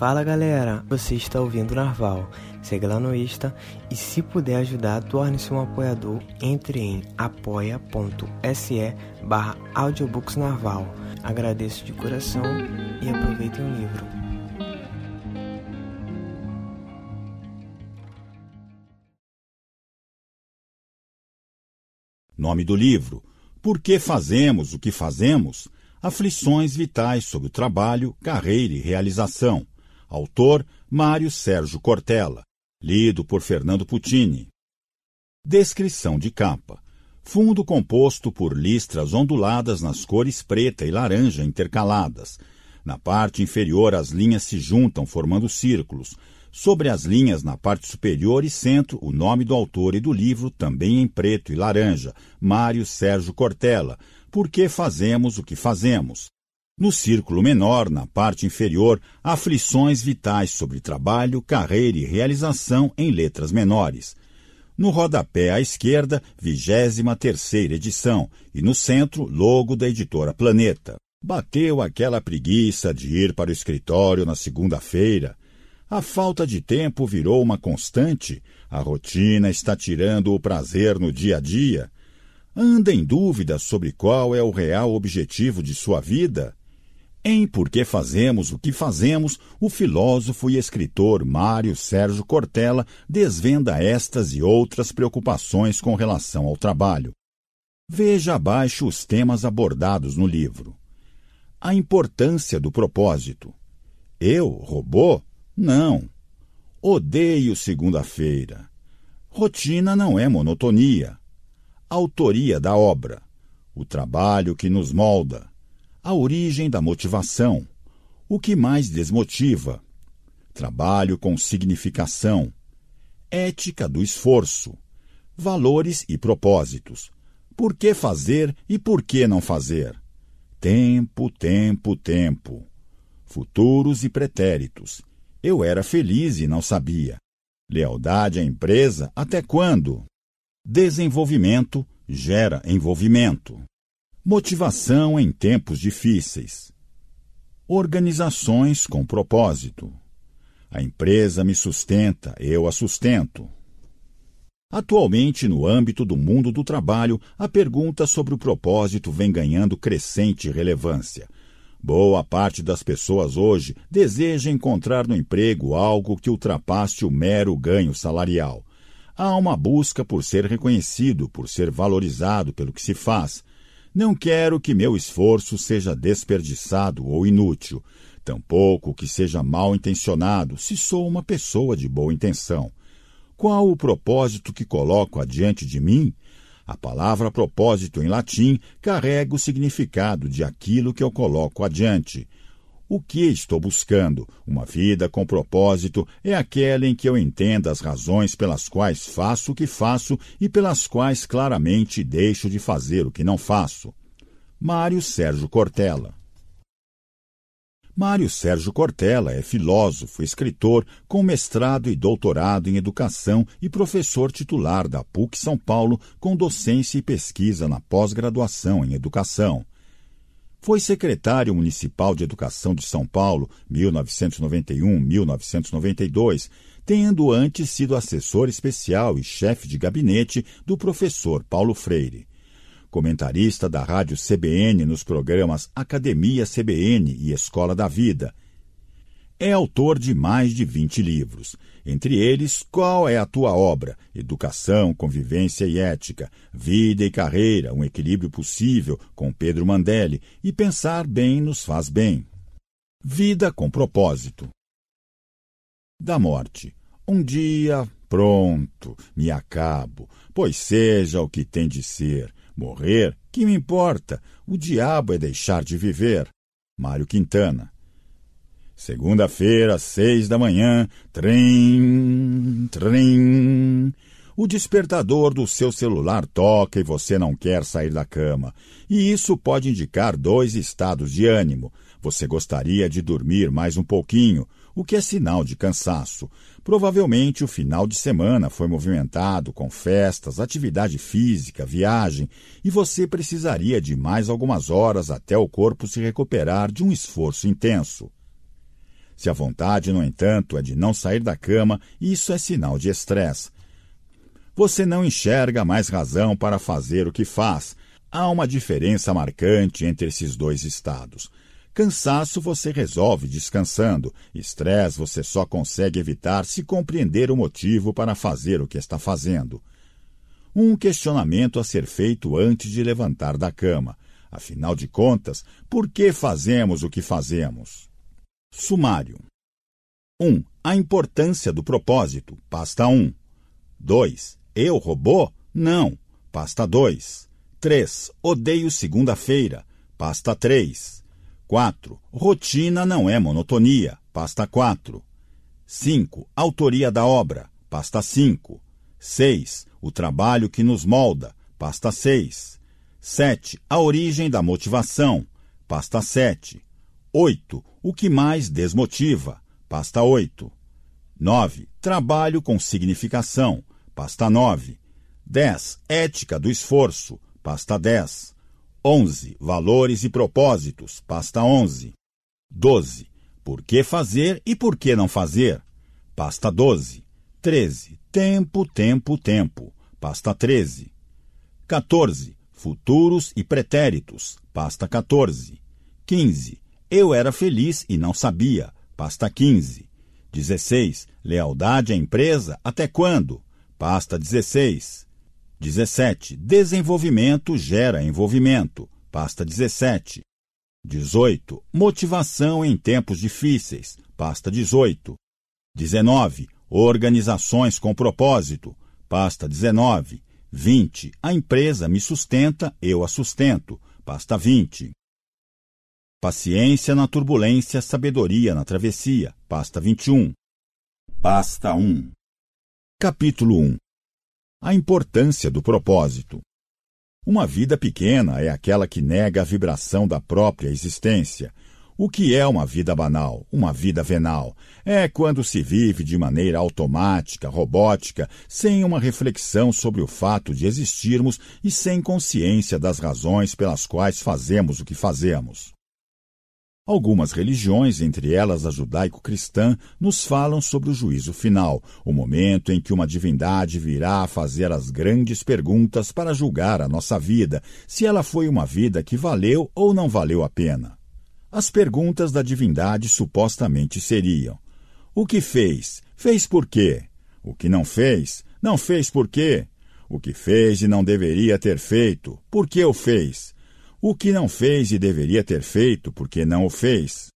Fala galera, você está ouvindo Narval. Segue lá no Insta e se puder ajudar, torne-se um apoiador. Entre em apoia.se barra audiobooksnarval. Agradeço de coração e aproveitem o livro. Nome do livro: Por que fazemos o que fazemos? Aflições vitais sobre o trabalho, carreira e realização. Autor Mário Sérgio Cortella. Lido por Fernando Puccini. Descrição de capa. Fundo composto por listras onduladas nas cores preta e laranja intercaladas. Na parte inferior, as linhas se juntam, formando círculos. Sobre as linhas, na parte superior e centro, o nome do autor e do livro, também em preto e laranja, Mário Sérgio Cortella. Por que fazemos o que fazemos? No círculo menor, na parte inferior, aflições vitais sobre trabalho, carreira e realização em letras menores. No rodapé à esquerda, 23 terceira edição, e no centro, logo da editora Planeta. Bateu aquela preguiça de ir para o escritório na segunda-feira. A falta de tempo virou uma constante. A rotina está tirando o prazer no dia a dia. Anda em dúvida sobre qual é o real objetivo de sua vida? Em Por que Fazemos o que Fazemos, o filósofo e escritor Mário Sérgio Cortella desvenda estas e outras preocupações com relação ao trabalho. Veja abaixo os temas abordados no livro. A importância do propósito. Eu, robô? Não. Odeio segunda-feira. Rotina não é monotonia. Autoria da obra. O trabalho que nos molda. A origem da motivação. O que mais desmotiva? Trabalho com significação. Ética do esforço. Valores e propósitos. Por que fazer e por que não fazer? Tempo, tempo, tempo. Futuros e pretéritos eu era feliz e não sabia. Lealdade à empresa até quando? Desenvolvimento gera envolvimento. Motivação em tempos difíceis. Organizações com propósito. A empresa me sustenta, eu a sustento. Atualmente, no âmbito do mundo do trabalho, a pergunta sobre o propósito vem ganhando crescente relevância. Boa parte das pessoas hoje deseja encontrar no emprego algo que ultrapasse o mero ganho salarial. Há uma busca por ser reconhecido, por ser valorizado pelo que se faz. Não quero que meu esforço seja desperdiçado ou inútil, tampouco que seja mal intencionado, se sou uma pessoa de boa intenção. Qual o propósito que coloco adiante de mim? A palavra propósito em latim carrega o significado de aquilo que eu coloco adiante. O que estou buscando? Uma vida com propósito é aquela em que eu entenda as razões pelas quais faço o que faço e pelas quais claramente deixo de fazer o que não faço. Mário Sérgio Cortella Mário Sérgio Cortella é filósofo, escritor, com mestrado e doutorado em educação e professor titular da PUC São Paulo, com docência e pesquisa na pós-graduação em educação. Foi secretário municipal de Educação de São Paulo, 1991-1992, tendo antes sido assessor especial e chefe de gabinete do professor Paulo Freire comentarista da Rádio CBN nos programas Academia CBN e Escola da Vida. É autor de mais de 20 livros, entre eles Qual é a tua obra? Educação, Convivência e Ética, Vida e Carreira, um equilíbrio possível, com Pedro Mandelli, e Pensar bem nos faz bem. Vida com propósito. Da morte. Um dia, pronto, me acabo, pois seja o que tem de ser. Morrer? Que me importa? O diabo é deixar de viver. Mário Quintana. Segunda-feira, seis da manhã, trem, trem. O despertador do seu celular toca e você não quer sair da cama. E isso pode indicar dois estados de ânimo. Você gostaria de dormir mais um pouquinho, o que é sinal de cansaço. Provavelmente o final de semana foi movimentado com festas, atividade física, viagem, e você precisaria de mais algumas horas até o corpo se recuperar de um esforço intenso. Se a vontade, no entanto, é de não sair da cama, isso é sinal de estresse. Você não enxerga mais razão para fazer o que faz. Há uma diferença marcante entre esses dois estados. Cansaço você resolve descansando. Estresse você só consegue evitar se compreender o motivo para fazer o que está fazendo. Um questionamento a ser feito antes de levantar da cama. Afinal de contas, por que fazemos o que fazemos? Sumário. 1. A importância do propósito. Pasta 1. 2. Eu, robô? Não. Pasta 2. 3. Odeio segunda-feira. Pasta 3. 4. Rotina não é monotonia. Pasta 4. 5. Autoria da obra. Pasta 5. 6. O trabalho que nos molda. Pasta 6. 7. A origem da motivação. Pasta 7. 8. O que mais desmotiva. Pasta 8. 9. Trabalho com significação. Pasta 9. 10. Ética do esforço. Pasta 10. 11. Valores e propósitos. Pasta 11. 12. Por que fazer e por que não fazer? Pasta 12. 13. Tempo, tempo, tempo. Pasta 13. 14. Futuros e pretéritos. Pasta 14. 15. Eu era feliz e não sabia. Pasta 15. 16. Lealdade à empresa até quando? Pasta 16. 17. Desenvolvimento gera envolvimento. Pasta 17. 18. Motivação em tempos difíceis. Pasta 18. 19. Organizações com propósito. Pasta 19. 20. A empresa me sustenta, eu a sustento. Pasta 20. Paciência na turbulência, sabedoria na travessia. Pasta 21. Pasta 1. Capítulo 1. A importância do propósito. Uma vida pequena é aquela que nega a vibração da própria existência. O que é uma vida banal, uma vida venal? É quando se vive de maneira automática, robótica, sem uma reflexão sobre o fato de existirmos e sem consciência das razões pelas quais fazemos o que fazemos. Algumas religiões, entre elas a judaico-cristã, nos falam sobre o juízo final, o momento em que uma divindade virá a fazer as grandes perguntas para julgar a nossa vida, se ela foi uma vida que valeu ou não valeu a pena. As perguntas da divindade supostamente seriam: O que fez? Fez por quê? O que não fez? Não fez por quê? O que fez e não deveria ter feito? Por que o fez? O que não fez e deveria ter feito porque não o fez?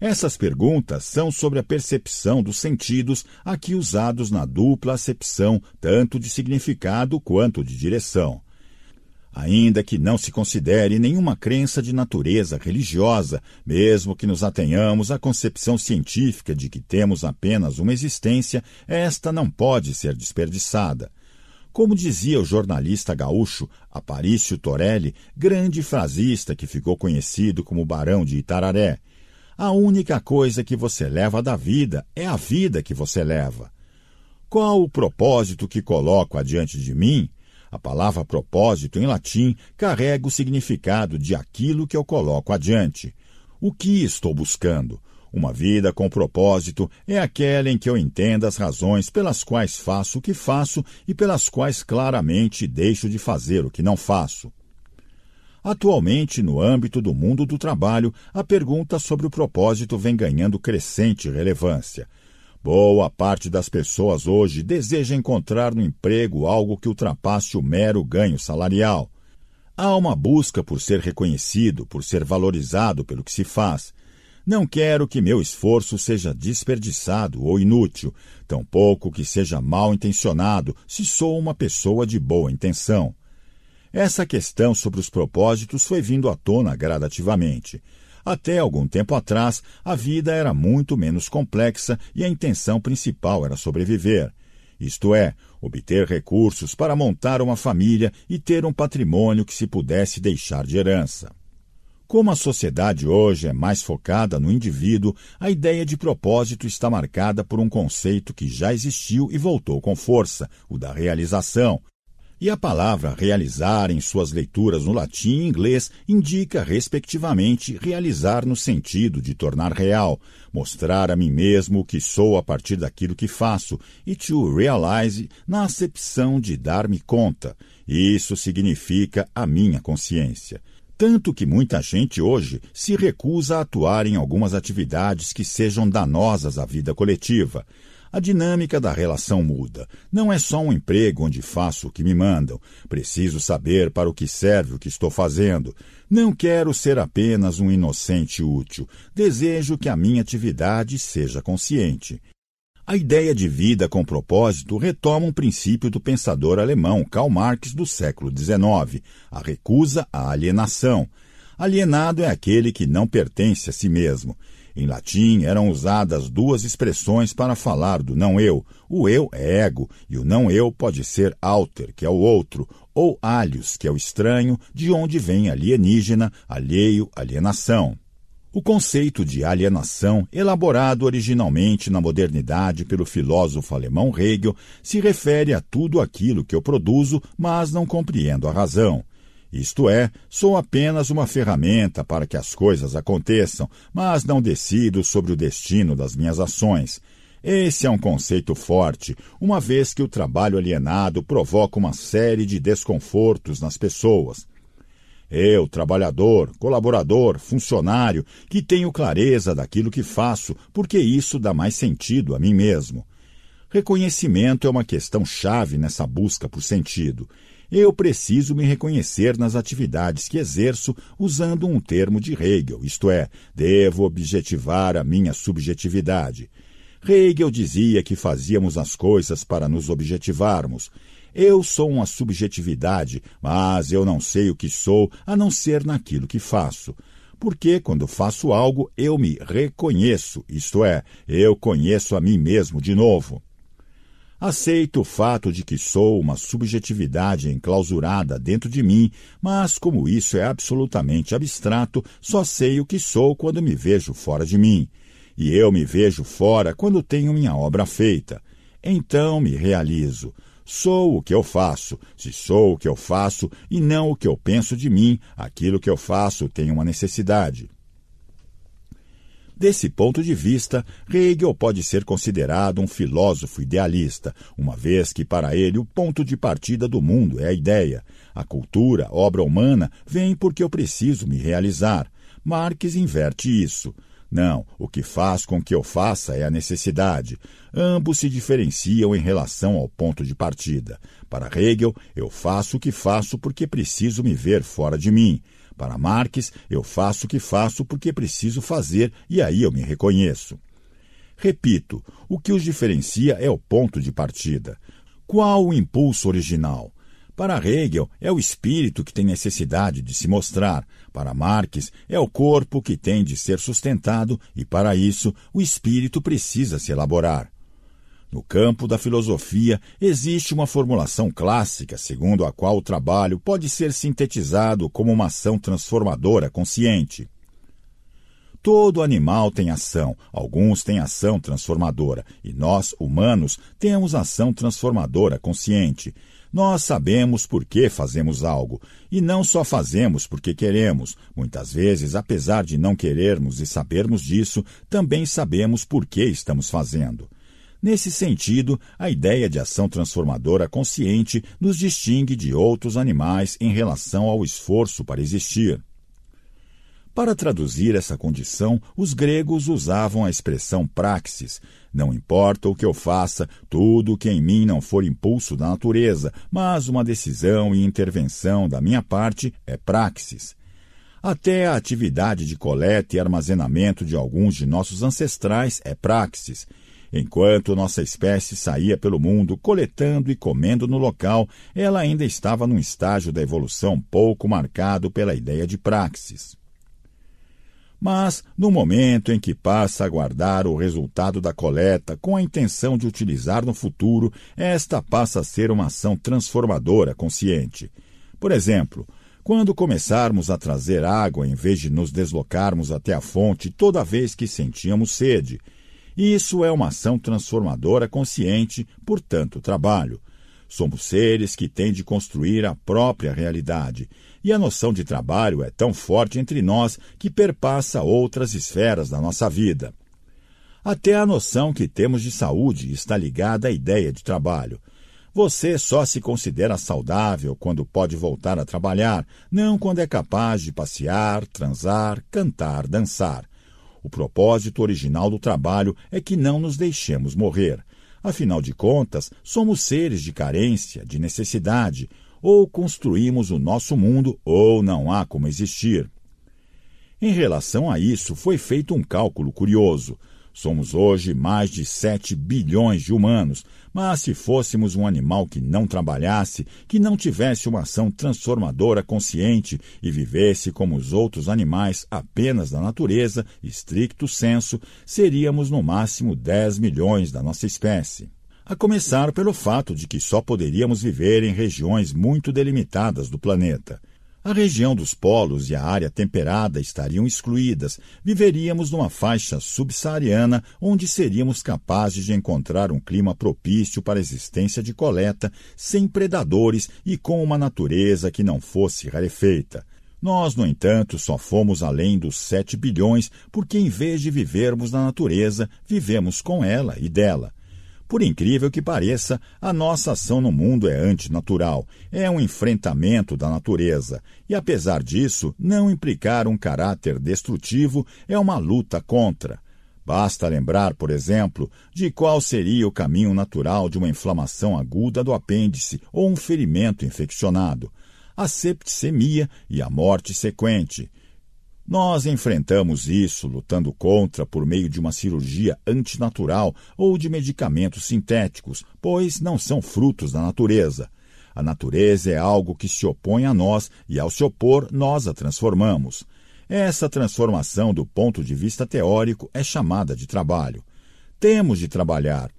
Essas perguntas são sobre a percepção dos sentidos aqui usados na dupla acepção tanto de significado quanto de direção. Ainda que não se considere nenhuma crença de natureza religiosa, mesmo que nos atenhamos à concepção científica de que temos apenas uma existência, esta não pode ser desperdiçada. Como dizia o jornalista gaúcho Aparício Torelli, grande frasista que ficou conhecido como Barão de Itararé, a única coisa que você leva da vida é a vida que você leva. Qual o propósito que coloco adiante de mim? A palavra propósito em latim carrega o significado de aquilo que eu coloco adiante. O que estou buscando? Uma vida com propósito é aquela em que eu entenda as razões pelas quais faço o que faço e pelas quais claramente deixo de fazer o que não faço. Atualmente, no âmbito do mundo do trabalho, a pergunta sobre o propósito vem ganhando crescente relevância. Boa parte das pessoas hoje deseja encontrar no emprego algo que ultrapasse o mero ganho salarial. Há uma busca por ser reconhecido, por ser valorizado pelo que se faz. Não quero que meu esforço seja desperdiçado ou inútil, tampouco que seja mal intencionado, se sou uma pessoa de boa intenção. Essa questão sobre os propósitos foi vindo à tona gradativamente. Até algum tempo atrás, a vida era muito menos complexa e a intenção principal era sobreviver. Isto é, obter recursos para montar uma família e ter um patrimônio que se pudesse deixar de herança. Como a sociedade hoje é mais focada no indivíduo, a ideia de propósito está marcada por um conceito que já existiu e voltou com força, o da realização. E a palavra realizar em suas leituras no latim e inglês indica, respectivamente, realizar no sentido de tornar real, mostrar a mim mesmo o que sou a partir daquilo que faço, e to realize na acepção de dar-me conta. Isso significa a minha consciência. Tanto que muita gente hoje se recusa a atuar em algumas atividades que sejam danosas à vida coletiva. A dinâmica da relação muda. Não é só um emprego onde faço o que me mandam. Preciso saber para o que serve o que estou fazendo. Não quero ser apenas um inocente útil. Desejo que a minha atividade seja consciente. A ideia de vida com propósito retoma um princípio do pensador alemão Karl Marx do século XIX, a recusa à alienação. Alienado é aquele que não pertence a si mesmo. Em latim eram usadas duas expressões para falar do não eu. O eu é ego e o não eu pode ser alter, que é o outro, ou alius, que é o estranho, de onde vem alienígena, alheio, alienação. O conceito de alienação, elaborado originalmente na modernidade pelo filósofo alemão Hegel, se refere a tudo aquilo que eu produzo, mas não compreendo a razão. Isto é, sou apenas uma ferramenta para que as coisas aconteçam, mas não decido sobre o destino das minhas ações. Esse é um conceito forte, uma vez que o trabalho alienado provoca uma série de desconfortos nas pessoas. Eu, trabalhador, colaborador, funcionário, que tenho clareza daquilo que faço, porque isso dá mais sentido a mim mesmo. Reconhecimento é uma questão chave nessa busca por sentido. Eu preciso me reconhecer nas atividades que exerço usando um termo de Hegel, isto é, devo objetivar a minha subjetividade. Hegel dizia que fazíamos as coisas para nos objetivarmos. Eu sou uma subjetividade, mas eu não sei o que sou a não ser naquilo que faço. Porque quando faço algo, eu me reconheço, isto é, eu conheço a mim mesmo de novo. Aceito o fato de que sou uma subjetividade enclausurada dentro de mim, mas como isso é absolutamente abstrato, só sei o que sou quando me vejo fora de mim. E eu me vejo fora quando tenho minha obra feita. Então me realizo. Sou o que eu faço. Se sou o que eu faço e não o que eu penso de mim, aquilo que eu faço tem uma necessidade. Desse ponto de vista, Hegel pode ser considerado um filósofo idealista, uma vez que para ele o ponto de partida do mundo é a ideia. A cultura, obra humana, vem porque eu preciso me realizar. Marx inverte isso. Não, o que faz com que eu faça é a necessidade. Ambos se diferenciam em relação ao ponto de partida. Para Hegel, eu faço o que faço porque preciso me ver fora de mim. Para Marx, eu faço o que faço porque preciso fazer e aí eu me reconheço. Repito, o que os diferencia é o ponto de partida. Qual o impulso original? Para Hegel, é o espírito que tem necessidade de se mostrar. Para Marx, é o corpo que tem de ser sustentado e, para isso, o espírito precisa se elaborar. No campo da filosofia, existe uma formulação clássica segundo a qual o trabalho pode ser sintetizado como uma ação transformadora consciente. Todo animal tem ação, alguns têm ação transformadora, e nós, humanos, temos ação transformadora consciente. Nós sabemos por que fazemos algo, e não só fazemos porque queremos. Muitas vezes, apesar de não querermos e sabermos disso, também sabemos por que estamos fazendo. Nesse sentido, a ideia de ação transformadora consciente nos distingue de outros animais em relação ao esforço para existir. Para traduzir essa condição, os gregos usavam a expressão praxis. Não importa o que eu faça, tudo que em mim não for impulso da natureza, mas uma decisão e intervenção da minha parte é praxis. Até a atividade de coleta e armazenamento de alguns de nossos ancestrais é praxis. Enquanto nossa espécie saía pelo mundo coletando e comendo no local, ela ainda estava num estágio da evolução pouco marcado pela ideia de praxis. Mas, no momento em que passa a guardar o resultado da coleta com a intenção de utilizar no futuro, esta passa a ser uma ação transformadora consciente. Por exemplo, quando começarmos a trazer água em vez de nos deslocarmos até a fonte toda vez que sentíamos sede, isso é uma ação transformadora consciente, portanto, trabalho. Somos seres que têm de construir a própria realidade. E a noção de trabalho é tão forte entre nós que perpassa outras esferas da nossa vida. Até a noção que temos de saúde está ligada à ideia de trabalho. Você só se considera saudável quando pode voltar a trabalhar, não quando é capaz de passear, transar, cantar, dançar. O propósito original do trabalho é que não nos deixemos morrer. Afinal de contas, somos seres de carência, de necessidade. Ou construímos o nosso mundo, ou não há como existir. Em relação a isso, foi feito um cálculo curioso. Somos hoje mais de 7 bilhões de humanos, mas se fôssemos um animal que não trabalhasse, que não tivesse uma ação transformadora consciente e vivesse como os outros animais apenas da natureza, estricto senso, seríamos no máximo 10 milhões da nossa espécie. A começar pelo fato de que só poderíamos viver em regiões muito delimitadas do planeta. A região dos polos e a área temperada estariam excluídas. Viveríamos numa faixa subsaariana onde seríamos capazes de encontrar um clima propício para a existência de coleta, sem predadores e com uma natureza que não fosse rarefeita. Nós, no entanto, só fomos além dos sete bilhões porque, em vez de vivermos na natureza, vivemos com ela e dela. Por incrível que pareça, a nossa ação no mundo é antinatural, é um enfrentamento da natureza, e apesar disso, não implicar um caráter destrutivo é uma luta contra. Basta lembrar, por exemplo, de qual seria o caminho natural de uma inflamação aguda do apêndice ou um ferimento infeccionado. A septicemia e a morte sequente. Nós enfrentamos isso lutando contra por meio de uma cirurgia antinatural ou de medicamentos sintéticos, pois não são frutos da natureza. A natureza é algo que se opõe a nós e, ao se opor, nós a transformamos. Essa transformação, do ponto de vista teórico, é chamada de trabalho. Temos de trabalhar.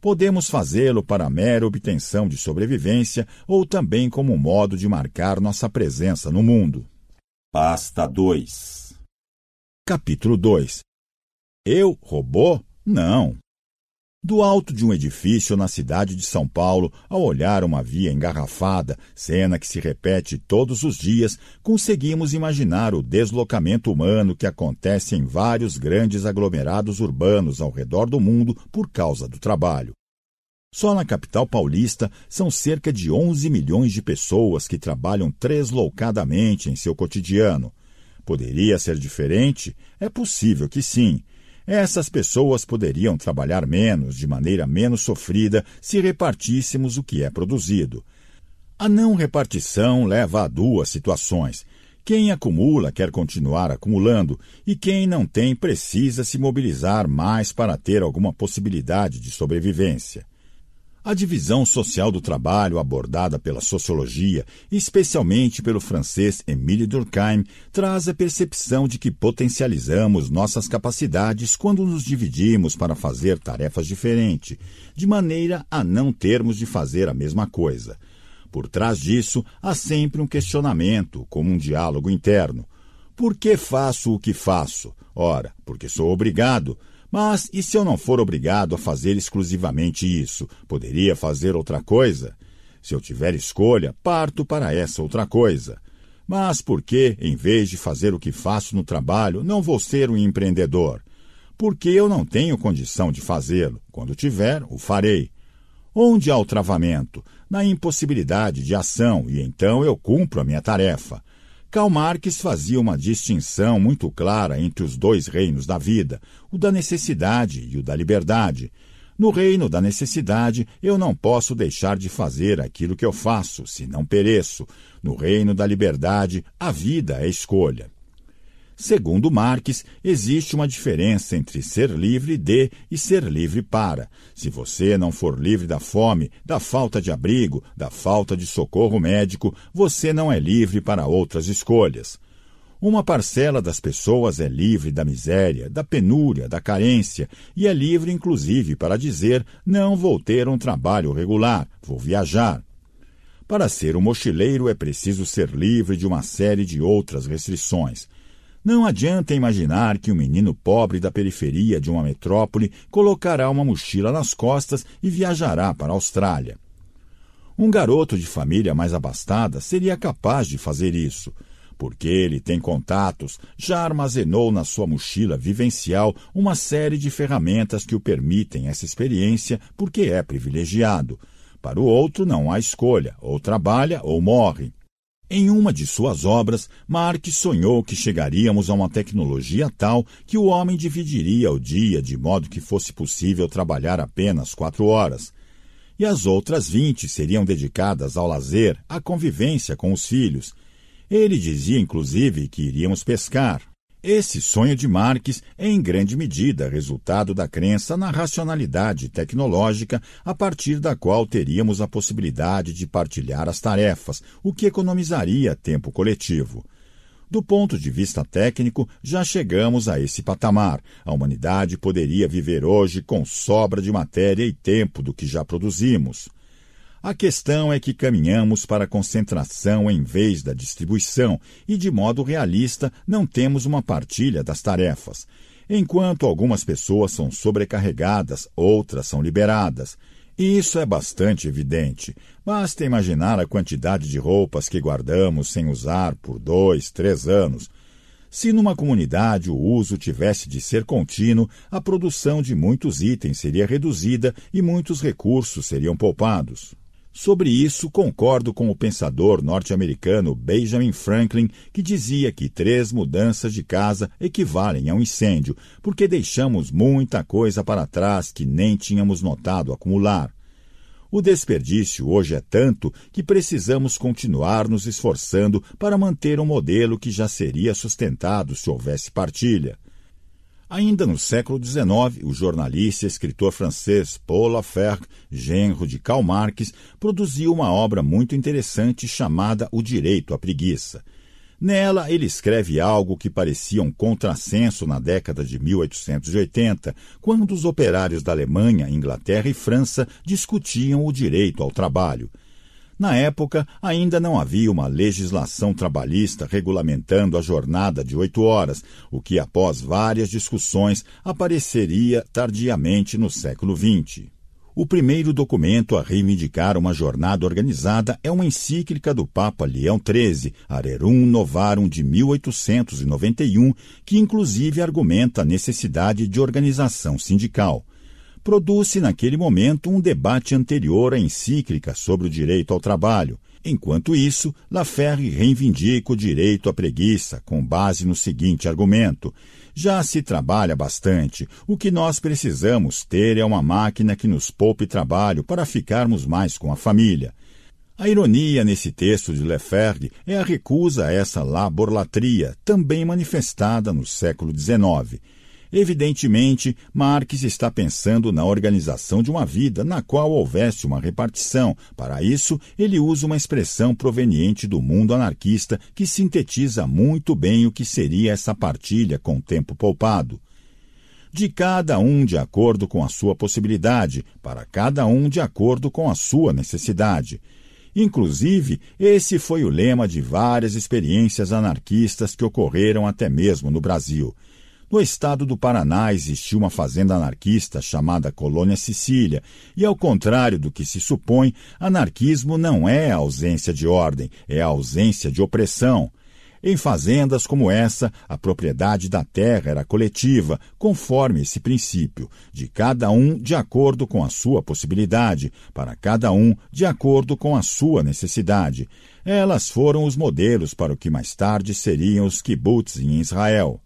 Podemos fazê-lo para mera obtenção de sobrevivência ou também como modo de marcar nossa presença no mundo. Pasta 2 Capítulo 2 Eu, robô? Não. Do alto de um edifício na cidade de São Paulo, ao olhar uma via engarrafada, cena que se repete todos os dias, conseguimos imaginar o deslocamento humano que acontece em vários grandes aglomerados urbanos ao redor do mundo por causa do trabalho. Só na capital paulista são cerca de 11 milhões de pessoas que trabalham tresloucadamente em seu cotidiano. Poderia ser diferente? É possível que sim. Essas pessoas poderiam trabalhar menos, de maneira menos sofrida, se repartíssemos o que é produzido. A não repartição leva a duas situações. Quem acumula quer continuar acumulando, e quem não tem precisa se mobilizar mais para ter alguma possibilidade de sobrevivência. A divisão social do trabalho abordada pela sociologia, especialmente pelo francês Émile Durkheim, traz a percepção de que potencializamos nossas capacidades quando nos dividimos para fazer tarefas diferentes, de maneira a não termos de fazer a mesma coisa. Por trás disso, há sempre um questionamento, como um diálogo interno. Por que faço o que faço? Ora, porque sou obrigado. Mas e se eu não for obrigado a fazer exclusivamente isso? Poderia fazer outra coisa? Se eu tiver escolha, parto para essa outra coisa. Mas por que, em vez de fazer o que faço no trabalho, não vou ser um empreendedor? Porque eu não tenho condição de fazê-lo. Quando tiver, o farei. Onde há o travamento? Na impossibilidade de ação, e então eu cumpro a minha tarefa. Karl Marx fazia uma distinção muito clara entre os dois reinos da vida, o da necessidade e o da liberdade. No reino da necessidade, eu não posso deixar de fazer aquilo que eu faço, se não pereço. No reino da liberdade, a vida é escolha. Segundo Marx, existe uma diferença entre ser livre de e ser livre para. Se você não for livre da fome, da falta de abrigo, da falta de socorro médico, você não é livre para outras escolhas. Uma parcela das pessoas é livre da miséria, da penúria, da carência e é livre, inclusive, para dizer: não vou ter um trabalho regular, vou viajar. Para ser um mochileiro é preciso ser livre de uma série de outras restrições. Não adianta imaginar que um menino pobre da periferia de uma metrópole colocará uma mochila nas costas e viajará para a Austrália. Um garoto de família mais abastada seria capaz de fazer isso, porque ele tem contatos, já armazenou na sua mochila vivencial uma série de ferramentas que o permitem essa experiência porque é privilegiado. Para o outro não há escolha, ou trabalha ou morre. Em uma de suas obras, Marx sonhou que chegaríamos a uma tecnologia tal que o homem dividiria o dia de modo que fosse possível trabalhar apenas quatro horas. E as outras vinte seriam dedicadas ao lazer, à convivência com os filhos. Ele dizia, inclusive, que iríamos pescar. Esse sonho de Marx é em grande medida resultado da crença na racionalidade tecnológica a partir da qual teríamos a possibilidade de partilhar as tarefas, o que economizaria tempo coletivo. Do ponto de vista técnico, já chegamos a esse patamar. A humanidade poderia viver hoje com sobra de matéria e tempo do que já produzimos. A questão é que caminhamos para a concentração em vez da distribuição e, de modo realista, não temos uma partilha das tarefas. Enquanto algumas pessoas são sobrecarregadas, outras são liberadas. E isso é bastante evidente. Basta imaginar a quantidade de roupas que guardamos sem usar por dois, três anos. Se numa comunidade o uso tivesse de ser contínuo, a produção de muitos itens seria reduzida e muitos recursos seriam poupados. Sobre isso, concordo com o pensador norte-americano Benjamin Franklin, que dizia que três mudanças de casa equivalem a um incêndio, porque deixamos muita coisa para trás que nem tínhamos notado acumular. O desperdício hoje é tanto que precisamos continuar nos esforçando para manter um modelo que já seria sustentado se houvesse partilha. Ainda no século XIX, o jornalista e escritor francês Paul Laferre, genro de Karl Marx, produziu uma obra muito interessante chamada O Direito à Preguiça. Nela, ele escreve algo que parecia um contrassenso na década de 1880, quando os operários da Alemanha, Inglaterra e França discutiam o direito ao trabalho. Na época, ainda não havia uma legislação trabalhista regulamentando a jornada de oito horas, o que, após várias discussões, apareceria tardiamente no século XX. O primeiro documento a reivindicar uma jornada organizada é uma encíclica do Papa Leão XIII, Arerum Novarum de 1891, que inclusive argumenta a necessidade de organização sindical produz-se naquele momento um debate anterior à encíclica sobre o direito ao trabalho. Enquanto isso, Laferre reivindica o direito à preguiça, com base no seguinte argumento: já se trabalha bastante. O que nós precisamos ter é uma máquina que nos poupe trabalho para ficarmos mais com a família. A ironia nesse texto de Laferre é a recusa a essa laborlatria, também manifestada no século XIX. Evidentemente, Marx está pensando na organização de uma vida na qual houvesse uma repartição. Para isso, ele usa uma expressão proveniente do mundo anarquista que sintetiza muito bem o que seria essa partilha com tempo poupado. De cada um de acordo com a sua possibilidade, para cada um de acordo com a sua necessidade. Inclusive, esse foi o lema de várias experiências anarquistas que ocorreram até mesmo no Brasil. No estado do Paraná existiu uma fazenda anarquista chamada Colônia Sicília, e ao contrário do que se supõe, anarquismo não é a ausência de ordem, é a ausência de opressão. Em fazendas como essa, a propriedade da terra era coletiva, conforme esse princípio, de cada um de acordo com a sua possibilidade, para cada um de acordo com a sua necessidade. Elas foram os modelos para o que mais tarde seriam os kibbutz em Israel.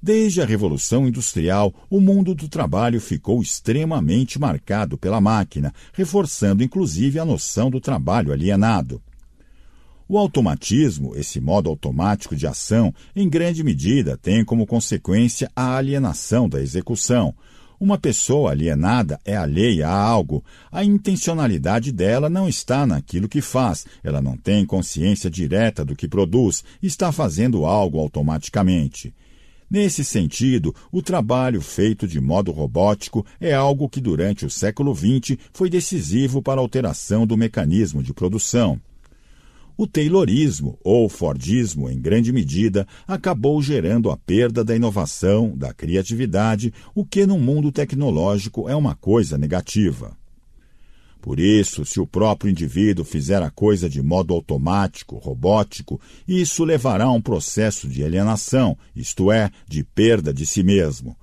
Desde a Revolução Industrial, o mundo do trabalho ficou extremamente marcado pela máquina, reforçando inclusive a noção do trabalho alienado. O automatismo, esse modo automático de ação, em grande medida tem como consequência a alienação da execução. Uma pessoa alienada é alheia a algo. A intencionalidade dela não está naquilo que faz, ela não tem consciência direta do que produz, está fazendo algo automaticamente. Nesse sentido, o trabalho feito de modo robótico é algo que durante o século XX foi decisivo para a alteração do mecanismo de produção. O Taylorismo, ou Fordismo, em grande medida, acabou gerando a perda da inovação, da criatividade, o que no mundo tecnológico é uma coisa negativa. Por isso, se o próprio indivíduo fizer a coisa de modo automático, robótico, isso levará a um processo de alienação, isto é, de perda de si mesmo.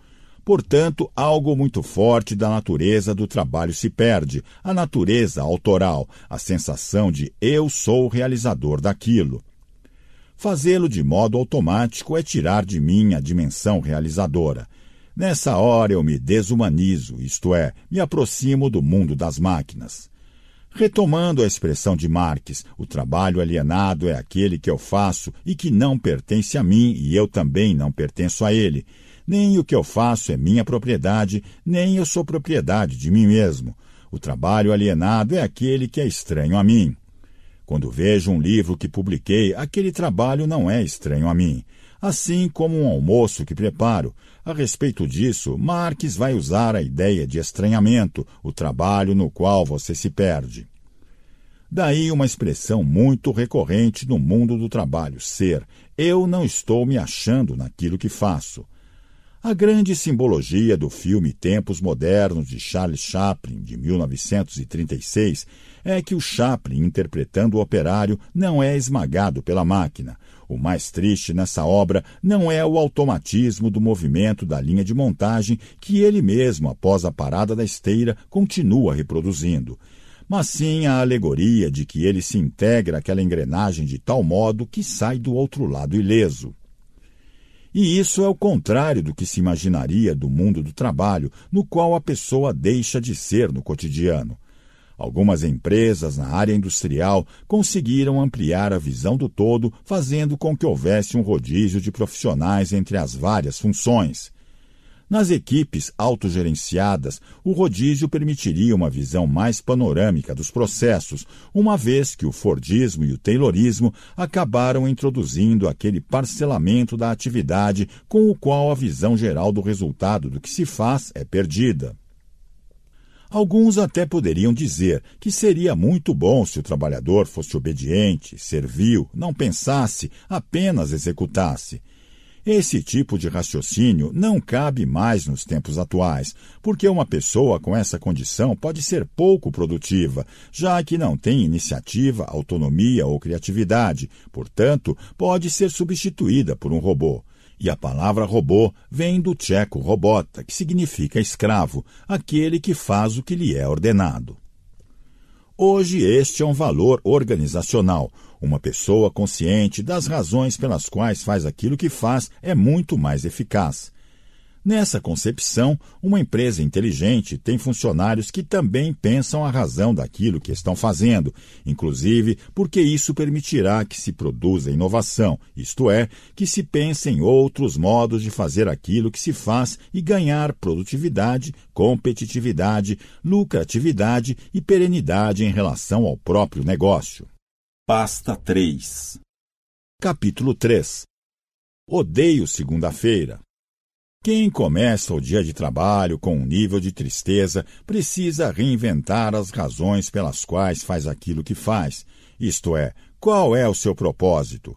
Portanto, algo muito forte da natureza do trabalho se perde, a natureza autoral, a sensação de eu sou o realizador daquilo. Fazê-lo de modo automático é tirar de mim a dimensão realizadora. Nessa hora eu me desumanizo, isto é, me aproximo do mundo das máquinas. Retomando a expressão de Marx, o trabalho alienado é aquele que eu faço e que não pertence a mim e eu também não pertenço a ele. Nem o que eu faço é minha propriedade, nem eu sou propriedade de mim mesmo. O trabalho alienado é aquele que é estranho a mim. Quando vejo um livro que publiquei, aquele trabalho não é estranho a mim. Assim como um almoço que preparo, a respeito disso, Marx vai usar a ideia de estranhamento, o trabalho no qual você se perde. Daí uma expressão muito recorrente no mundo do trabalho, ser eu não estou me achando naquilo que faço. A grande simbologia do filme Tempos Modernos de Charles Chaplin, de 1936, é que o Chaplin, interpretando o operário, não é esmagado pela máquina. O mais triste nessa obra não é o automatismo do movimento da linha de montagem que ele mesmo, após a parada da esteira, continua reproduzindo, mas sim a alegoria de que ele se integra àquela engrenagem de tal modo que sai do outro lado ileso. E isso é o contrário do que se imaginaria do mundo do trabalho, no qual a pessoa deixa de ser no cotidiano. Algumas empresas na área industrial conseguiram ampliar a visão do todo, fazendo com que houvesse um rodízio de profissionais entre as várias funções. Nas equipes autogerenciadas, o rodízio permitiria uma visão mais panorâmica dos processos, uma vez que o Fordismo e o Taylorismo acabaram introduzindo aquele parcelamento da atividade com o qual a visão geral do resultado do que se faz é perdida. Alguns até poderiam dizer que seria muito bom se o trabalhador fosse obediente, servil, não pensasse, apenas executasse. Esse tipo de raciocínio não cabe mais nos tempos atuais, porque uma pessoa com essa condição pode ser pouco produtiva, já que não tem iniciativa, autonomia ou criatividade, portanto, pode ser substituída por um robô. E a palavra robô vem do tcheco robota, que significa escravo, aquele que faz o que lhe é ordenado. Hoje, este é um valor organizacional. Uma pessoa consciente das razões pelas quais faz aquilo que faz é muito mais eficaz. Nessa concepção, uma empresa inteligente tem funcionários que também pensam a razão daquilo que estão fazendo, inclusive porque isso permitirá que se produza inovação, isto é, que se pense em outros modos de fazer aquilo que se faz e ganhar produtividade, competitividade, lucratividade e perenidade em relação ao próprio negócio. Pasta 3 Capítulo 3 Odeio segunda-feira. Quem começa o dia de trabalho com um nível de tristeza precisa reinventar as razões pelas quais faz aquilo que faz. Isto é, qual é o seu propósito?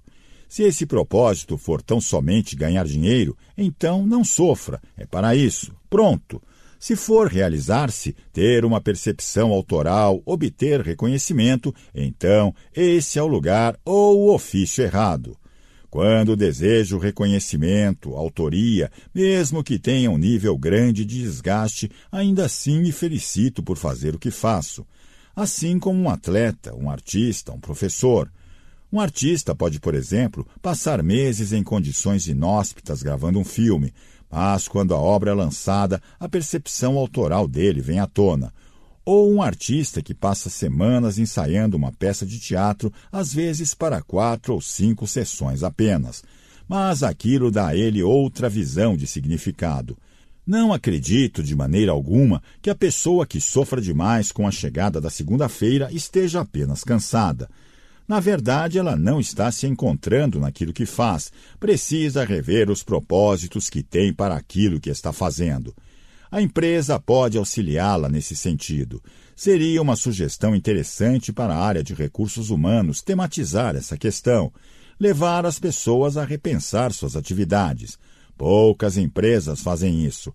Se esse propósito for tão somente ganhar dinheiro, então não sofra, é para isso. Pronto. Se for realizar-se, ter uma percepção autoral, obter reconhecimento, então esse é o lugar ou o ofício errado. Quando desejo reconhecimento, autoria, mesmo que tenha um nível grande de desgaste, ainda assim me felicito por fazer o que faço. Assim como um atleta, um artista, um professor. Um artista pode, por exemplo, passar meses em condições inóspitas gravando um filme, mas quando a obra é lançada, a percepção autoral dele vem à tona ou um artista que passa semanas ensaiando uma peça de teatro, às vezes para quatro ou cinco sessões apenas. Mas aquilo dá a ele outra visão de significado. Não acredito de maneira alguma que a pessoa que sofra demais com a chegada da segunda-feira esteja apenas cansada. Na verdade, ela não está se encontrando naquilo que faz, precisa rever os propósitos que tem para aquilo que está fazendo. A empresa pode auxiliá-la nesse sentido. Seria uma sugestão interessante para a área de recursos humanos tematizar essa questão, levar as pessoas a repensar suas atividades. Poucas empresas fazem isso.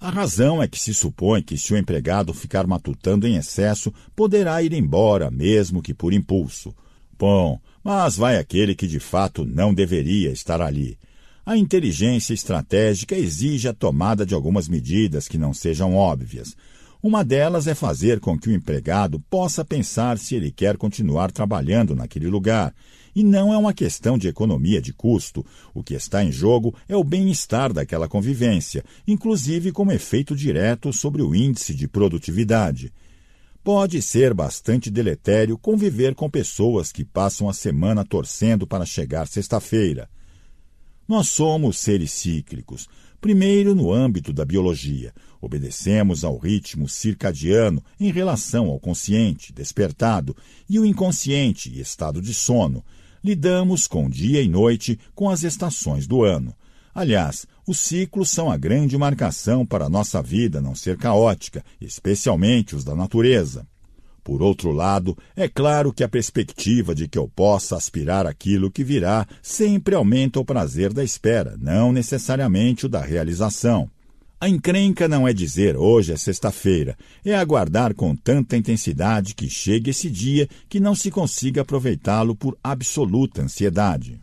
A razão é que se supõe que, se o empregado ficar matutando em excesso, poderá ir embora, mesmo que por impulso. Bom, mas vai aquele que de fato não deveria estar ali. A inteligência estratégica exige a tomada de algumas medidas que não sejam óbvias. Uma delas é fazer com que o empregado possa pensar se ele quer continuar trabalhando naquele lugar. E não é uma questão de economia de custo. O que está em jogo é o bem-estar daquela convivência, inclusive como efeito direto sobre o índice de produtividade. Pode ser bastante deletério conviver com pessoas que passam a semana torcendo para chegar sexta-feira. Nós somos seres cíclicos. Primeiro, no âmbito da biologia, obedecemos ao ritmo circadiano em relação ao consciente, despertado, e o inconsciente, estado de sono. Lidamos com dia e noite, com as estações do ano. Aliás, os ciclos são a grande marcação para a nossa vida não ser caótica, especialmente os da natureza. Por outro lado, é claro que a perspectiva de que eu possa aspirar aquilo que virá sempre aumenta o prazer da espera, não necessariamente o da realização. A encrenca não é dizer hoje é sexta-feira, é aguardar com tanta intensidade que chegue esse dia que não se consiga aproveitá-lo por absoluta ansiedade.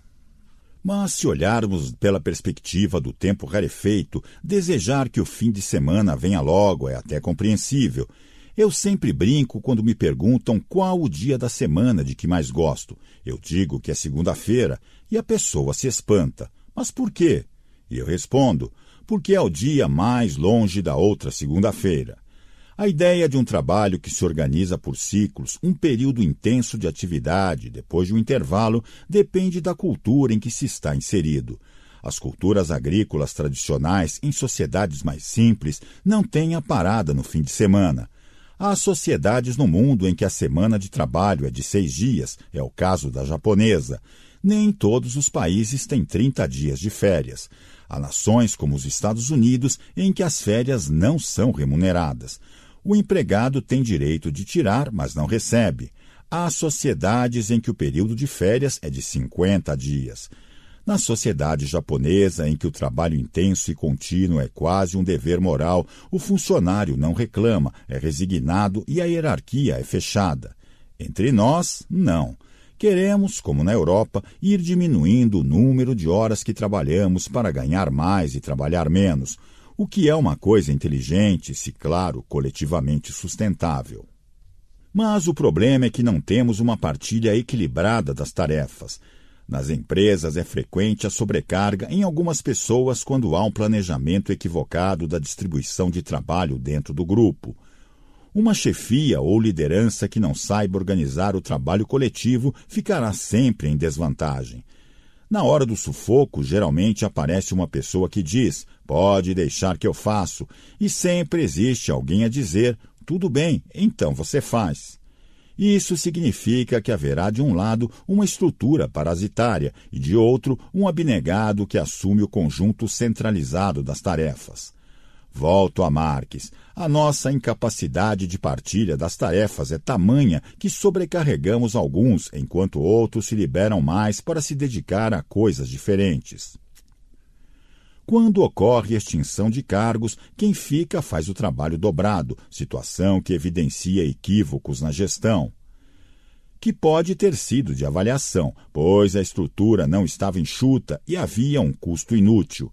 Mas se olharmos pela perspectiva do tempo rarefeito, desejar que o fim de semana venha logo é até compreensível, eu sempre brinco quando me perguntam qual o dia da semana de que mais gosto. Eu digo que é segunda-feira e a pessoa se espanta. Mas por quê? E eu respondo: porque é o dia mais longe da outra segunda-feira. A ideia de um trabalho que se organiza por ciclos, um período intenso de atividade, depois de um intervalo, depende da cultura em que se está inserido. As culturas agrícolas tradicionais, em sociedades mais simples, não têm a parada no fim de semana. Há sociedades no mundo em que a semana de trabalho é de seis dias, é o caso da japonesa. Nem todos os países têm 30 dias de férias. Há nações, como os Estados Unidos, em que as férias não são remuneradas. O empregado tem direito de tirar, mas não recebe. Há sociedades em que o período de férias é de 50 dias. Na sociedade japonesa, em que o trabalho intenso e contínuo é quase um dever moral, o funcionário não reclama, é resignado e a hierarquia é fechada. Entre nós, não. Queremos, como na Europa, ir diminuindo o número de horas que trabalhamos para ganhar mais e trabalhar menos, o que é uma coisa inteligente, se claro, coletivamente sustentável. Mas o problema é que não temos uma partilha equilibrada das tarefas. Nas empresas é frequente a sobrecarga em algumas pessoas quando há um planejamento equivocado da distribuição de trabalho dentro do grupo. Uma chefia ou liderança que não saiba organizar o trabalho coletivo ficará sempre em desvantagem. Na hora do sufoco, geralmente aparece uma pessoa que diz: pode deixar que eu faço, e sempre existe alguém a dizer: tudo bem, então você faz. Isso significa que haverá de um lado uma estrutura parasitária e de outro um abnegado que assume o conjunto centralizado das tarefas. Volto a Marques. A nossa incapacidade de partilha das tarefas é tamanha que sobrecarregamos alguns, enquanto outros se liberam mais para se dedicar a coisas diferentes. Quando ocorre extinção de cargos, quem fica faz o trabalho dobrado, situação que evidencia equívocos na gestão. Que pode ter sido de avaliação, pois a estrutura não estava enxuta e havia um custo inútil.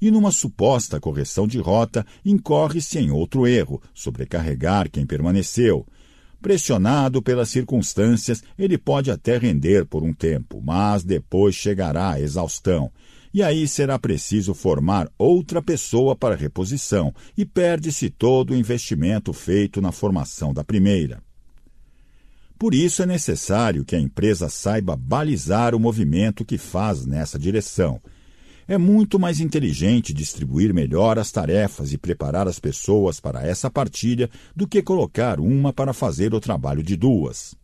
E numa suposta correção de rota, incorre-se em outro erro, sobrecarregar quem permaneceu. Pressionado pelas circunstâncias, ele pode até render por um tempo, mas depois chegará a exaustão e aí será preciso formar outra pessoa para reposição e perde-se todo o investimento feito na formação da primeira. Por isso é necessário que a empresa saiba balizar o movimento que faz nessa direção. É muito mais inteligente distribuir melhor as tarefas e preparar as pessoas para essa partilha do que colocar uma para fazer o trabalho de duas.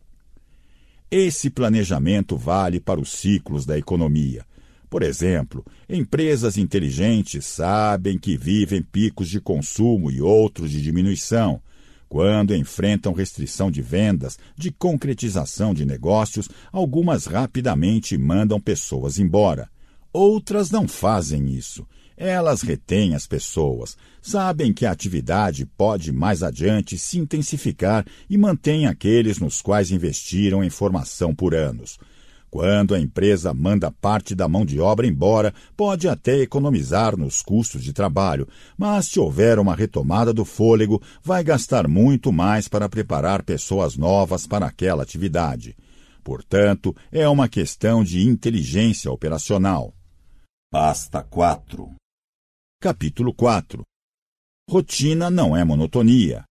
Esse planejamento vale para os ciclos da economia. Por exemplo, empresas inteligentes sabem que vivem picos de consumo e outros de diminuição. Quando enfrentam restrição de vendas, de concretização de negócios, algumas rapidamente mandam pessoas embora. Outras não fazem isso. Elas retêm as pessoas, sabem que a atividade pode mais adiante se intensificar e mantém aqueles nos quais investiram em formação por anos. Quando a empresa manda parte da mão de obra embora, pode até economizar nos custos de trabalho, mas se houver uma retomada do fôlego, vai gastar muito mais para preparar pessoas novas para aquela atividade. Portanto, é uma questão de inteligência operacional. Pasta 4 Capítulo 4 Rotina não é monotonia.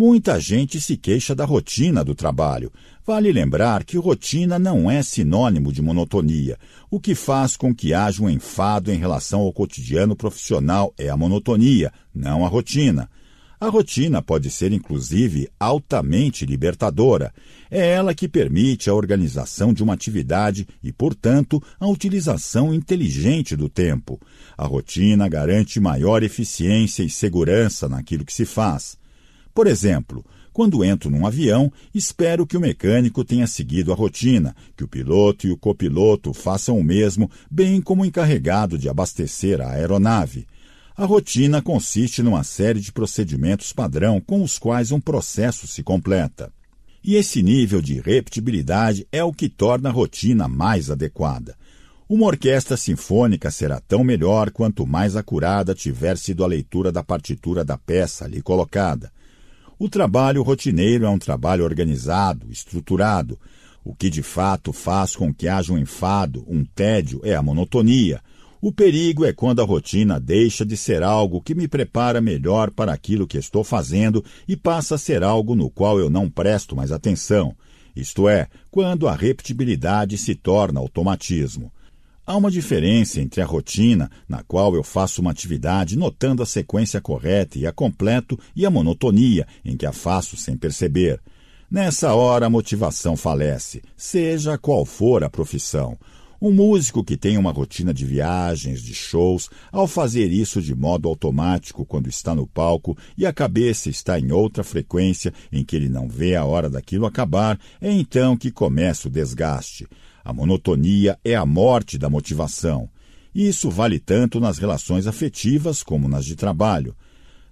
Muita gente se queixa da rotina do trabalho. Vale lembrar que rotina não é sinônimo de monotonia. O que faz com que haja um enfado em relação ao cotidiano profissional é a monotonia, não a rotina. A rotina pode ser, inclusive, altamente libertadora. É ela que permite a organização de uma atividade e, portanto, a utilização inteligente do tempo. A rotina garante maior eficiência e segurança naquilo que se faz. Por exemplo, quando entro num avião, espero que o mecânico tenha seguido a rotina, que o piloto e o copiloto façam o mesmo, bem como o encarregado de abastecer a aeronave. A rotina consiste numa série de procedimentos padrão com os quais um processo se completa. E esse nível de repetibilidade é o que torna a rotina mais adequada. Uma orquestra sinfônica será tão melhor quanto mais acurada tiver sido a leitura da partitura da peça ali colocada. O trabalho rotineiro é um trabalho organizado, estruturado. O que de fato faz com que haja um enfado, um tédio, é a monotonia. O perigo é quando a rotina deixa de ser algo que me prepara melhor para aquilo que estou fazendo e passa a ser algo no qual eu não presto mais atenção. Isto é, quando a repetibilidade se torna automatismo. Há uma diferença entre a rotina, na qual eu faço uma atividade notando a sequência correta e a completo, e a monotonia, em que a faço sem perceber. Nessa hora a motivação falece, seja qual for a profissão. Um músico que tem uma rotina de viagens, de shows, ao fazer isso de modo automático quando está no palco e a cabeça está em outra frequência em que ele não vê a hora daquilo acabar, é então que começa o desgaste. A monotonia é a morte da motivação. Isso vale tanto nas relações afetivas como nas de trabalho.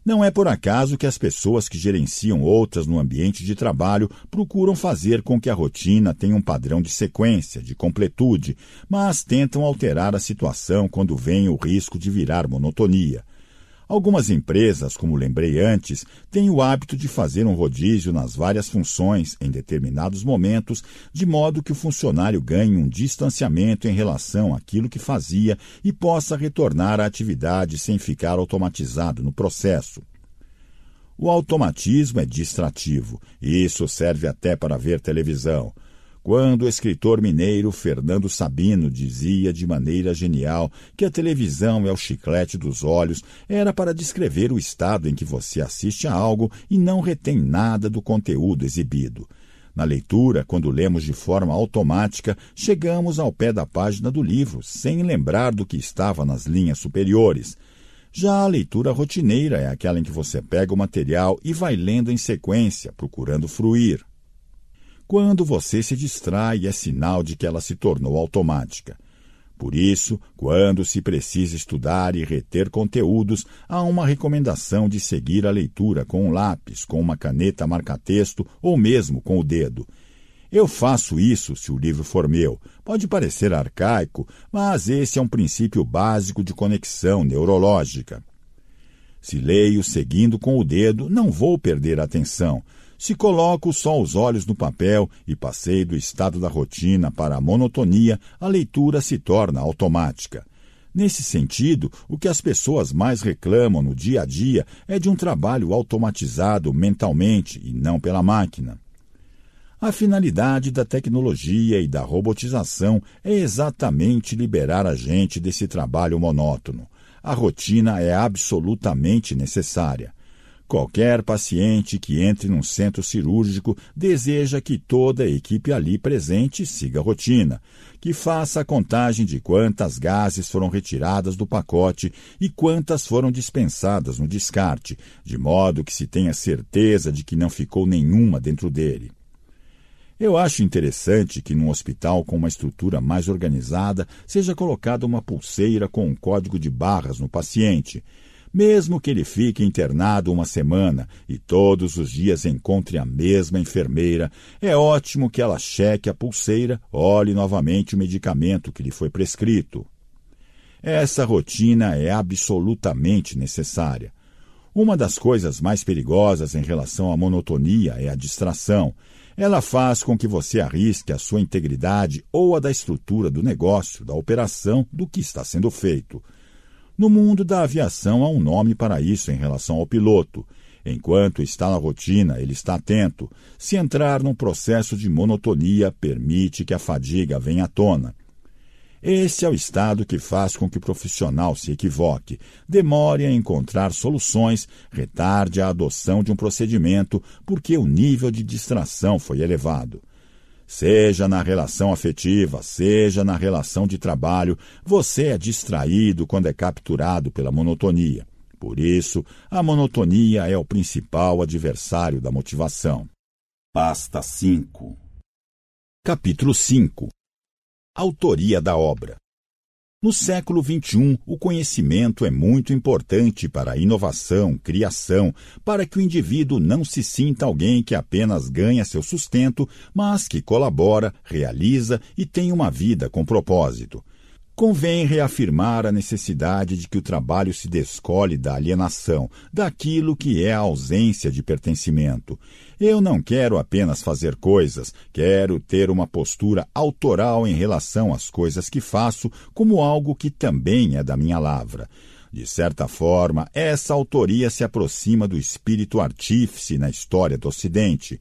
Não é por acaso que as pessoas que gerenciam outras no ambiente de trabalho procuram fazer com que a rotina tenha um padrão de sequência, de completude, mas tentam alterar a situação quando vem o risco de virar monotonia. Algumas empresas, como lembrei antes, têm o hábito de fazer um rodízio nas várias funções em determinados momentos, de modo que o funcionário ganhe um distanciamento em relação àquilo que fazia e possa retornar à atividade sem ficar automatizado no processo. O automatismo é distrativo, e isso serve até para ver televisão. Quando o escritor mineiro Fernando Sabino dizia de maneira genial que a televisão é o chiclete dos olhos, era para descrever o estado em que você assiste a algo e não retém nada do conteúdo exibido. Na leitura, quando lemos de forma automática, chegamos ao pé da página do livro, sem lembrar do que estava nas linhas superiores. Já a leitura rotineira é aquela em que você pega o material e vai lendo em sequência, procurando fruir. Quando você se distrai, é sinal de que ela se tornou automática. Por isso, quando se precisa estudar e reter conteúdos, há uma recomendação de seguir a leitura com um lápis, com uma caneta marca-texto ou mesmo com o dedo. Eu faço isso se o livro for meu. Pode parecer arcaico, mas esse é um princípio básico de conexão neurológica. Se leio seguindo com o dedo, não vou perder a atenção, se coloco só os olhos no papel e passei do estado da rotina para a monotonia, a leitura se torna automática. Nesse sentido, o que as pessoas mais reclamam no dia a dia é de um trabalho automatizado mentalmente e não pela máquina. A finalidade da tecnologia e da robotização é exatamente liberar a gente desse trabalho monótono. A rotina é absolutamente necessária. Qualquer paciente que entre num centro cirúrgico deseja que toda a equipe ali presente siga a rotina, que faça a contagem de quantas gases foram retiradas do pacote e quantas foram dispensadas no descarte, de modo que se tenha certeza de que não ficou nenhuma dentro dele. Eu acho interessante que num hospital com uma estrutura mais organizada seja colocada uma pulseira com um código de barras no paciente. Mesmo que ele fique internado uma semana e todos os dias encontre a mesma enfermeira, é ótimo que ela cheque a pulseira, olhe novamente o medicamento que lhe foi prescrito. Essa rotina é absolutamente necessária. Uma das coisas mais perigosas em relação à monotonia é a distração. Ela faz com que você arrisque a sua integridade ou a da estrutura do negócio, da operação, do que está sendo feito. No mundo da aviação há um nome para isso em relação ao piloto. Enquanto está na rotina, ele está atento. Se entrar num processo de monotonia, permite que a fadiga venha à tona. Esse é o estado que faz com que o profissional se equivoque, demore a encontrar soluções, retarde a adoção de um procedimento porque o nível de distração foi elevado. Seja na relação afetiva, seja na relação de trabalho, você é distraído quando é capturado pela monotonia. Por isso, a monotonia é o principal adversário da motivação. Pasta 5 Capítulo 5 Autoria da obra no século XXI, o conhecimento é muito importante para a inovação, criação, para que o indivíduo não se sinta alguém que apenas ganha seu sustento, mas que colabora, realiza e tem uma vida com propósito convém reafirmar a necessidade de que o trabalho se descole da alienação, daquilo que é a ausência de pertencimento. Eu não quero apenas fazer coisas, quero ter uma postura autoral em relação às coisas que faço, como algo que também é da minha lavra. De certa forma, essa autoria se aproxima do espírito artífice na história do Ocidente.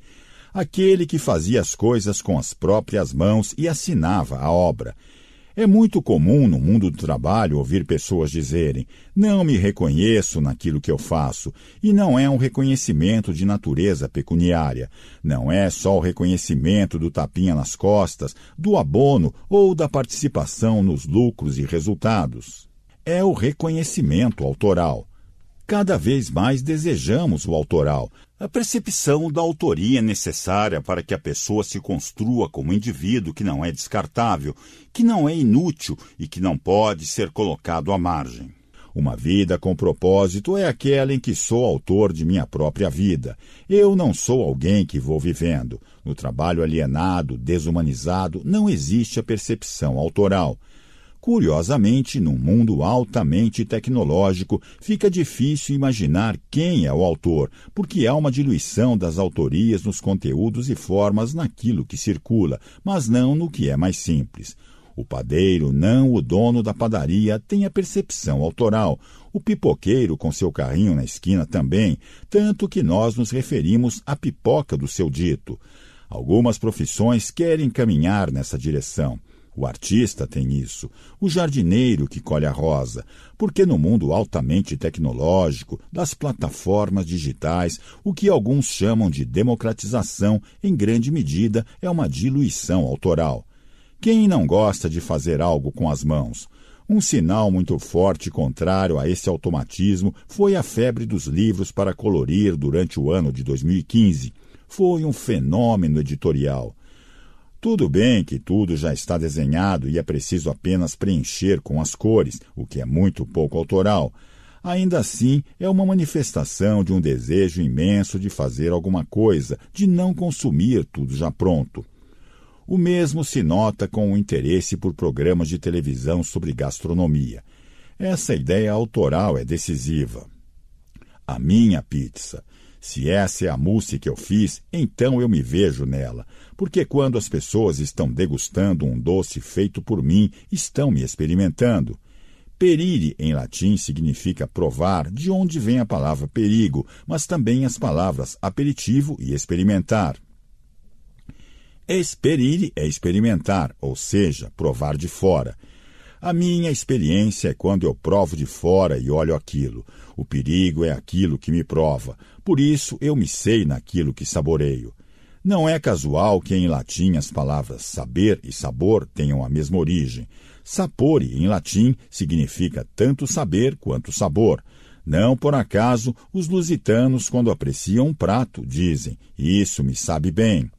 Aquele que fazia as coisas com as próprias mãos e assinava a obra. É muito comum no mundo do trabalho ouvir pessoas dizerem: não me reconheço naquilo que eu faço, e não é um reconhecimento de natureza pecuniária. Não é só o reconhecimento do tapinha nas costas, do abono ou da participação nos lucros e resultados. É o reconhecimento autoral. Cada vez mais desejamos o autoral, a percepção da autoria necessária para que a pessoa se construa como indivíduo que não é descartável, que não é inútil e que não pode ser colocado à margem. Uma vida com propósito é aquela em que sou autor de minha própria vida. Eu não sou alguém que vou vivendo. No trabalho alienado, desumanizado, não existe a percepção autoral. Curiosamente, num mundo altamente tecnológico, fica difícil imaginar quem é o autor, porque há uma diluição das autorias nos conteúdos e formas naquilo que circula, mas não no que é mais simples. O padeiro, não o dono da padaria, tem a percepção autoral. O pipoqueiro, com seu carrinho na esquina, também, tanto que nós nos referimos à pipoca do seu dito. Algumas profissões querem caminhar nessa direção. O artista tem isso, o jardineiro que colhe a rosa, porque no mundo altamente tecnológico, das plataformas digitais, o que alguns chamam de democratização, em grande medida, é uma diluição autoral. Quem não gosta de fazer algo com as mãos? Um sinal muito forte contrário a esse automatismo foi a febre dos livros para colorir durante o ano de 2015. Foi um fenômeno editorial. Tudo bem que tudo já está desenhado e é preciso apenas preencher com as cores, o que é muito pouco autoral. Ainda assim, é uma manifestação de um desejo imenso de fazer alguma coisa, de não consumir tudo já pronto. O mesmo se nota com o interesse por programas de televisão sobre gastronomia. Essa ideia autoral é decisiva. A minha pizza. Se essa é a mousse que eu fiz, então eu me vejo nela, porque quando as pessoas estão degustando um doce feito por mim, estão me experimentando. Perire em latim significa provar, de onde vem a palavra perigo, mas também as palavras aperitivo e experimentar. Esperire é experimentar, ou seja, provar de fora. A minha experiência é quando eu provo de fora e olho aquilo. O perigo é aquilo que me prova. Por isso eu me sei naquilo que saboreio. Não é casual que em latim as palavras saber e sabor tenham a mesma origem. Sapore, em latim, significa tanto saber quanto sabor. Não por acaso os lusitanos, quando apreciam um prato, dizem: Isso me sabe bem.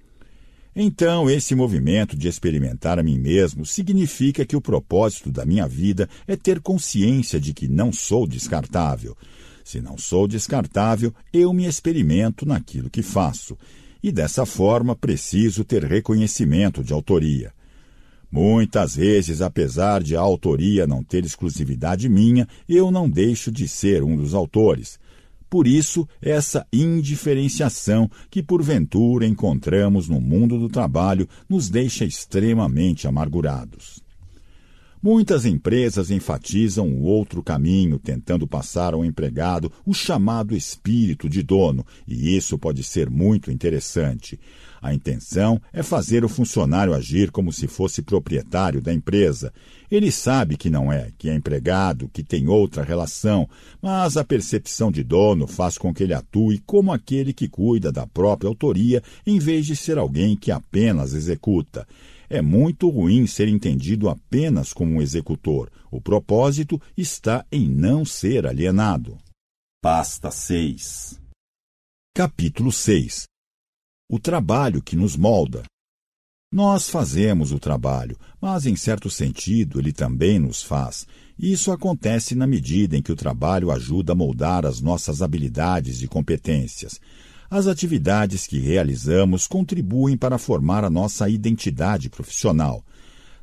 Então, esse movimento de experimentar a mim mesmo significa que o propósito da minha vida é ter consciência de que não sou descartável. Se não sou descartável, eu me experimento naquilo que faço. E dessa forma preciso ter reconhecimento de autoria. Muitas vezes, apesar de a autoria não ter exclusividade minha, eu não deixo de ser um dos autores. Por isso, essa indiferenciação que porventura encontramos no mundo do trabalho nos deixa extremamente amargurados. Muitas empresas enfatizam o outro caminho, tentando passar ao empregado o chamado espírito de dono, e isso pode ser muito interessante. A intenção é fazer o funcionário agir como se fosse proprietário da empresa. Ele sabe que não é, que é empregado, que tem outra relação, mas a percepção de dono faz com que ele atue como aquele que cuida da própria autoria em vez de ser alguém que apenas executa. É muito ruim ser entendido apenas como um executor. O propósito está em não ser alienado. Pasta 6 Capítulo 6 O trabalho que nos molda. Nós fazemos o trabalho, mas em certo sentido ele também nos faz. Isso acontece na medida em que o trabalho ajuda a moldar as nossas habilidades e competências. As atividades que realizamos contribuem para formar a nossa identidade profissional.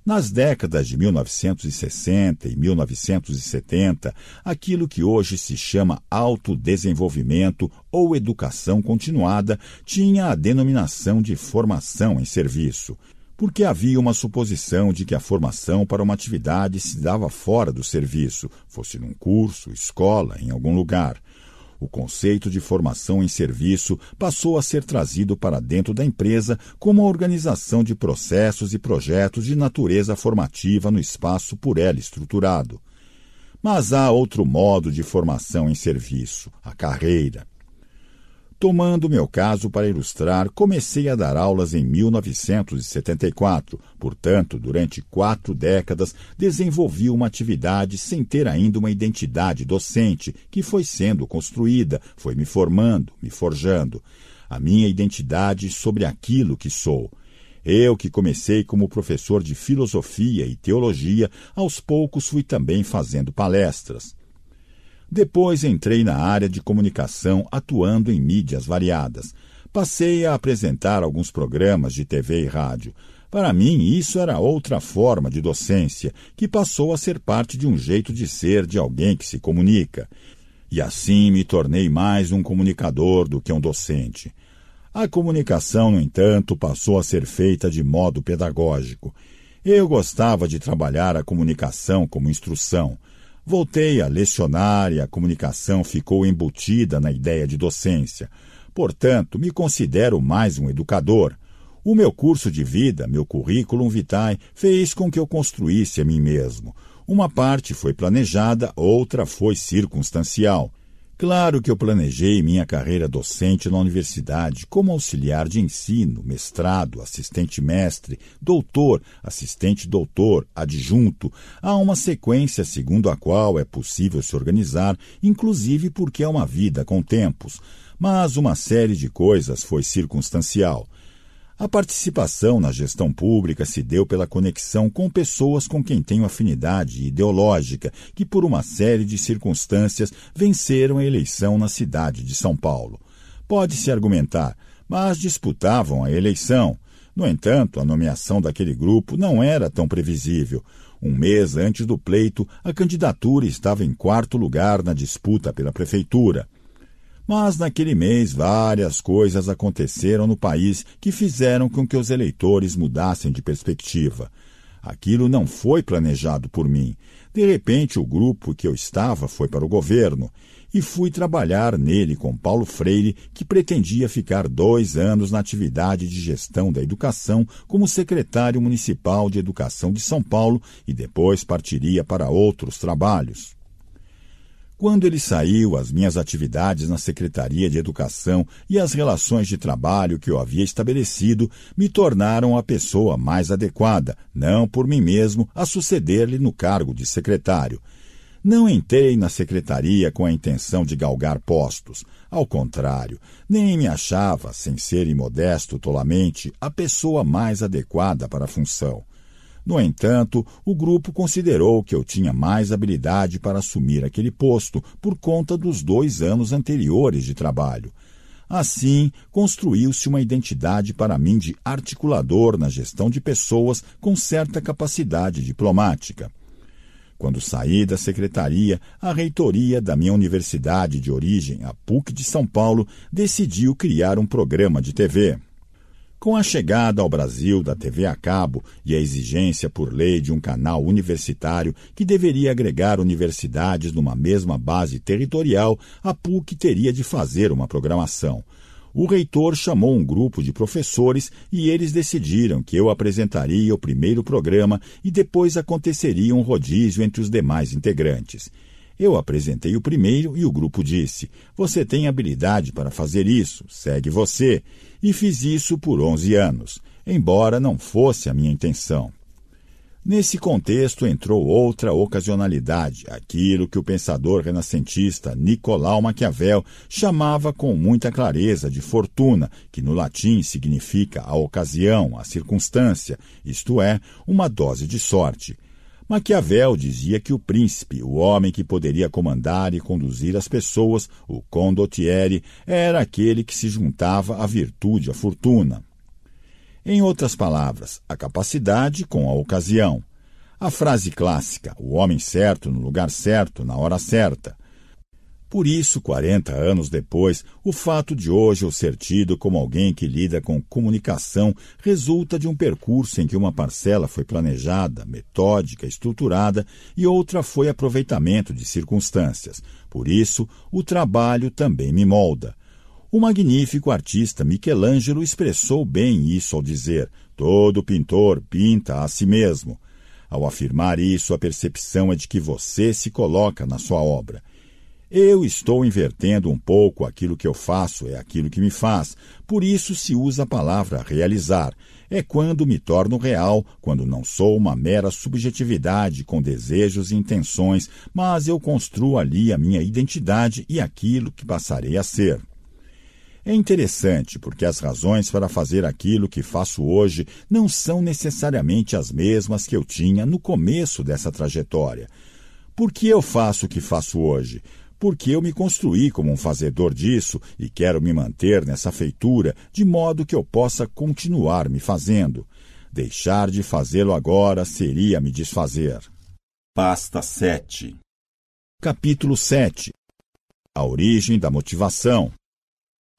Nas décadas de 1960 e 1970, aquilo que hoje se chama autodesenvolvimento ou educação continuada tinha a denominação de formação em serviço, porque havia uma suposição de que a formação para uma atividade se dava fora do serviço, fosse num curso, escola, em algum lugar o conceito de formação em serviço passou a ser trazido para dentro da empresa como a organização de processos e projetos de natureza formativa no espaço por ela estruturado. Mas há outro modo de formação em serviço, a carreira. Tomando meu caso para ilustrar, comecei a dar aulas em 1974. Portanto, durante quatro décadas, desenvolvi uma atividade sem ter ainda uma identidade docente, que foi sendo construída, foi me formando, me forjando. A minha identidade sobre aquilo que sou. Eu, que comecei como professor de filosofia e teologia, aos poucos fui também fazendo palestras. Depois entrei na área de comunicação, atuando em mídias variadas. Passei a apresentar alguns programas de TV e rádio. Para mim, isso era outra forma de docência, que passou a ser parte de um jeito de ser de alguém que se comunica. E assim me tornei mais um comunicador do que um docente. A comunicação, no entanto, passou a ser feita de modo pedagógico. Eu gostava de trabalhar a comunicação como instrução. Voltei a lecionar e a comunicação ficou embutida na ideia de docência. Portanto, me considero mais um educador. O meu curso de vida, meu currículo vitae, fez com que eu construísse a mim mesmo. Uma parte foi planejada, outra foi circunstancial. Claro que eu planejei minha carreira docente na universidade como auxiliar de ensino, mestrado, assistente-mestre, doutor, assistente-doutor, adjunto. Há uma sequência segundo a qual é possível se organizar, inclusive porque é uma vida com tempos. Mas uma série de coisas foi circunstancial. A participação na gestão pública se deu pela conexão com pessoas com quem tenho afinidade ideológica, que por uma série de circunstâncias venceram a eleição na cidade de São Paulo. Pode-se argumentar, mas disputavam a eleição. No entanto, a nomeação daquele grupo não era tão previsível. Um mês antes do pleito, a candidatura estava em quarto lugar na disputa pela prefeitura. Mas naquele mês várias coisas aconteceram no país que fizeram com que os eleitores mudassem de perspectiva. Aquilo não foi planejado por mim. De repente, o grupo que eu estava foi para o governo e fui trabalhar nele com Paulo Freire, que pretendia ficar dois anos na atividade de gestão da educação como secretário municipal de educação de São Paulo e depois partiria para outros trabalhos. Quando ele saiu, as minhas atividades na Secretaria de Educação e as relações de trabalho que eu havia estabelecido me tornaram a pessoa mais adequada, não por mim mesmo, a suceder-lhe no cargo de secretário. Não entrei na secretaria com a intenção de galgar postos. Ao contrário, nem me achava, sem ser imodesto tolamente, a pessoa mais adequada para a função. No entanto, o grupo considerou que eu tinha mais habilidade para assumir aquele posto por conta dos dois anos anteriores de trabalho. Assim, construiu-se uma identidade para mim de articulador na gestão de pessoas com certa capacidade diplomática. Quando saí da secretaria, a reitoria da minha universidade de origem, a PUC de São Paulo, decidiu criar um programa de TV. Com a chegada ao Brasil da TV a cabo e a exigência por lei de um canal universitário que deveria agregar universidades numa mesma base territorial, a PUC teria de fazer uma programação o reitor chamou um grupo de professores e eles decidiram que eu apresentaria o primeiro programa e depois aconteceria um rodízio entre os demais integrantes. Eu apresentei o primeiro e o grupo disse: Você tem habilidade para fazer isso, segue você. E fiz isso por 11 anos, embora não fosse a minha intenção. Nesse contexto entrou outra ocasionalidade, aquilo que o pensador renascentista Nicolau Maquiavel chamava com muita clareza de fortuna, que no latim significa a ocasião, a circunstância, isto é, uma dose de sorte. Maquiavel dizia que o príncipe, o homem que poderia comandar e conduzir as pessoas, o condottiere, era aquele que se juntava à virtude, à fortuna. Em outras palavras, a capacidade com a ocasião. A frase clássica, o homem certo no lugar certo, na hora certa. Por isso, 40 anos depois, o fato de hoje eu ser tido como alguém que lida com comunicação resulta de um percurso em que uma parcela foi planejada, metódica, estruturada e outra foi aproveitamento de circunstâncias. Por isso, o trabalho também me molda. O magnífico artista Michelangelo expressou bem isso ao dizer: todo pintor pinta a si mesmo. Ao afirmar isso, a percepção é de que você se coloca na sua obra. Eu estou invertendo um pouco aquilo que eu faço, é aquilo que me faz. Por isso se usa a palavra realizar. É quando me torno real, quando não sou uma mera subjetividade com desejos e intenções, mas eu construo ali a minha identidade e aquilo que passarei a ser. É interessante porque as razões para fazer aquilo que faço hoje não são necessariamente as mesmas que eu tinha no começo dessa trajetória. Por que eu faço o que faço hoje? Porque eu me construí como um fazedor disso e quero me manter nessa feitura de modo que eu possa continuar me fazendo. Deixar de fazê-lo agora seria me desfazer. Pasta 7 Capítulo 7 A origem da motivação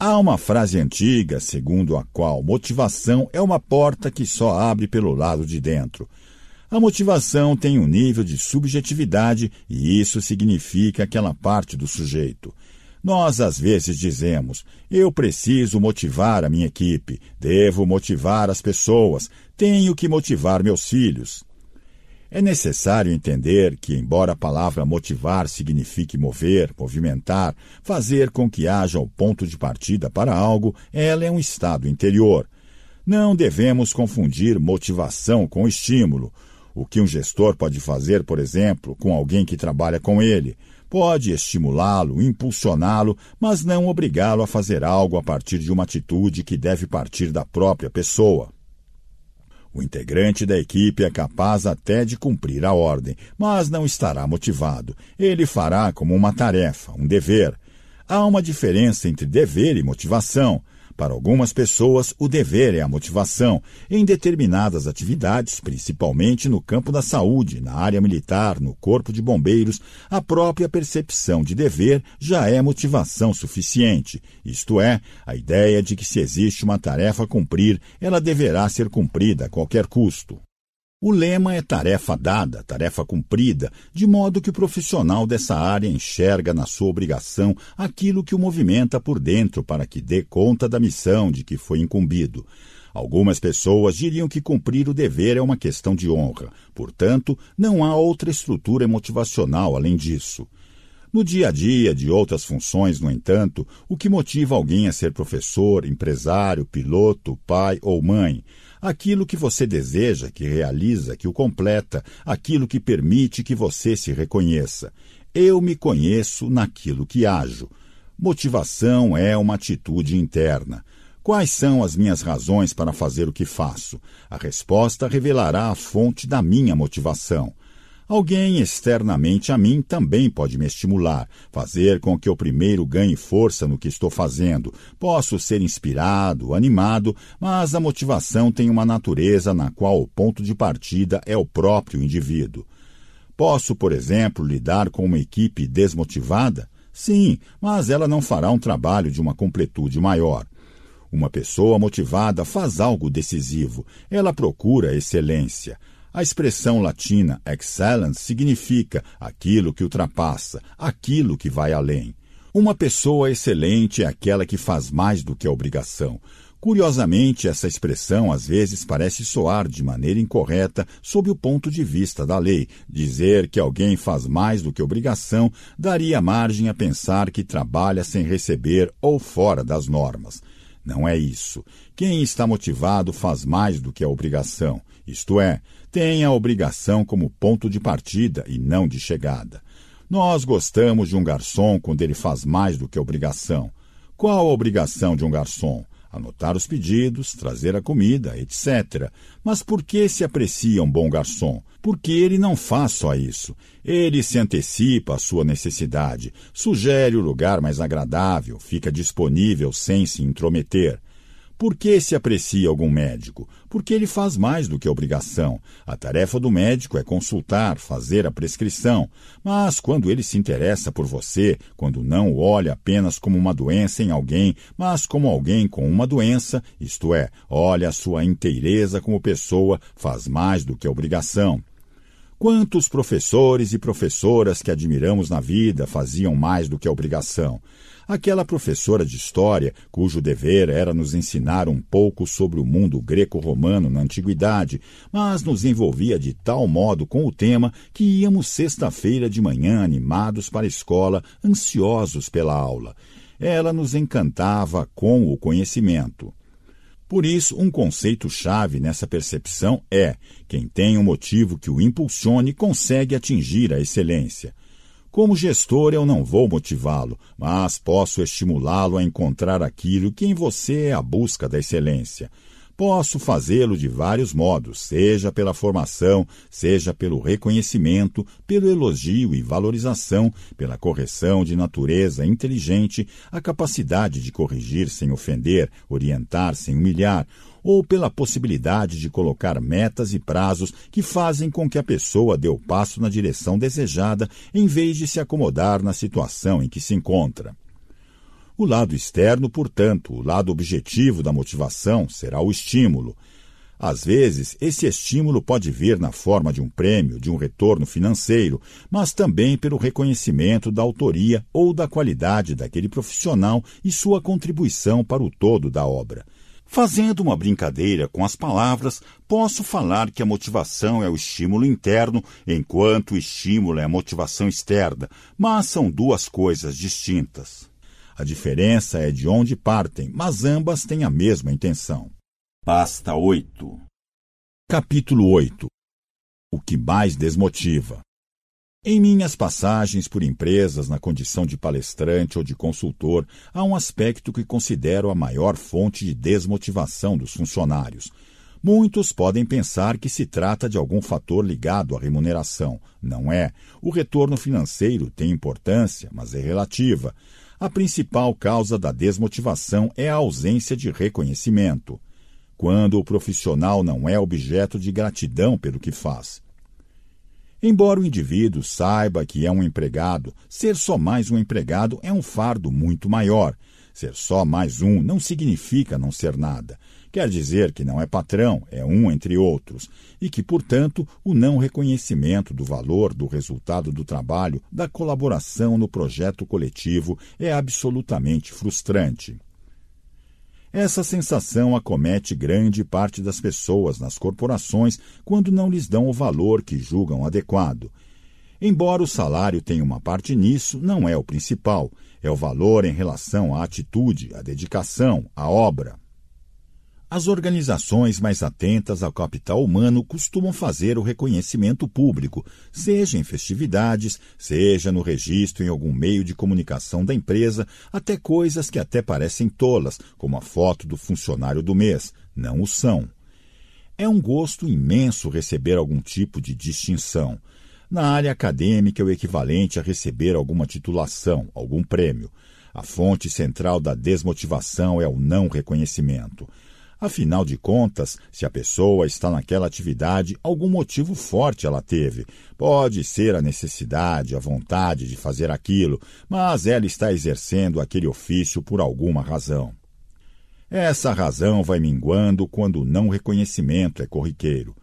Há uma frase antiga segundo a qual motivação é uma porta que só abre pelo lado de dentro. A motivação tem um nível de subjetividade e isso significa aquela parte do sujeito. Nós às vezes dizemos: eu preciso motivar a minha equipe, devo motivar as pessoas, tenho que motivar meus filhos. É necessário entender que, embora a palavra motivar signifique mover, movimentar, fazer com que haja o ponto de partida para algo, ela é um estado interior. Não devemos confundir motivação com estímulo. O que um gestor pode fazer, por exemplo, com alguém que trabalha com ele? Pode estimulá-lo, impulsioná-lo, mas não obrigá-lo a fazer algo a partir de uma atitude que deve partir da própria pessoa. O integrante da equipe é capaz até de cumprir a ordem, mas não estará motivado. Ele fará como uma tarefa, um dever. Há uma diferença entre dever e motivação. Para algumas pessoas, o dever é a motivação. Em determinadas atividades, principalmente no campo da saúde, na área militar, no corpo de bombeiros, a própria percepção de dever já é motivação suficiente. Isto é, a ideia de que se existe uma tarefa a cumprir, ela deverá ser cumprida a qualquer custo. O lema é tarefa dada, tarefa cumprida, de modo que o profissional dessa área enxerga na sua obrigação aquilo que o movimenta por dentro para que dê conta da missão de que foi incumbido. Algumas pessoas diriam que cumprir o dever é uma questão de honra, portanto, não há outra estrutura motivacional além disso. No dia a dia de outras funções, no entanto, o que motiva alguém a ser professor, empresário, piloto, pai ou mãe? Aquilo que você deseja, que realiza, que o completa, aquilo que permite que você se reconheça. Eu me conheço naquilo que ajo. Motivação é uma atitude interna. Quais são as minhas razões para fazer o que faço? A resposta revelará a fonte da minha motivação. Alguém externamente a mim também pode me estimular, fazer com que eu primeiro ganhe força no que estou fazendo. Posso ser inspirado, animado, mas a motivação tem uma natureza na qual o ponto de partida é o próprio indivíduo. Posso, por exemplo, lidar com uma equipe desmotivada? Sim, mas ela não fará um trabalho de uma completude maior. Uma pessoa motivada faz algo decisivo, ela procura excelência. A expressão latina excellence significa aquilo que ultrapassa, aquilo que vai além. Uma pessoa excelente é aquela que faz mais do que a obrigação. Curiosamente, essa expressão às vezes parece soar de maneira incorreta sob o ponto de vista da lei. Dizer que alguém faz mais do que obrigação daria margem a pensar que trabalha sem receber ou fora das normas. Não é isso. Quem está motivado faz mais do que a obrigação, isto é, tem a obrigação como ponto de partida e não de chegada. Nós gostamos de um garçom quando ele faz mais do que obrigação. Qual a obrigação de um garçom? Anotar os pedidos, trazer a comida, etc. Mas por que se aprecia um bom garçom? Porque ele não faz só isso. Ele se antecipa à sua necessidade, sugere o lugar mais agradável, fica disponível sem se intrometer. Por que se aprecia algum médico? Porque ele faz mais do que obrigação. A tarefa do médico é consultar, fazer a prescrição. Mas quando ele se interessa por você, quando não o olha apenas como uma doença em alguém, mas como alguém com uma doença, isto é, olha a sua inteireza como pessoa, faz mais do que obrigação. Quantos professores e professoras que admiramos na vida faziam mais do que obrigação? Aquela professora de história, cujo dever era nos ensinar um pouco sobre o mundo greco-romano na antiguidade, mas nos envolvia de tal modo com o tema que íamos sexta-feira de manhã animados para a escola, ansiosos pela aula. Ela nos encantava com o conhecimento. Por isso, um conceito-chave nessa percepção é: quem tem um motivo que o impulsione consegue atingir a excelência. Como gestor, eu não vou motivá-lo, mas posso estimulá-lo a encontrar aquilo que em você é a busca da excelência. Posso fazê-lo de vários modos, seja pela formação, seja pelo reconhecimento, pelo elogio e valorização, pela correção de natureza inteligente, a capacidade de corrigir sem ofender, orientar sem humilhar, ou pela possibilidade de colocar metas e prazos que fazem com que a pessoa dê o passo na direção desejada em vez de se acomodar na situação em que se encontra. O lado externo, portanto, o lado objetivo da motivação, será o estímulo. Às vezes, esse estímulo pode vir na forma de um prêmio, de um retorno financeiro, mas também pelo reconhecimento da autoria ou da qualidade daquele profissional e sua contribuição para o todo da obra. Fazendo uma brincadeira com as palavras, posso falar que a motivação é o estímulo interno, enquanto o estímulo é a motivação externa, mas são duas coisas distintas. A diferença é de onde partem, mas ambas têm a mesma intenção. Pasta 8 Capítulo 8 O que mais desmotiva em minhas passagens por empresas na condição de palestrante ou de consultor, há um aspecto que considero a maior fonte de desmotivação dos funcionários. Muitos podem pensar que se trata de algum fator ligado à remuneração. Não é. O retorno financeiro tem importância, mas é relativa. A principal causa da desmotivação é a ausência de reconhecimento. Quando o profissional não é objeto de gratidão pelo que faz. Embora o indivíduo saiba que é um empregado, ser só mais um empregado é um fardo muito maior. Ser só mais um não significa não ser nada. Quer dizer que não é patrão, é um entre outros, e que, portanto, o não reconhecimento do valor do resultado do trabalho, da colaboração no projeto coletivo é absolutamente frustrante. Essa sensação acomete grande parte das pessoas nas corporações quando não lhes dão o valor que julgam adequado. Embora o salário tenha uma parte nisso, não é o principal. É o valor em relação à atitude, à dedicação, à obra. As organizações mais atentas ao capital humano costumam fazer o reconhecimento público, seja em festividades, seja no registro em algum meio de comunicação da empresa, até coisas que até parecem tolas, como a foto do funcionário do mês. Não o são. É um gosto imenso receber algum tipo de distinção. Na área acadêmica, é o equivalente a receber alguma titulação, algum prêmio. A fonte central da desmotivação é o não reconhecimento. Afinal de contas, se a pessoa está naquela atividade, algum motivo forte ela teve. Pode ser a necessidade, a vontade de fazer aquilo, mas ela está exercendo aquele ofício por alguma razão. Essa razão vai minguando quando o não reconhecimento é corriqueiro.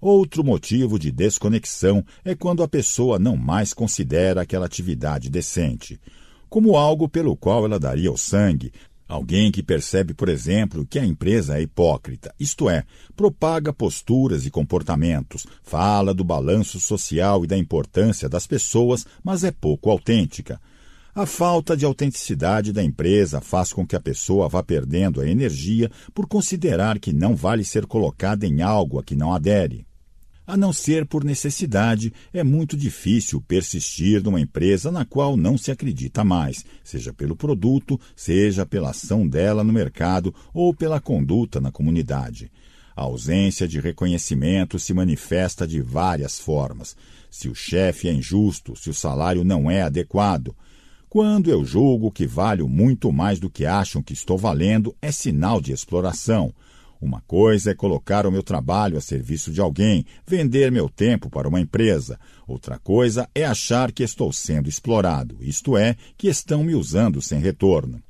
Outro motivo de desconexão é quando a pessoa não mais considera aquela atividade decente, como algo pelo qual ela daria o sangue, Alguém que percebe, por exemplo, que a empresa é hipócrita, isto é, propaga posturas e comportamentos, fala do balanço social e da importância das pessoas, mas é pouco autêntica. A falta de autenticidade da empresa faz com que a pessoa vá perdendo a energia por considerar que não vale ser colocada em algo a que não adere. A não ser por necessidade, é muito difícil persistir numa empresa na qual não se acredita mais, seja pelo produto, seja pela ação dela no mercado ou pela conduta na comunidade. A ausência de reconhecimento se manifesta de várias formas. Se o chefe é injusto, se o salário não é adequado. Quando eu julgo que valho muito mais do que acham que estou valendo, é sinal de exploração. Uma coisa é colocar o meu trabalho a serviço de alguém, vender meu tempo para uma empresa. Outra coisa é achar que estou sendo explorado, isto é, que estão me usando sem retorno.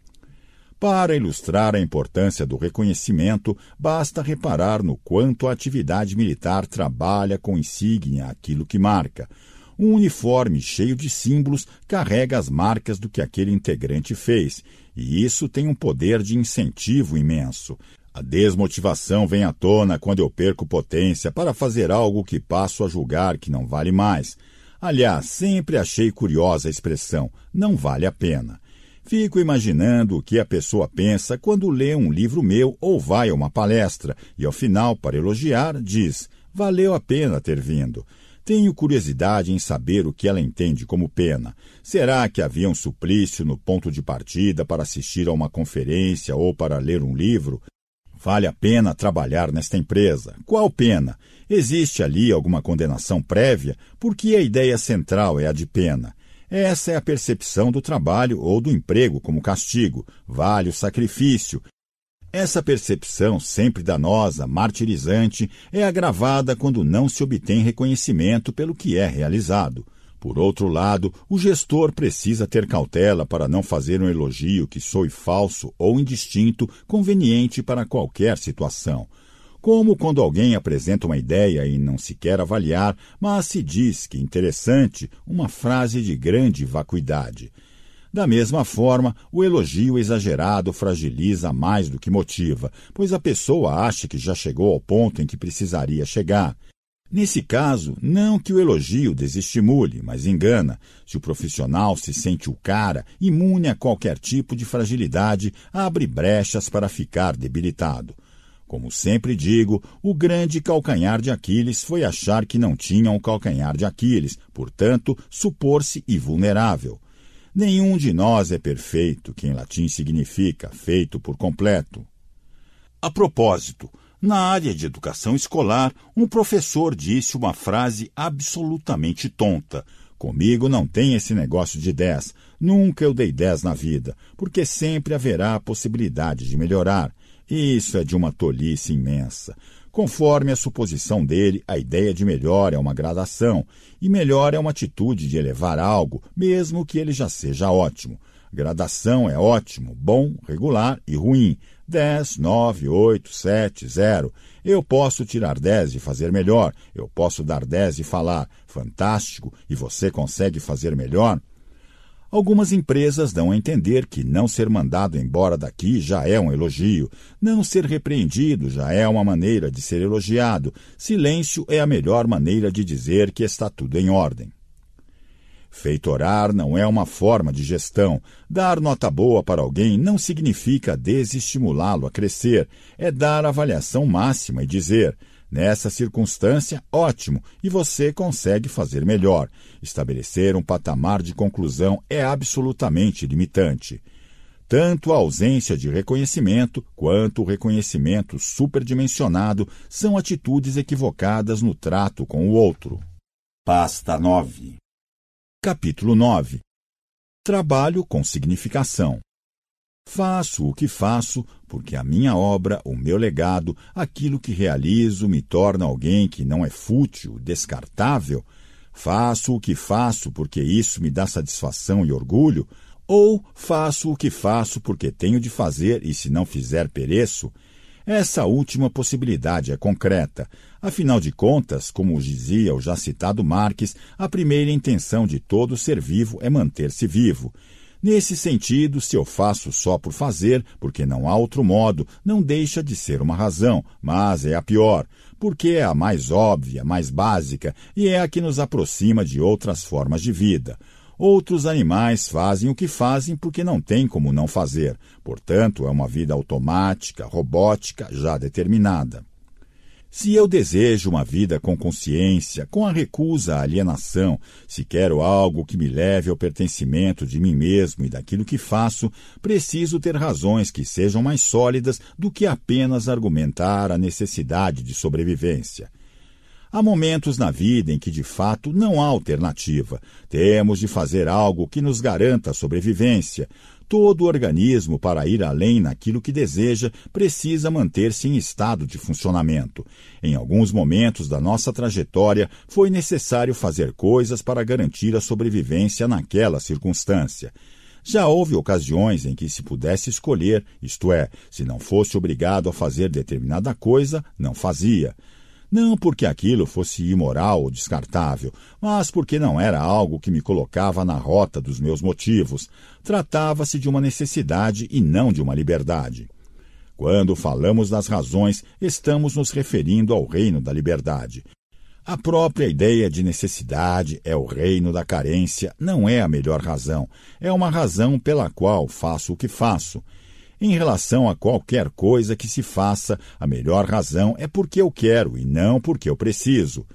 Para ilustrar a importância do reconhecimento, basta reparar no quanto a atividade militar trabalha com insígnia aquilo que marca. Um uniforme cheio de símbolos carrega as marcas do que aquele integrante fez, e isso tem um poder de incentivo imenso. A desmotivação vem à tona quando eu perco potência para fazer algo que passo a julgar que não vale mais. Aliás, sempre achei curiosa a expressão não vale a pena. Fico imaginando o que a pessoa pensa quando lê um livro meu ou vai a uma palestra e, ao final, para elogiar, diz: valeu a pena ter vindo. Tenho curiosidade em saber o que ela entende como pena. Será que havia um suplício no ponto de partida para assistir a uma conferência ou para ler um livro? Vale a pena trabalhar nesta empresa? Qual pena? Existe ali alguma condenação prévia? Porque a ideia central é a de pena. Essa é a percepção do trabalho ou do emprego como castigo. Vale o sacrifício. Essa percepção, sempre danosa, martirizante, é agravada quando não se obtém reconhecimento pelo que é realizado. Por outro lado, o gestor precisa ter cautela para não fazer um elogio que soe falso ou indistinto, conveniente para qualquer situação. Como quando alguém apresenta uma ideia e não se quer avaliar, mas se diz que interessante, uma frase de grande vacuidade. Da mesma forma, o elogio exagerado fragiliza mais do que motiva, pois a pessoa acha que já chegou ao ponto em que precisaria chegar. Nesse caso, não que o elogio desestimule, mas engana. Se o profissional se sente o cara, imune a qualquer tipo de fragilidade, abre brechas para ficar debilitado. Como sempre digo, o grande calcanhar de Aquiles foi achar que não tinha um calcanhar de Aquiles, portanto, supor-se invulnerável. Nenhum de nós é perfeito, que em latim significa feito por completo. A propósito, na área de educação escolar, um professor disse uma frase absolutamente tonta. Comigo não tem esse negócio de 10. Nunca eu dei 10 na vida, porque sempre haverá a possibilidade de melhorar. Isso é de uma tolice imensa. Conforme a suposição dele, a ideia de melhor é uma gradação, e melhor é uma atitude de elevar algo, mesmo que ele já seja ótimo. Gradação é ótimo, bom, regular e ruim. 10, 9, 8, 7, 0. Eu posso tirar 10 e fazer melhor. Eu posso dar 10 e falar fantástico e você consegue fazer melhor. Algumas empresas dão a entender que não ser mandado embora daqui já é um elogio, não ser repreendido já é uma maneira de ser elogiado, silêncio é a melhor maneira de dizer que está tudo em ordem. Feitorar não é uma forma de gestão. Dar nota boa para alguém não significa desestimulá-lo a crescer. É dar avaliação máxima e dizer: Nessa circunstância, ótimo, e você consegue fazer melhor. Estabelecer um patamar de conclusão é absolutamente limitante. Tanto a ausência de reconhecimento quanto o reconhecimento superdimensionado são atitudes equivocadas no trato com o outro. Pasta 9 Capítulo 9 Trabalho com significação. Faço o que faço porque a minha obra, o meu legado, aquilo que realizo me torna alguém que não é fútil, descartável. Faço o que faço porque isso me dá satisfação e orgulho, ou faço o que faço porque tenho de fazer e se não fizer pereço? Essa última possibilidade é concreta. Afinal de contas, como dizia o já citado Marques, a primeira intenção de todo ser vivo é manter-se vivo. Nesse sentido, se eu faço só por fazer, porque não há outro modo, não deixa de ser uma razão, mas é a pior, porque é a mais óbvia, mais básica e é a que nos aproxima de outras formas de vida. Outros animais fazem o que fazem porque não tem como não fazer. Portanto, é uma vida automática, robótica, já determinada. Se eu desejo uma vida com consciência, com a recusa à alienação, se quero algo que me leve ao pertencimento de mim mesmo e daquilo que faço, preciso ter razões que sejam mais sólidas do que apenas argumentar a necessidade de sobrevivência. Há momentos na vida em que, de fato, não há alternativa. Temos de fazer algo que nos garanta a sobrevivência. Todo organismo, para ir além naquilo que deseja, precisa manter-se em estado de funcionamento. Em alguns momentos da nossa trajetória, foi necessário fazer coisas para garantir a sobrevivência naquela circunstância. Já houve ocasiões em que se pudesse escolher, isto é, se não fosse obrigado a fazer determinada coisa, não fazia não porque aquilo fosse imoral ou descartável, mas porque não era algo que me colocava na rota dos meus motivos. Tratava-se de uma necessidade e não de uma liberdade. Quando falamos das razões, estamos nos referindo ao reino da liberdade. A própria ideia de necessidade é o reino da carência, não é a melhor razão. É uma razão pela qual faço o que faço. Em relação a qualquer coisa que se faça, a melhor razão é porque eu quero e não porque eu preciso.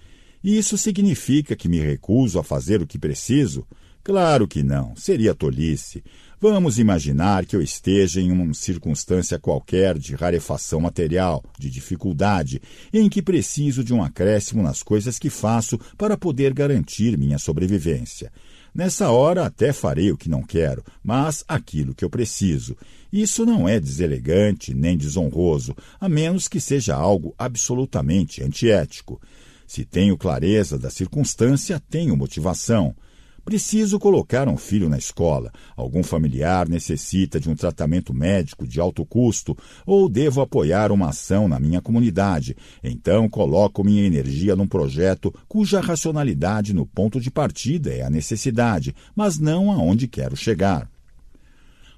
E isso significa que me recuso a fazer o que preciso? Claro que não, seria tolice. Vamos imaginar que eu esteja em uma circunstância qualquer de rarefação material, de dificuldade, em que preciso de um acréscimo nas coisas que faço para poder garantir minha sobrevivência. Nessa hora até farei o que não quero, mas aquilo que eu preciso. Isso não é deselegante nem desonroso, a menos que seja algo absolutamente antiético. Se tenho clareza da circunstância, tenho motivação. Preciso colocar um filho na escola, algum familiar necessita de um tratamento médico de alto custo, ou devo apoiar uma ação na minha comunidade. Então coloco minha energia num projeto cuja racionalidade no ponto de partida é a necessidade, mas não aonde quero chegar.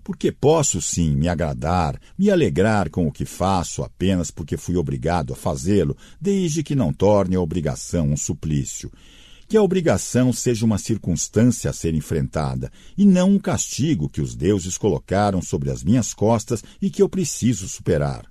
Porque posso sim me agradar, me alegrar com o que faço apenas porque fui obrigado a fazê-lo, desde que não torne a obrigação um suplício que a obrigação seja uma circunstância a ser enfrentada e não um castigo que os deuses colocaram sobre as minhas costas e que eu preciso superar.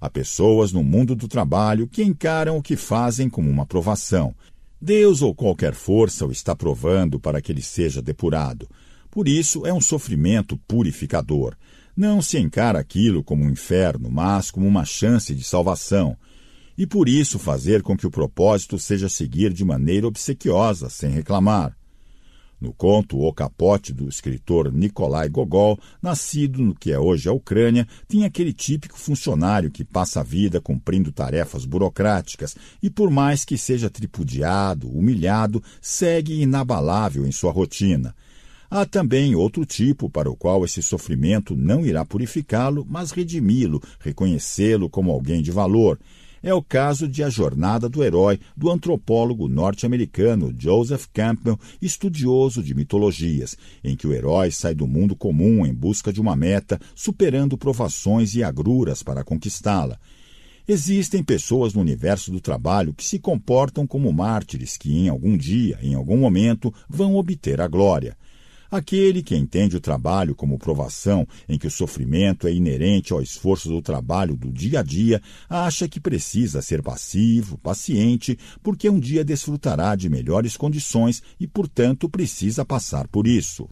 Há pessoas no mundo do trabalho que encaram o que fazem como uma provação. Deus ou qualquer força o está provando para que ele seja depurado. Por isso é um sofrimento purificador. Não se encara aquilo como um inferno, mas como uma chance de salvação e por isso fazer com que o propósito seja seguir de maneira obsequiosa, sem reclamar. No conto O Capote, do escritor Nikolai Gogol, nascido no que é hoje a Ucrânia, tinha aquele típico funcionário que passa a vida cumprindo tarefas burocráticas e, por mais que seja tripudiado, humilhado, segue inabalável em sua rotina. Há também outro tipo para o qual esse sofrimento não irá purificá-lo, mas redimi-lo, reconhecê-lo como alguém de valor é o caso de A Jornada do Herói, do antropólogo norte-americano Joseph Campbell, estudioso de mitologias, em que o herói sai do mundo comum em busca de uma meta, superando provações e agruras para conquistá-la. Existem pessoas no universo do trabalho que se comportam como mártires que, em algum dia, em algum momento, vão obter a glória. Aquele que entende o trabalho como provação, em que o sofrimento é inerente ao esforço do trabalho do dia a dia, acha que precisa ser passivo, paciente, porque um dia desfrutará de melhores condições e, portanto, precisa passar por isso.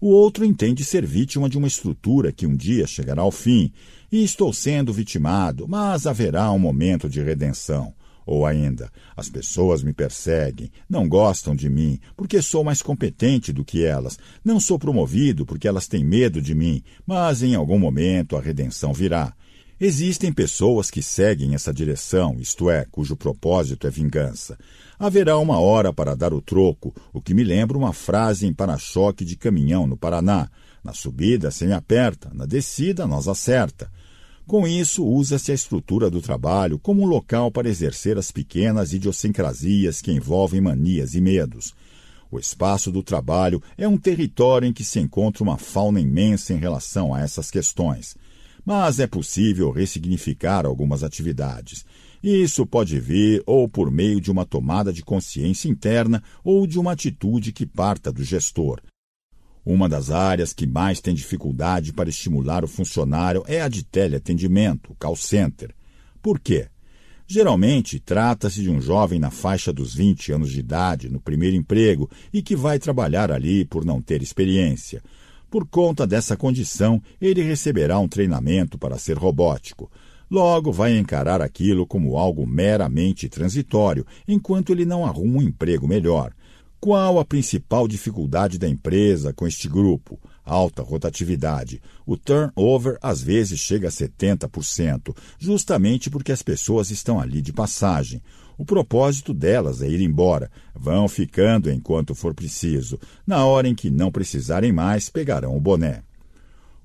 O outro entende ser vítima de uma estrutura que um dia chegará ao fim, e estou sendo vitimado, mas haverá um momento de redenção. Ou ainda, as pessoas me perseguem, não gostam de mim, porque sou mais competente do que elas. Não sou promovido porque elas têm medo de mim, mas em algum momento a redenção virá. Existem pessoas que seguem essa direção, isto é, cujo propósito é vingança. Haverá uma hora para dar o troco, o que me lembra uma frase em para-choque de caminhão no Paraná. Na subida, sem aperta, na descida, nós acerta. Com isso, usa-se a estrutura do trabalho como um local para exercer as pequenas idiosincrasias que envolvem manias e medos. O espaço do trabalho é um território em que se encontra uma fauna imensa em relação a essas questões. Mas é possível ressignificar algumas atividades. Isso pode vir ou por meio de uma tomada de consciência interna ou de uma atitude que parta do gestor. Uma das áreas que mais tem dificuldade para estimular o funcionário é a de teleatendimento, call center. Por quê? Geralmente, trata-se de um jovem na faixa dos 20 anos de idade, no primeiro emprego, e que vai trabalhar ali por não ter experiência. Por conta dessa condição, ele receberá um treinamento para ser robótico. Logo, vai encarar aquilo como algo meramente transitório, enquanto ele não arruma um emprego melhor. Qual a principal dificuldade da empresa com este grupo? Alta rotatividade. O turnover às vezes chega a 70%, justamente porque as pessoas estão ali de passagem. O propósito delas é ir embora. Vão ficando enquanto for preciso. Na hora em que não precisarem mais, pegarão o boné.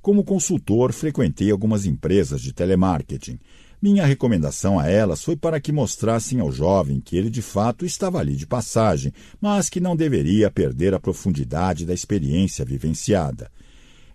Como consultor, frequentei algumas empresas de telemarketing. Minha recomendação a elas foi para que mostrassem ao jovem que ele de fato estava ali de passagem, mas que não deveria perder a profundidade da experiência vivenciada.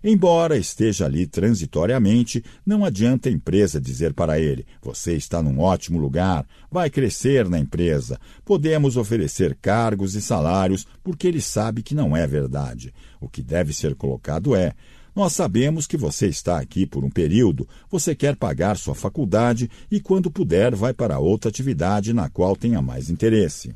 Embora esteja ali transitoriamente, não adianta a empresa dizer para ele: você está num ótimo lugar, vai crescer na empresa, podemos oferecer cargos e salários, porque ele sabe que não é verdade. O que deve ser colocado é: nós sabemos que você está aqui por um período, você quer pagar sua faculdade e, quando puder, vai para outra atividade na qual tenha mais interesse.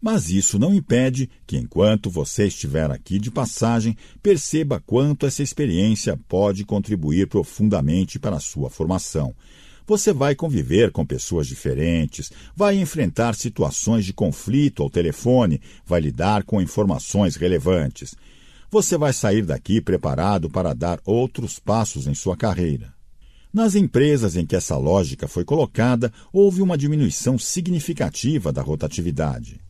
Mas isso não impede que, enquanto você estiver aqui de passagem, perceba quanto essa experiência pode contribuir profundamente para a sua formação. Você vai conviver com pessoas diferentes, vai enfrentar situações de conflito ao telefone, vai lidar com informações relevantes você vai sair daqui preparado para dar outros passos em sua carreira. Nas empresas em que essa lógica foi colocada, houve uma diminuição significativa da rotatividade.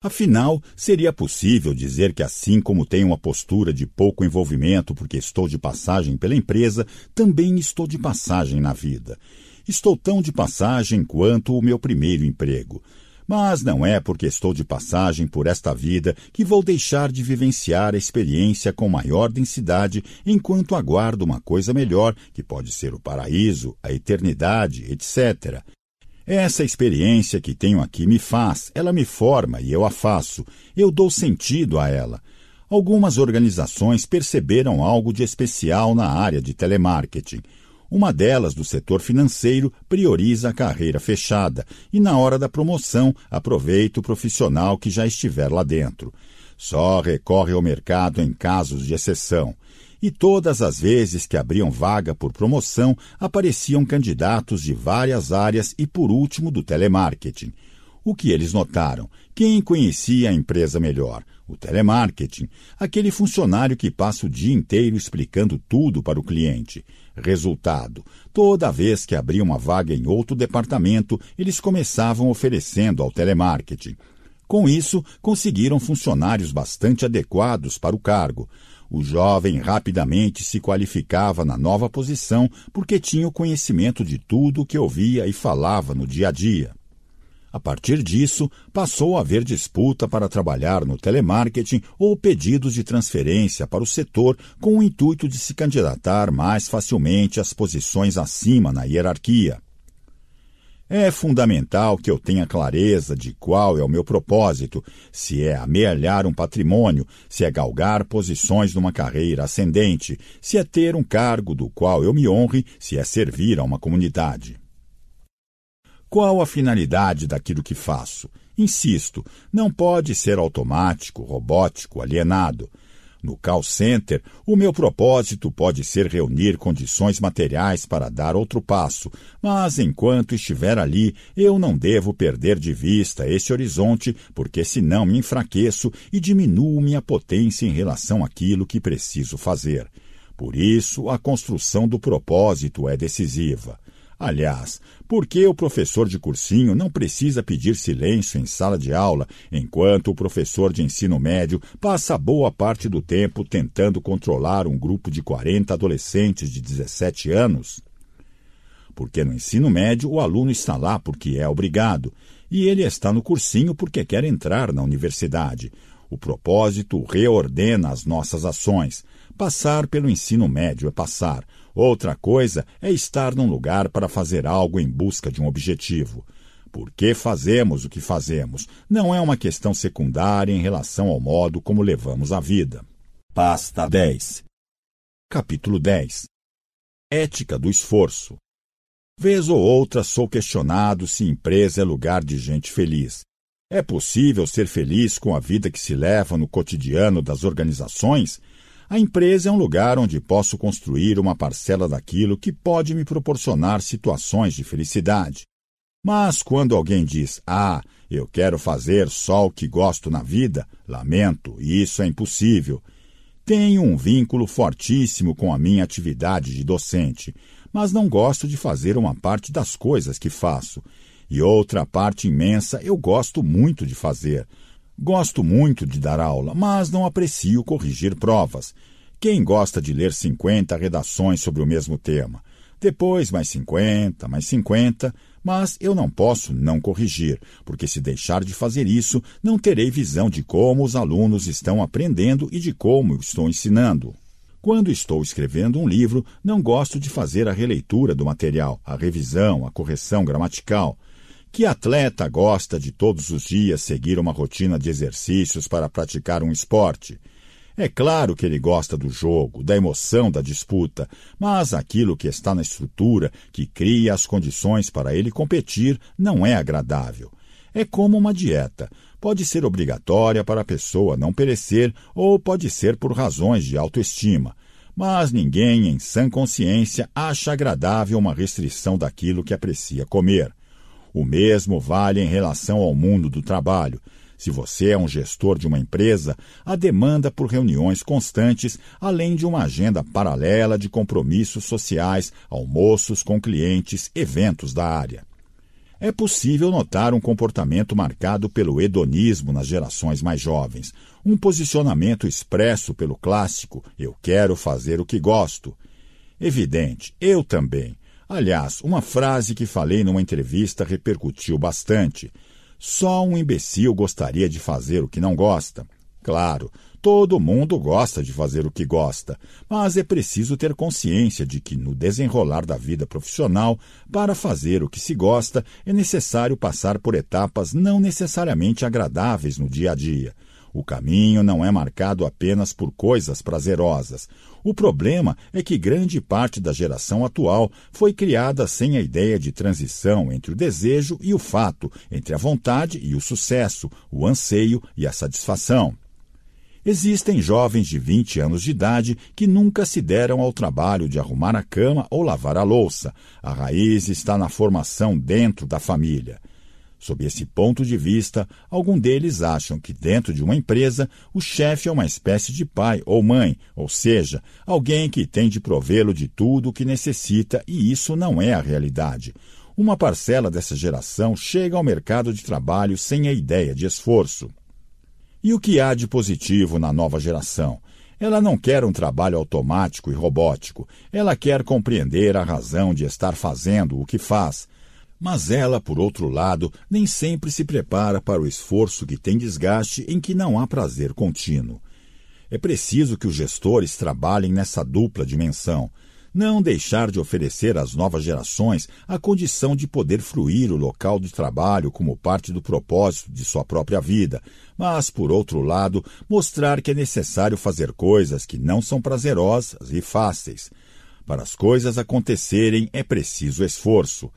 Afinal, seria possível dizer que, assim como tenho uma postura de pouco envolvimento porque estou de passagem pela empresa, também estou de passagem na vida. Estou tão de passagem quanto o meu primeiro emprego. Mas não é porque estou de passagem por esta vida que vou deixar de vivenciar a experiência com maior densidade enquanto aguardo uma coisa melhor, que pode ser o paraíso, a eternidade, etc. Essa experiência que tenho aqui me faz, ela me forma e eu a faço, eu dou sentido a ela. Algumas organizações perceberam algo de especial na área de telemarketing. Uma delas, do setor financeiro, prioriza a carreira fechada e, na hora da promoção, aproveita o profissional que já estiver lá dentro. Só recorre ao mercado em casos de exceção. E todas as vezes que abriam vaga por promoção, apareciam candidatos de várias áreas e, por último, do telemarketing. O que eles notaram? Quem conhecia a empresa melhor? O telemarketing, aquele funcionário que passa o dia inteiro explicando tudo para o cliente. Resultado: toda vez que abria uma vaga em outro departamento, eles começavam oferecendo ao telemarketing. Com isso, conseguiram funcionários bastante adequados para o cargo. O jovem rapidamente se qualificava na nova posição porque tinha o conhecimento de tudo o que ouvia e falava no dia a dia. A partir disso, passou a haver disputa para trabalhar no telemarketing ou pedidos de transferência para o setor com o intuito de se candidatar mais facilmente às posições acima na hierarquia. É fundamental que eu tenha clareza de qual é o meu propósito, se é amealhar um patrimônio, se é galgar posições numa carreira ascendente, se é ter um cargo do qual eu me honre, se é servir a uma comunidade. Qual a finalidade daquilo que faço? Insisto, não pode ser automático, robótico, alienado. No call center, o meu propósito pode ser reunir condições materiais para dar outro passo, mas enquanto estiver ali, eu não devo perder de vista esse horizonte, porque senão me enfraqueço e diminuo minha potência em relação àquilo que preciso fazer. Por isso, a construção do propósito é decisiva. Aliás, por que o professor de cursinho não precisa pedir silêncio em sala de aula, enquanto o professor de ensino médio passa boa parte do tempo tentando controlar um grupo de 40 adolescentes de 17 anos? Porque no ensino médio o aluno está lá porque é obrigado, e ele está no cursinho porque quer entrar na universidade. O propósito reordena as nossas ações. Passar pelo ensino médio é passar. Outra coisa é estar num lugar para fazer algo em busca de um objetivo. Por que fazemos o que fazemos não é uma questão secundária em relação ao modo como levamos a vida. Pasta 10 Capítulo 10 Ética do esforço. Vez ou outra sou questionado se empresa é lugar de gente feliz. É possível ser feliz com a vida que se leva no cotidiano das organizações? A empresa é um lugar onde posso construir uma parcela daquilo que pode me proporcionar situações de felicidade. Mas quando alguém diz, ah, eu quero fazer só o que gosto na vida, lamento, isso é impossível. Tenho um vínculo fortíssimo com a minha atividade de docente, mas não gosto de fazer uma parte das coisas que faço. E outra parte imensa eu gosto muito de fazer. Gosto muito de dar aula, mas não aprecio corrigir provas. Quem gosta de ler 50 redações sobre o mesmo tema? Depois mais 50, mais 50, mas eu não posso não corrigir, porque se deixar de fazer isso, não terei visão de como os alunos estão aprendendo e de como estou ensinando. Quando estou escrevendo um livro, não gosto de fazer a releitura do material, a revisão, a correção gramatical. Que atleta gosta de todos os dias seguir uma rotina de exercícios para praticar um esporte? É claro que ele gosta do jogo, da emoção da disputa, mas aquilo que está na estrutura, que cria as condições para ele competir, não é agradável. É como uma dieta. Pode ser obrigatória para a pessoa não perecer ou pode ser por razões de autoestima. Mas ninguém, em sã consciência, acha agradável uma restrição daquilo que aprecia comer. O mesmo vale em relação ao mundo do trabalho. Se você é um gestor de uma empresa, a demanda por reuniões constantes, além de uma agenda paralela de compromissos sociais, almoços com clientes, eventos da área. É possível notar um comportamento marcado pelo hedonismo nas gerações mais jovens, um posicionamento expresso pelo clássico eu quero fazer o que gosto. Evidente, eu também. Aliás, uma frase que falei numa entrevista repercutiu bastante. Só um imbecil gostaria de fazer o que não gosta. Claro, todo mundo gosta de fazer o que gosta, mas é preciso ter consciência de que, no desenrolar da vida profissional, para fazer o que se gosta, é necessário passar por etapas não necessariamente agradáveis no dia a dia. O caminho não é marcado apenas por coisas prazerosas. O problema é que grande parte da geração atual foi criada sem a ideia de transição entre o desejo e o fato, entre a vontade e o sucesso, o anseio e a satisfação. Existem jovens de 20 anos de idade que nunca se deram ao trabalho de arrumar a cama ou lavar a louça. A raiz está na formação dentro da família. Sob esse ponto de vista, alguns deles acham que dentro de uma empresa o chefe é uma espécie de pai ou mãe, ou seja, alguém que tem de provê-lo de tudo o que necessita, e isso não é a realidade. Uma parcela dessa geração chega ao mercado de trabalho sem a ideia de esforço. E o que há de positivo na nova geração? Ela não quer um trabalho automático e robótico. Ela quer compreender a razão de estar fazendo o que faz Mas ela, por outro lado, nem sempre se prepara para o esforço que tem desgaste em que não há prazer contínuo. É preciso que os gestores trabalhem nessa dupla dimensão. Não deixar de oferecer às novas gerações a condição de poder fruir o local de trabalho como parte do propósito de sua própria vida, mas, por outro lado, mostrar que é necessário fazer coisas que não são prazerosas e fáceis. Para as coisas acontecerem é preciso esforço.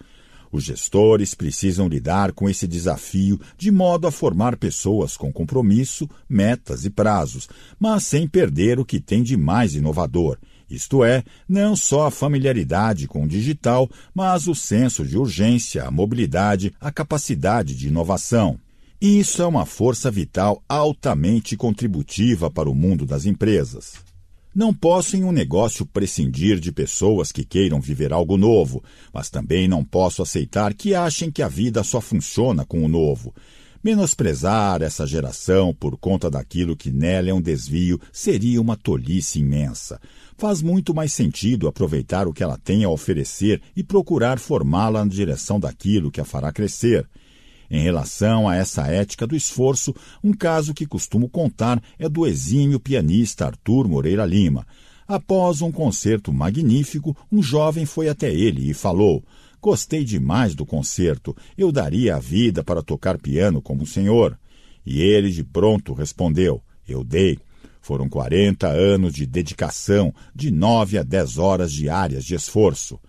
Os gestores precisam lidar com esse desafio de modo a formar pessoas com compromisso, metas e prazos, mas sem perder o que tem de mais inovador, isto é, não só a familiaridade com o digital, mas o senso de urgência, a mobilidade, a capacidade de inovação. Isso é uma força vital altamente contributiva para o mundo das empresas. Não posso em um negócio prescindir de pessoas que queiram viver algo novo, mas também não posso aceitar que achem que a vida só funciona com o novo. Menosprezar essa geração por conta daquilo que nela é um desvio seria uma tolice imensa. Faz muito mais sentido aproveitar o que ela tem a oferecer e procurar formá-la na direção daquilo que a fará crescer. Em relação a essa ética do esforço, um caso que costumo contar é do exímio pianista Arthur Moreira Lima. Após um concerto magnífico, um jovem foi até ele e falou: Gostei demais do concerto. Eu daria a vida para tocar piano como o senhor. E ele de pronto respondeu: Eu dei. Foram 40 anos de dedicação, de nove a dez horas diárias de esforço.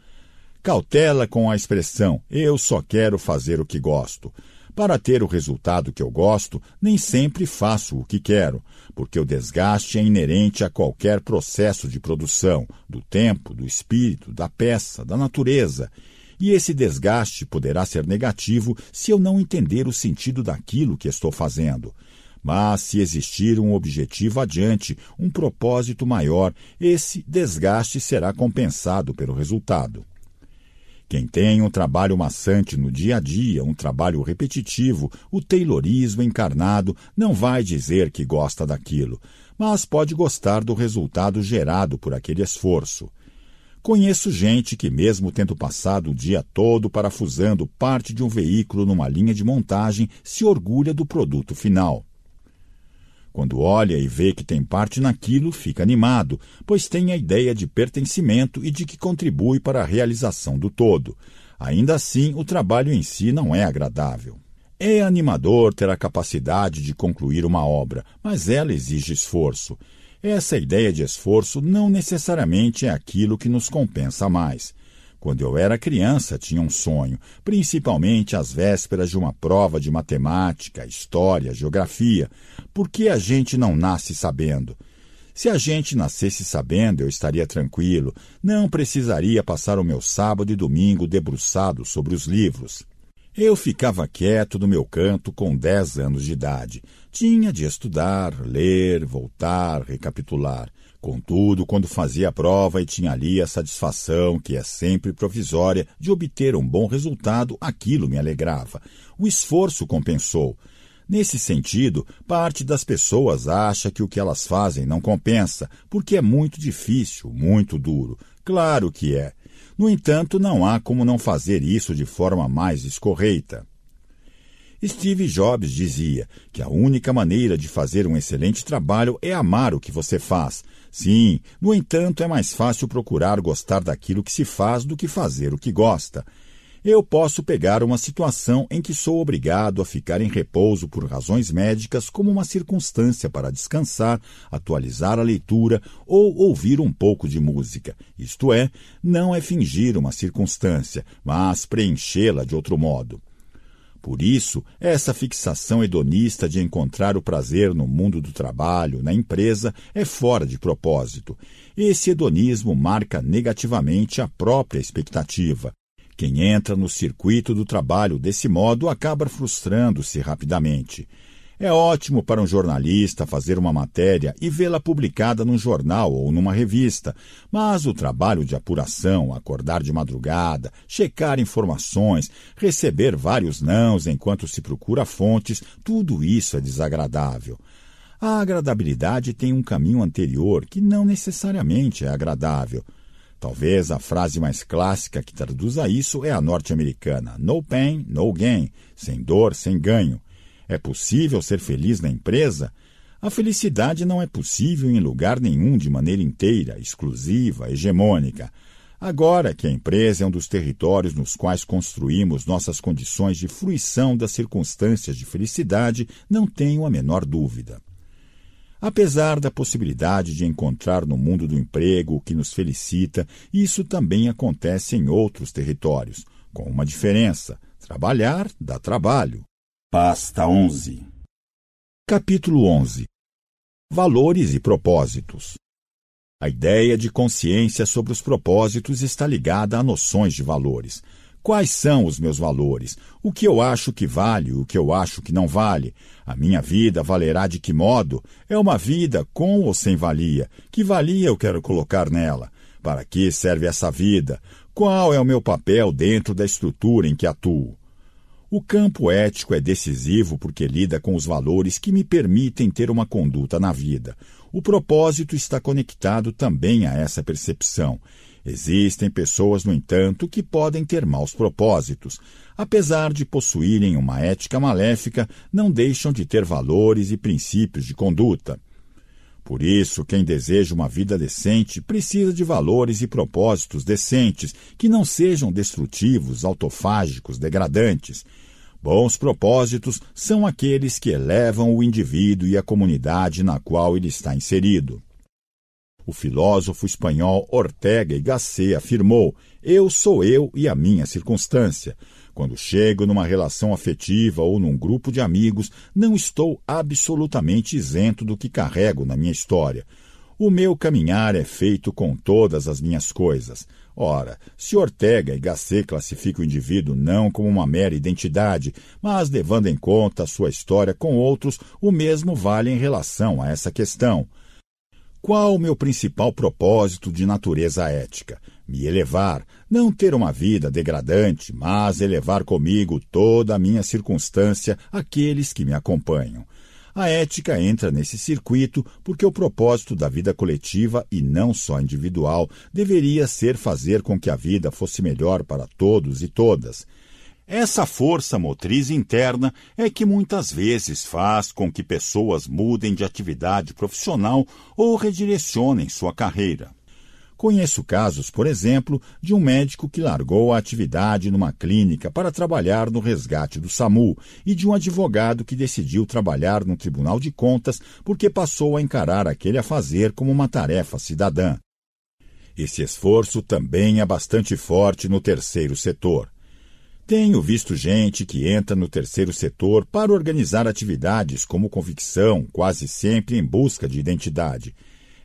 Cautela com a expressão eu só quero fazer o que gosto. Para ter o resultado que eu gosto, nem sempre faço o que quero, porque o desgaste é inerente a qualquer processo de produção, do tempo, do espírito, da peça, da natureza. E esse desgaste poderá ser negativo se eu não entender o sentido daquilo que estou fazendo. Mas se existir um objetivo adiante, um propósito maior, esse desgaste será compensado pelo resultado. Quem tem um trabalho maçante no dia a dia, um trabalho repetitivo, o taylorismo encarnado, não vai dizer que gosta daquilo, mas pode gostar do resultado gerado por aquele esforço. Conheço gente que, mesmo tendo passado o dia todo parafusando parte de um veículo numa linha de montagem, se orgulha do produto final. Quando olha e vê que tem parte naquilo, fica animado, pois tem a ideia de pertencimento e de que contribui para a realização do todo. Ainda assim, o trabalho em si não é agradável. É animador ter a capacidade de concluir uma obra, mas ela exige esforço. Essa ideia de esforço não necessariamente é aquilo que nos compensa mais. Quando eu era criança, tinha um sonho, principalmente às vésperas de uma prova de matemática, história, geografia. Por que a gente não nasce sabendo? Se a gente nascesse sabendo, eu estaria tranquilo, não precisaria passar o meu sábado e domingo debruçado sobre os livros. Eu ficava quieto no meu canto com dez anos de idade. Tinha de estudar, ler, voltar, recapitular. Contudo, quando fazia a prova e tinha ali a satisfação, que é sempre provisória, de obter um bom resultado, aquilo me alegrava. O esforço compensou. Nesse sentido, parte das pessoas acha que o que elas fazem não compensa, porque é muito difícil, muito duro. Claro que é. No entanto, não há como não fazer isso de forma mais escorreita. Steve Jobs dizia que a única maneira de fazer um excelente trabalho é amar o que você faz. Sim, no entanto, é mais fácil procurar gostar daquilo que se faz do que fazer o que gosta. Eu posso pegar uma situação em que sou obrigado a ficar em repouso por razões médicas como uma circunstância para descansar, atualizar a leitura ou ouvir um pouco de música. Isto é, não é fingir uma circunstância, mas preenchê-la de outro modo. Por isso, essa fixação hedonista de encontrar o prazer no mundo do trabalho, na empresa, é fora de propósito. Esse hedonismo marca negativamente a própria expectativa. Quem entra no circuito do trabalho desse modo acaba frustrando-se rapidamente. É ótimo para um jornalista fazer uma matéria e vê-la publicada num jornal ou numa revista, mas o trabalho de apuração, acordar de madrugada, checar informações, receber vários nãos enquanto se procura fontes, tudo isso é desagradável. A agradabilidade tem um caminho anterior que não necessariamente é agradável. Talvez a frase mais clássica que traduza isso é a norte-americana: No pain, no gain. Sem dor, sem ganho. É possível ser feliz na empresa? A felicidade não é possível em lugar nenhum de maneira inteira, exclusiva, hegemônica. Agora que a empresa é um dos territórios nos quais construímos nossas condições de fruição das circunstâncias de felicidade, não tenho a menor dúvida. Apesar da possibilidade de encontrar no mundo do emprego o que nos felicita, isso também acontece em outros territórios, com uma diferença: trabalhar dá trabalho. Pasta 11 Capítulo 11 Valores e propósitos. A ideia de consciência sobre os propósitos está ligada a noções de valores. Quais são os meus valores? O que eu acho que vale, o que eu acho que não vale? A minha vida valerá de que modo? É uma vida com ou sem valia? Que valia eu quero colocar nela? Para que serve essa vida? Qual é o meu papel dentro da estrutura em que atuo? O campo ético é decisivo porque lida com os valores que me permitem ter uma conduta na vida. O propósito está conectado também a essa percepção. Existem pessoas, no entanto, que podem ter maus propósitos. Apesar de possuírem uma ética maléfica, não deixam de ter valores e princípios de conduta. Por isso, quem deseja uma vida decente precisa de valores e propósitos decentes, que não sejam destrutivos, autofágicos, degradantes. Bons propósitos são aqueles que elevam o indivíduo e a comunidade na qual ele está inserido. O filósofo espanhol Ortega y Gasset afirmou: Eu sou eu e a minha circunstância. Quando chego numa relação afetiva ou num grupo de amigos, não estou absolutamente isento do que carrego na minha história. O meu caminhar é feito com todas as minhas coisas. Ora, se Ortega e Gasset classificam o indivíduo não como uma mera identidade, mas levando em conta sua história com outros, o mesmo vale em relação a essa questão. Qual o meu principal propósito de natureza ética? Me elevar, não ter uma vida degradante, mas elevar comigo toda a minha circunstância, aqueles que me acompanham. A ética entra nesse circuito porque o propósito da vida coletiva e não só individual deveria ser fazer com que a vida fosse melhor para todos e todas. Essa força motriz interna é que muitas vezes faz com que pessoas mudem de atividade profissional ou redirecionem sua carreira. Conheço casos, por exemplo, de um médico que largou a atividade numa clínica para trabalhar no resgate do SAMU e de um advogado que decidiu trabalhar no Tribunal de Contas porque passou a encarar aquele a fazer como uma tarefa cidadã. Esse esforço também é bastante forte no terceiro setor. Tenho visto gente que entra no terceiro setor para organizar atividades como convicção, quase sempre em busca de identidade.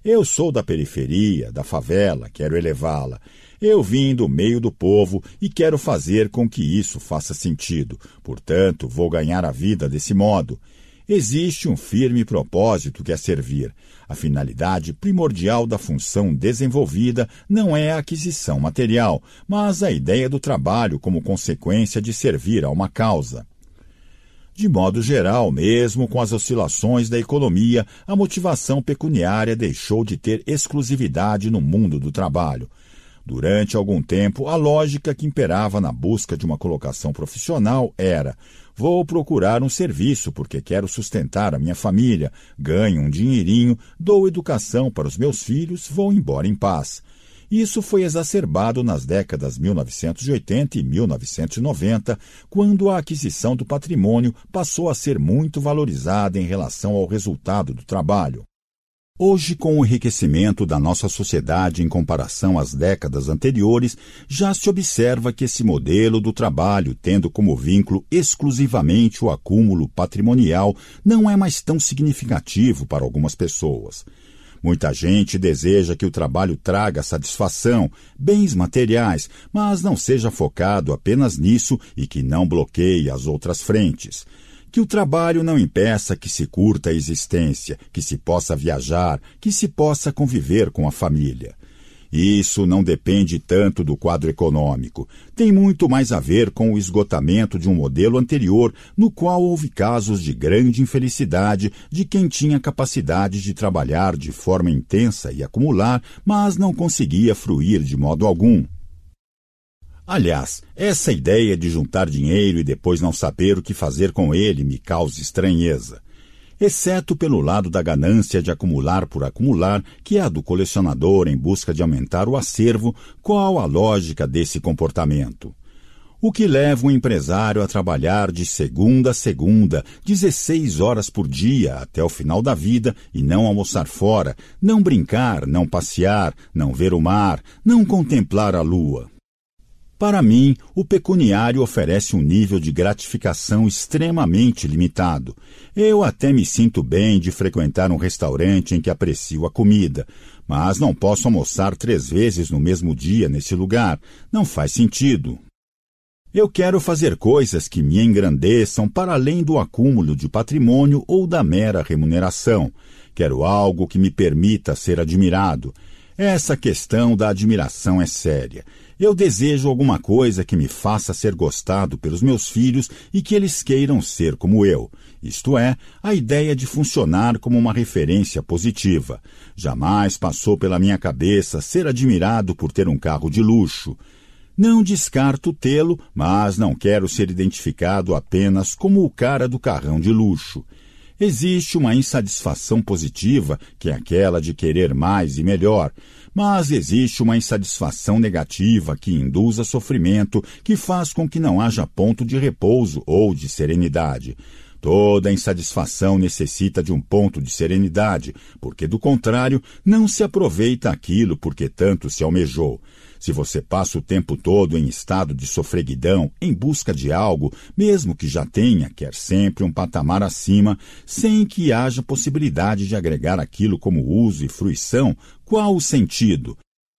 Eu sou da periferia, da favela, quero elevá-la. Eu vim do meio do povo e quero fazer com que isso faça sentido. Portanto, vou ganhar a vida desse modo. Existe um firme propósito que é servir. A finalidade primordial da função desenvolvida não é a aquisição material, mas a ideia do trabalho como consequência de servir a uma causa. De modo geral, mesmo com as oscilações da economia, a motivação pecuniária deixou de ter exclusividade no mundo do trabalho. Durante algum tempo, a lógica que imperava na busca de uma colocação profissional era Vou procurar um serviço porque quero sustentar a minha família, ganho um dinheirinho, dou educação para os meus filhos, vou embora em paz. Isso foi exacerbado nas décadas 1980 e 1990, quando a aquisição do patrimônio passou a ser muito valorizada em relação ao resultado do trabalho. Hoje, com o enriquecimento da nossa sociedade em comparação às décadas anteriores, já se observa que esse modelo do trabalho, tendo como vínculo exclusivamente o acúmulo patrimonial, não é mais tão significativo para algumas pessoas. Muita gente deseja que o trabalho traga satisfação, bens materiais, mas não seja focado apenas nisso e que não bloqueie as outras frentes que o trabalho não impeça que se curta a existência, que se possa viajar, que se possa conviver com a família. Isso não depende tanto do quadro econômico. Tem muito mais a ver com o esgotamento de um modelo anterior, no qual houve casos de grande infelicidade de quem tinha capacidade de trabalhar de forma intensa e acumular, mas não conseguia fruir de modo algum. Aliás, essa ideia de juntar dinheiro e depois não saber o que fazer com ele me causa estranheza exceto pelo lado da ganância de acumular por acumular, que é a do colecionador em busca de aumentar o acervo, qual a lógica desse comportamento? O que leva um empresário a trabalhar de segunda a segunda, 16 horas por dia até o final da vida e não almoçar fora, não brincar, não passear, não ver o mar, não contemplar a lua. Para mim, o pecuniário oferece um nível de gratificação extremamente limitado. Eu até me sinto bem de frequentar um restaurante em que aprecio a comida, mas não posso almoçar três vezes no mesmo dia nesse lugar. Não faz sentido. Eu quero fazer coisas que me engrandeçam para além do acúmulo de patrimônio ou da mera remuneração. Quero algo que me permita ser admirado. Essa questão da admiração é séria. Eu desejo alguma coisa que me faça ser gostado pelos meus filhos e que eles queiram ser como eu. Isto é, a ideia de funcionar como uma referência positiva. Jamais passou pela minha cabeça ser admirado por ter um carro de luxo. Não descarto tê-lo, mas não quero ser identificado apenas como o cara do carrão de luxo. Existe uma insatisfação positiva, que é aquela de querer mais e melhor, mas existe uma insatisfação negativa que induz a sofrimento, que faz com que não haja ponto de repouso ou de serenidade. Toda insatisfação necessita de um ponto de serenidade, porque do contrário, não se aproveita aquilo porque tanto se almejou. Se você passa o tempo todo em estado de sofreguidão, em busca de algo, mesmo que já tenha, quer sempre um patamar acima, sem que haja possibilidade de agregar aquilo como uso e fruição, qual o sentido?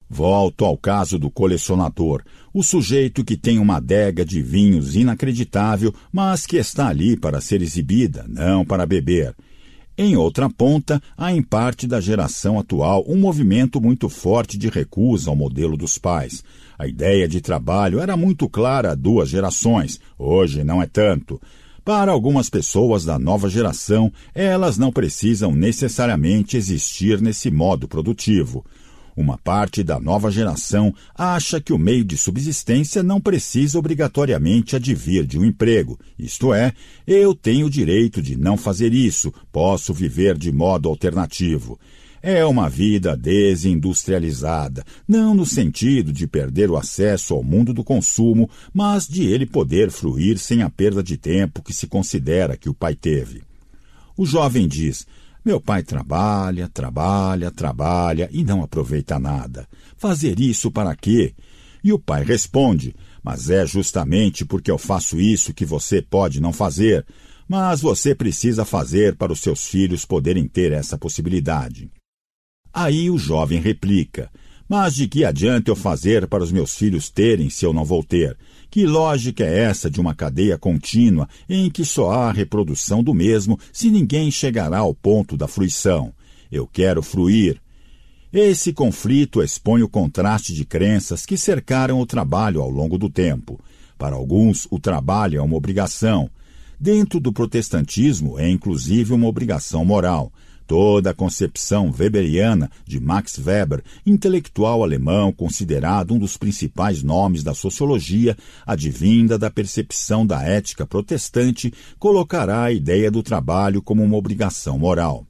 Volto ao caso do colecionador, o sujeito que tem uma adega de vinhos inacreditável, mas que está ali para ser exibida, não para beber. Em outra ponta, há em parte da geração atual um movimento muito forte de recusa ao modelo dos pais. A ideia de trabalho era muito clara há duas gerações, hoje não é tanto. Para algumas pessoas da nova geração, elas não precisam necessariamente existir nesse modo produtivo. Uma parte da nova geração acha que o meio de subsistência não precisa obrigatoriamente advir de um emprego. Isto é, eu tenho o direito de não fazer isso, posso viver de modo alternativo. É uma vida desindustrializada, não no sentido de perder o acesso ao mundo do consumo, mas de ele poder fruir sem a perda de tempo que se considera que o pai teve. O jovem diz: meu pai trabalha, trabalha, trabalha e não aproveita nada. Fazer isso para quê? E o pai responde: Mas é justamente porque eu faço isso que você pode não fazer. Mas você precisa fazer para os seus filhos poderem ter essa possibilidade. Aí o jovem replica: Mas de que adianta eu fazer para os meus filhos terem se eu não vou ter? Que lógica é essa de uma cadeia contínua em que só há reprodução do mesmo se ninguém chegará ao ponto da fruição? Eu quero fruir. Esse conflito expõe o contraste de crenças que cercaram o trabalho ao longo do tempo. Para alguns, o trabalho é uma obrigação. Dentro do protestantismo, é inclusive uma obrigação moral. Toda a concepção weberiana de Max Weber, intelectual alemão considerado um dos principais nomes da sociologia, advinda da percepção da ética protestante, colocará a ideia do trabalho como uma obrigação moral.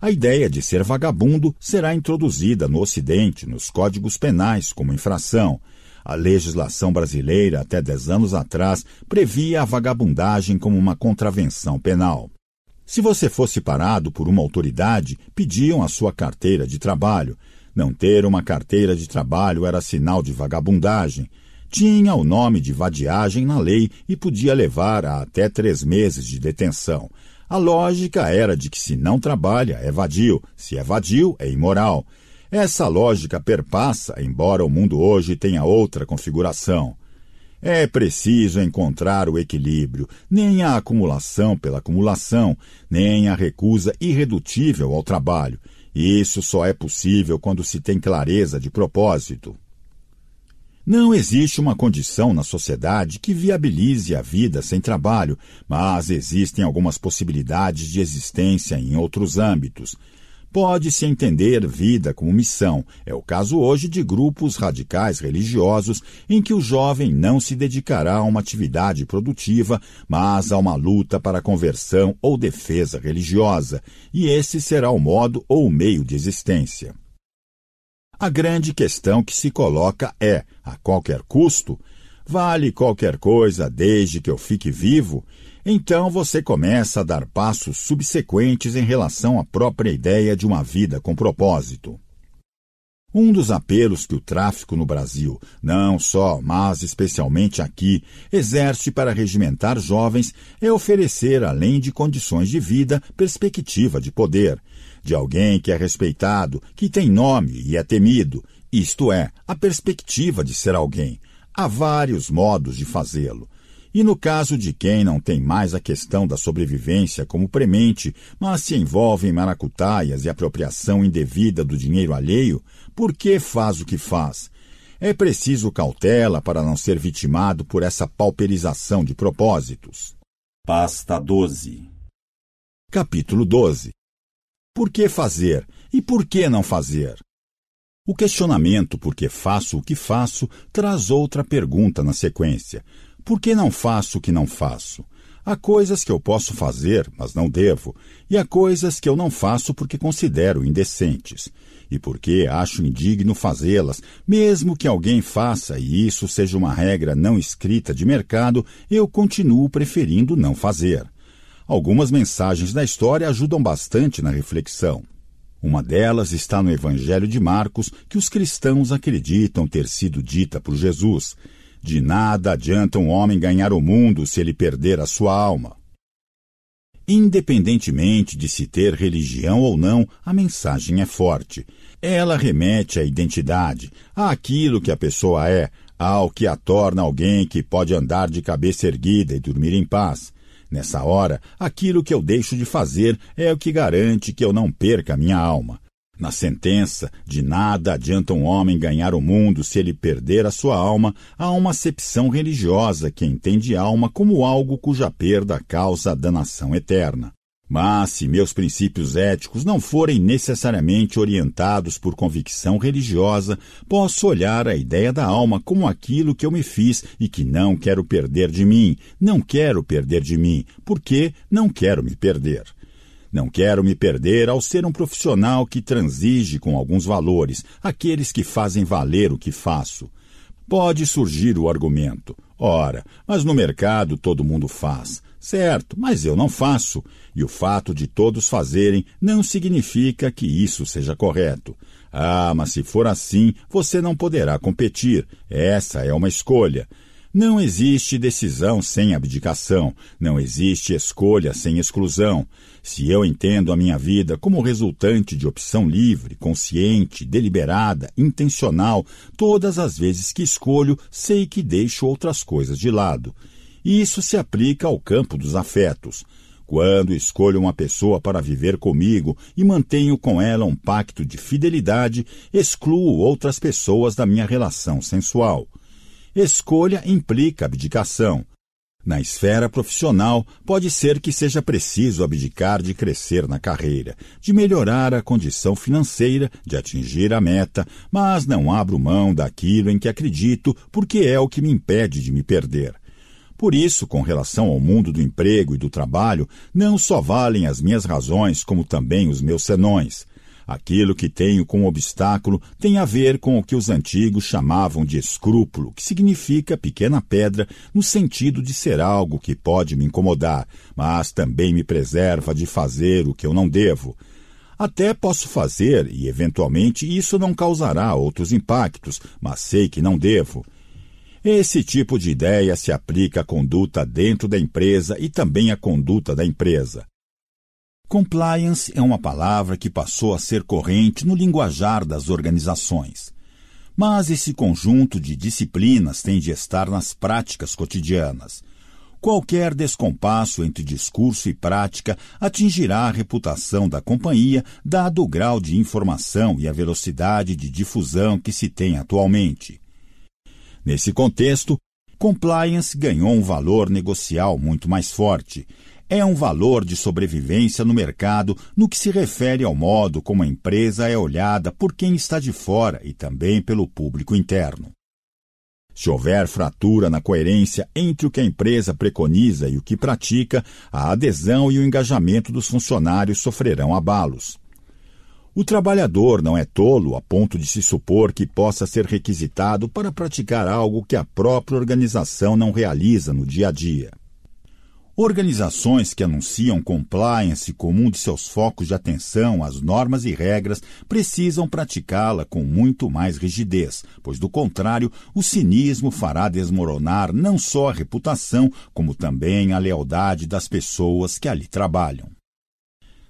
A ideia de ser vagabundo será introduzida no Ocidente nos códigos penais como infração. A legislação brasileira, até dez anos atrás, previa a vagabundagem como uma contravenção penal. Se você fosse parado por uma autoridade, pediam a sua carteira de trabalho. Não ter uma carteira de trabalho era sinal de vagabundagem. Tinha o nome de vadiagem na lei e podia levar a até três meses de detenção. A lógica era de que se não trabalha, é vadio, se é vadio, é imoral. Essa lógica perpassa, embora o mundo hoje tenha outra configuração. É preciso encontrar o equilíbrio, nem a acumulação pela acumulação, nem a recusa irredutível ao trabalho. Isso só é possível quando se tem clareza de propósito. Não existe uma condição na sociedade que viabilize a vida sem trabalho, mas existem algumas possibilidades de existência em outros âmbitos. Pode-se entender vida como missão. É o caso hoje de grupos radicais religiosos em que o jovem não se dedicará a uma atividade produtiva, mas a uma luta para conversão ou defesa religiosa, e esse será o modo ou o meio de existência. A grande questão que se coloca é: a qualquer custo? Vale qualquer coisa desde que eu fique vivo? Então você começa a dar passos subsequentes em relação à própria ideia de uma vida com propósito. Um dos apelos que o tráfico no Brasil, não só, mas especialmente aqui, exerce para regimentar jovens é oferecer, além de condições de vida, perspectiva de poder, de alguém que é respeitado, que tem nome e é temido, isto é, a perspectiva de ser alguém. Há vários modos de fazê-lo. E no caso de quem não tem mais a questão da sobrevivência como premente, mas se envolve em maracutaias e apropriação indevida do dinheiro alheio, por que faz o que faz? É preciso cautela para não ser vitimado por essa pauperização de propósitos. Pasta 12 Capítulo 12 por que fazer e por que não fazer? O questionamento por que faço o que faço traz outra pergunta na sequência. Por que não faço o que não faço? Há coisas que eu posso fazer, mas não devo, e há coisas que eu não faço porque considero indecentes, e porque acho indigno fazê-las, mesmo que alguém faça e isso seja uma regra não escrita de mercado, eu continuo preferindo não fazer. Algumas mensagens da história ajudam bastante na reflexão. Uma delas está no Evangelho de Marcos, que os cristãos acreditam ter sido dita por Jesus. De nada adianta um homem ganhar o mundo se ele perder a sua alma. Independentemente de se ter religião ou não, a mensagem é forte. Ela remete à identidade, àquilo que a pessoa é, ao que a torna alguém que pode andar de cabeça erguida e dormir em paz. Nessa hora, aquilo que eu deixo de fazer é o que garante que eu não perca minha alma. Na sentença, de nada adianta um homem ganhar o mundo se ele perder a sua alma, há uma acepção religiosa que entende alma como algo cuja perda causa a danação eterna. Mas se meus princípios éticos não forem necessariamente orientados por convicção religiosa, posso olhar a ideia da alma como aquilo que eu me fiz e que não quero perder de mim. Não quero perder de mim, porque não quero me perder. Não quero me perder ao ser um profissional que transige com alguns valores, aqueles que fazem valer o que faço. Pode surgir o argumento: ora, mas no mercado todo mundo faz. Certo, mas eu não faço, e o fato de todos fazerem não significa que isso seja correto. Ah, mas se for assim, você não poderá competir. Essa é uma escolha. Não existe decisão sem abdicação, não existe escolha sem exclusão. Se eu entendo a minha vida como resultante de opção livre, consciente, deliberada, intencional, todas as vezes que escolho, sei que deixo outras coisas de lado. E isso se aplica ao campo dos afetos. Quando escolho uma pessoa para viver comigo e mantenho com ela um pacto de fidelidade, excluo outras pessoas da minha relação sensual. Escolha implica abdicação. Na esfera profissional, pode ser que seja preciso abdicar de crescer na carreira, de melhorar a condição financeira, de atingir a meta, mas não abro mão daquilo em que acredito porque é o que me impede de me perder. Por isso, com relação ao mundo do emprego e do trabalho, não só valem as minhas razões, como também os meus senões. Aquilo que tenho como obstáculo tem a ver com o que os antigos chamavam de escrúpulo, que significa pequena pedra no sentido de ser algo que pode me incomodar, mas também me preserva de fazer o que eu não devo. Até posso fazer e, eventualmente, isso não causará outros impactos, mas sei que não devo. Esse tipo de ideia se aplica à conduta dentro da empresa e também à conduta da empresa. Compliance é uma palavra que passou a ser corrente no linguajar das organizações. Mas esse conjunto de disciplinas tem de estar nas práticas cotidianas. qualquer descompasso entre discurso e prática atingirá a reputação da companhia, dado o grau de informação e a velocidade de difusão que se tem atualmente. Nesse contexto, compliance ganhou um valor negocial muito mais forte. É um valor de sobrevivência no mercado no que se refere ao modo como a empresa é olhada por quem está de fora e também pelo público interno. Se houver fratura na coerência entre o que a empresa preconiza e o que pratica, a adesão e o engajamento dos funcionários sofrerão abalos. O trabalhador não é tolo a ponto de se supor que possa ser requisitado para praticar algo que a própria organização não realiza no dia a dia. Organizações que anunciam compliance como um de seus focos de atenção às normas e regras precisam praticá-la com muito mais rigidez, pois, do contrário, o cinismo fará desmoronar não só a reputação, como também a lealdade das pessoas que ali trabalham.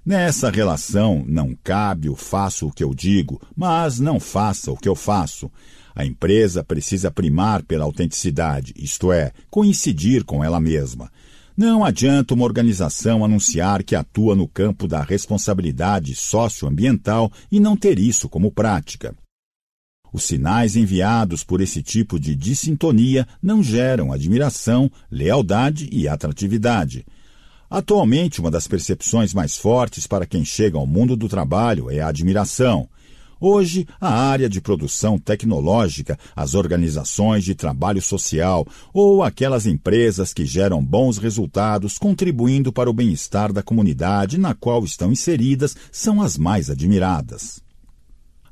Nessa relação não cabe o faço o que eu digo, mas não faça o que eu faço. A empresa precisa primar pela autenticidade, isto é, coincidir com ela mesma. Não adianta uma organização anunciar que atua no campo da responsabilidade socioambiental e não ter isso como prática. Os sinais enviados por esse tipo de dissintonia não geram admiração, lealdade e atratividade. Atualmente, uma das percepções mais fortes para quem chega ao mundo do trabalho é a admiração. Hoje, a área de produção tecnológica, as organizações de trabalho social ou aquelas empresas que geram bons resultados contribuindo para o bem-estar da comunidade na qual estão inseridas são as mais admiradas.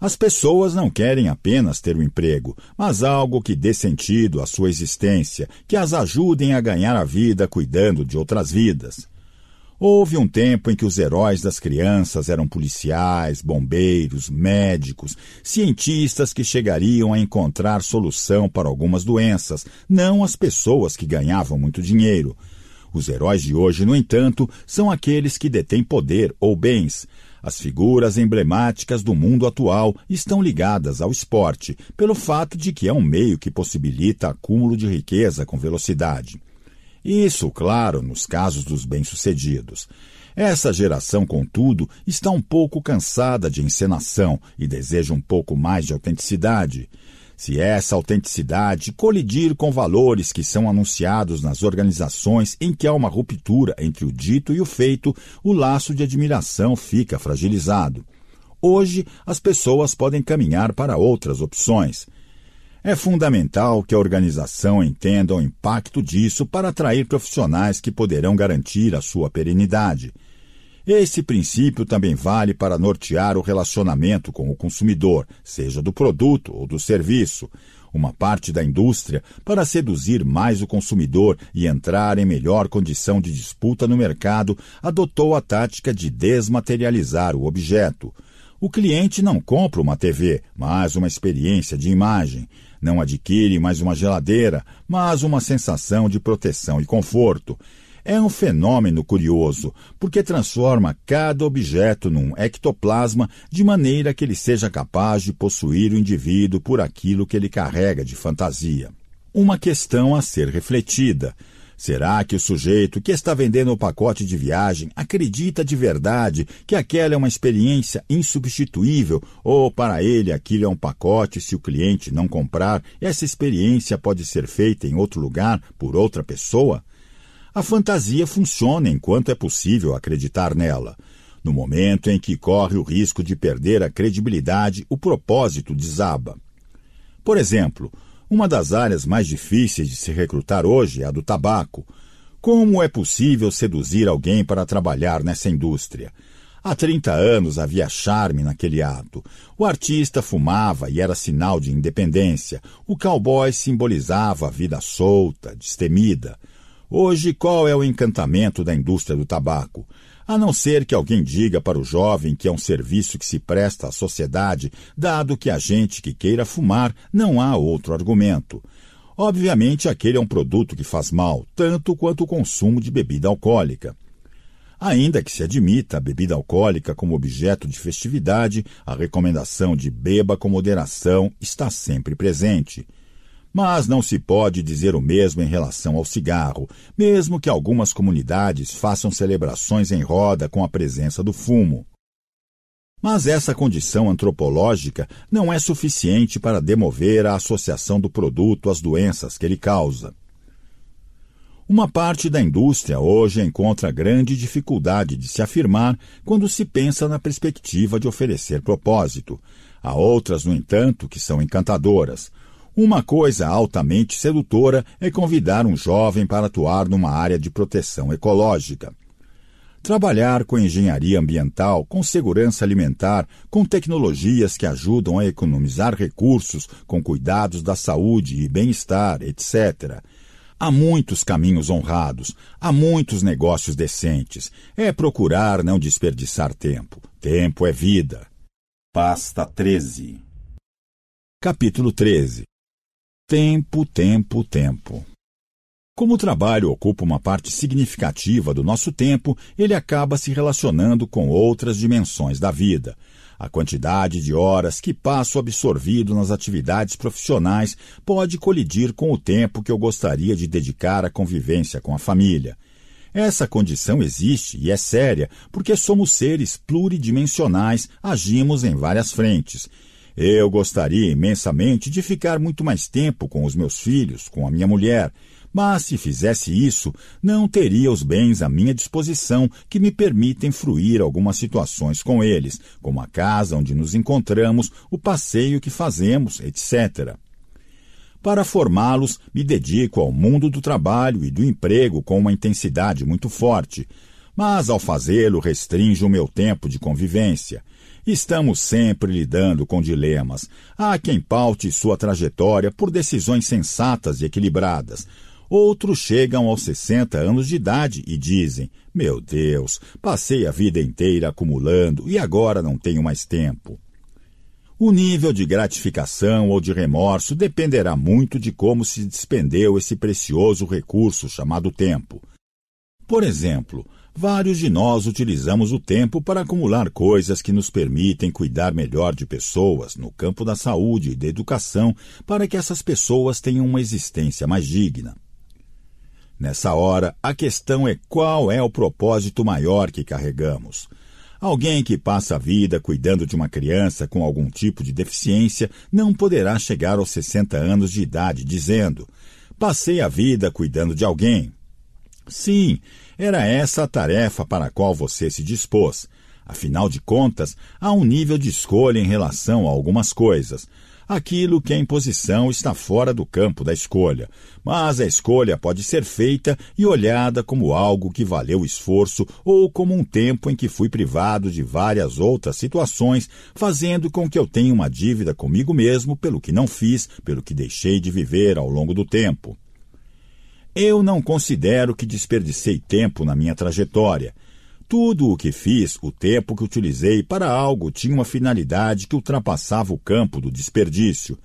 As pessoas não querem apenas ter um emprego, mas algo que dê sentido à sua existência, que as ajudem a ganhar a vida cuidando de outras vidas. Houve um tempo em que os heróis das crianças eram policiais, bombeiros, médicos, cientistas que chegariam a encontrar solução para algumas doenças, não as pessoas que ganhavam muito dinheiro. Os heróis de hoje, no entanto, são aqueles que detêm poder ou bens. As figuras emblemáticas do mundo atual estão ligadas ao esporte, pelo fato de que é um meio que possibilita acúmulo de riqueza com velocidade. Isso, claro, nos casos dos bem-sucedidos. Essa geração, contudo, está um pouco cansada de encenação e deseja um pouco mais de autenticidade. Se essa autenticidade colidir com valores que são anunciados nas organizações em que há uma ruptura entre o dito e o feito, o laço de admiração fica fragilizado. Hoje, as pessoas podem caminhar para outras opções. É fundamental que a organização entenda o impacto disso para atrair profissionais que poderão garantir a sua perenidade. Esse princípio também vale para nortear o relacionamento com o consumidor, seja do produto ou do serviço. Uma parte da indústria, para seduzir mais o consumidor e entrar em melhor condição de disputa no mercado, adotou a tática de desmaterializar o objeto. O cliente não compra uma TV, mas uma experiência de imagem. Não adquire mais uma geladeira, mas uma sensação de proteção e conforto. É um fenômeno curioso, porque transforma cada objeto num ectoplasma de maneira que ele seja capaz de possuir o indivíduo por aquilo que ele carrega de fantasia. Uma questão a ser refletida. Será que o sujeito que está vendendo o pacote de viagem acredita de verdade que aquela é uma experiência insubstituível ou para ele aquilo é um pacote se o cliente não comprar, essa experiência pode ser feita em outro lugar por outra pessoa? A fantasia funciona enquanto é possível acreditar nela. No momento em que corre o risco de perder a credibilidade, o propósito desaba. Por exemplo, uma das áreas mais difíceis de se recrutar hoje é a do tabaco. Como é possível seduzir alguém para trabalhar nessa indústria? Há 30 anos havia charme naquele ato. O artista fumava e era sinal de independência. O cowboy simbolizava a vida solta, destemida. Hoje, qual é o encantamento da indústria do tabaco? A não ser que alguém diga para o jovem que é um serviço que se presta à sociedade, dado que a gente que queira fumar não há outro argumento. Obviamente, aquele é um produto que faz mal, tanto quanto o consumo de bebida alcoólica. Ainda que se admita a bebida alcoólica como objeto de festividade, a recomendação de beba com moderação está sempre presente. Mas não se pode dizer o mesmo em relação ao cigarro, mesmo que algumas comunidades façam celebrações em roda com a presença do fumo. Mas essa condição antropológica não é suficiente para demover a associação do produto às doenças que ele causa. Uma parte da indústria hoje encontra grande dificuldade de se afirmar quando se pensa na perspectiva de oferecer propósito. Há outras, no entanto, que são encantadoras. Uma coisa altamente sedutora é convidar um jovem para atuar numa área de proteção ecológica. Trabalhar com engenharia ambiental, com segurança alimentar, com tecnologias que ajudam a economizar recursos, com cuidados da saúde e bem-estar, etc. Há muitos caminhos honrados, há muitos negócios decentes. É procurar não desperdiçar tempo. Tempo é vida. Pasta 13. Capítulo 13. Tempo, tempo, tempo. Como o trabalho ocupa uma parte significativa do nosso tempo, ele acaba se relacionando com outras dimensões da vida. A quantidade de horas que passo absorvido nas atividades profissionais pode colidir com o tempo que eu gostaria de dedicar à convivência com a família. Essa condição existe e é séria porque somos seres pluridimensionais, agimos em várias frentes. Eu gostaria imensamente de ficar muito mais tempo com os meus filhos, com a minha mulher mas se fizesse isso, não teria os bens à minha disposição que me permitem fruir algumas situações com eles, como a casa onde nos encontramos, o passeio que fazemos, etc. Para formá-los, me dedico ao mundo do trabalho e do emprego com uma intensidade muito forte, mas ao fazê-lo restringe o meu tempo de convivência. Estamos sempre lidando com dilemas. Há quem paute sua trajetória por decisões sensatas e equilibradas, Outros chegam aos 60 anos de idade e dizem: Meu Deus, passei a vida inteira acumulando e agora não tenho mais tempo. O nível de gratificação ou de remorso dependerá muito de como se despendeu esse precioso recurso chamado tempo. Por exemplo, vários de nós utilizamos o tempo para acumular coisas que nos permitem cuidar melhor de pessoas no campo da saúde e da educação para que essas pessoas tenham uma existência mais digna. Nessa hora, a questão é qual é o propósito maior que carregamos. Alguém que passa a vida cuidando de uma criança com algum tipo de deficiência não poderá chegar aos 60 anos de idade dizendo: Passei a vida cuidando de alguém. Sim, era essa a tarefa para a qual você se dispôs. Afinal de contas, há um nível de escolha em relação a algumas coisas. Aquilo que é imposição está fora do campo da escolha, mas a escolha pode ser feita e olhada como algo que valeu o esforço ou como um tempo em que fui privado de várias outras situações, fazendo com que eu tenha uma dívida comigo mesmo pelo que não fiz, pelo que deixei de viver ao longo do tempo. Eu não considero que desperdicei tempo na minha trajetória. Tudo o que fiz, o tempo que utilizei para algo tinha uma finalidade que ultrapassava o campo do desperdício.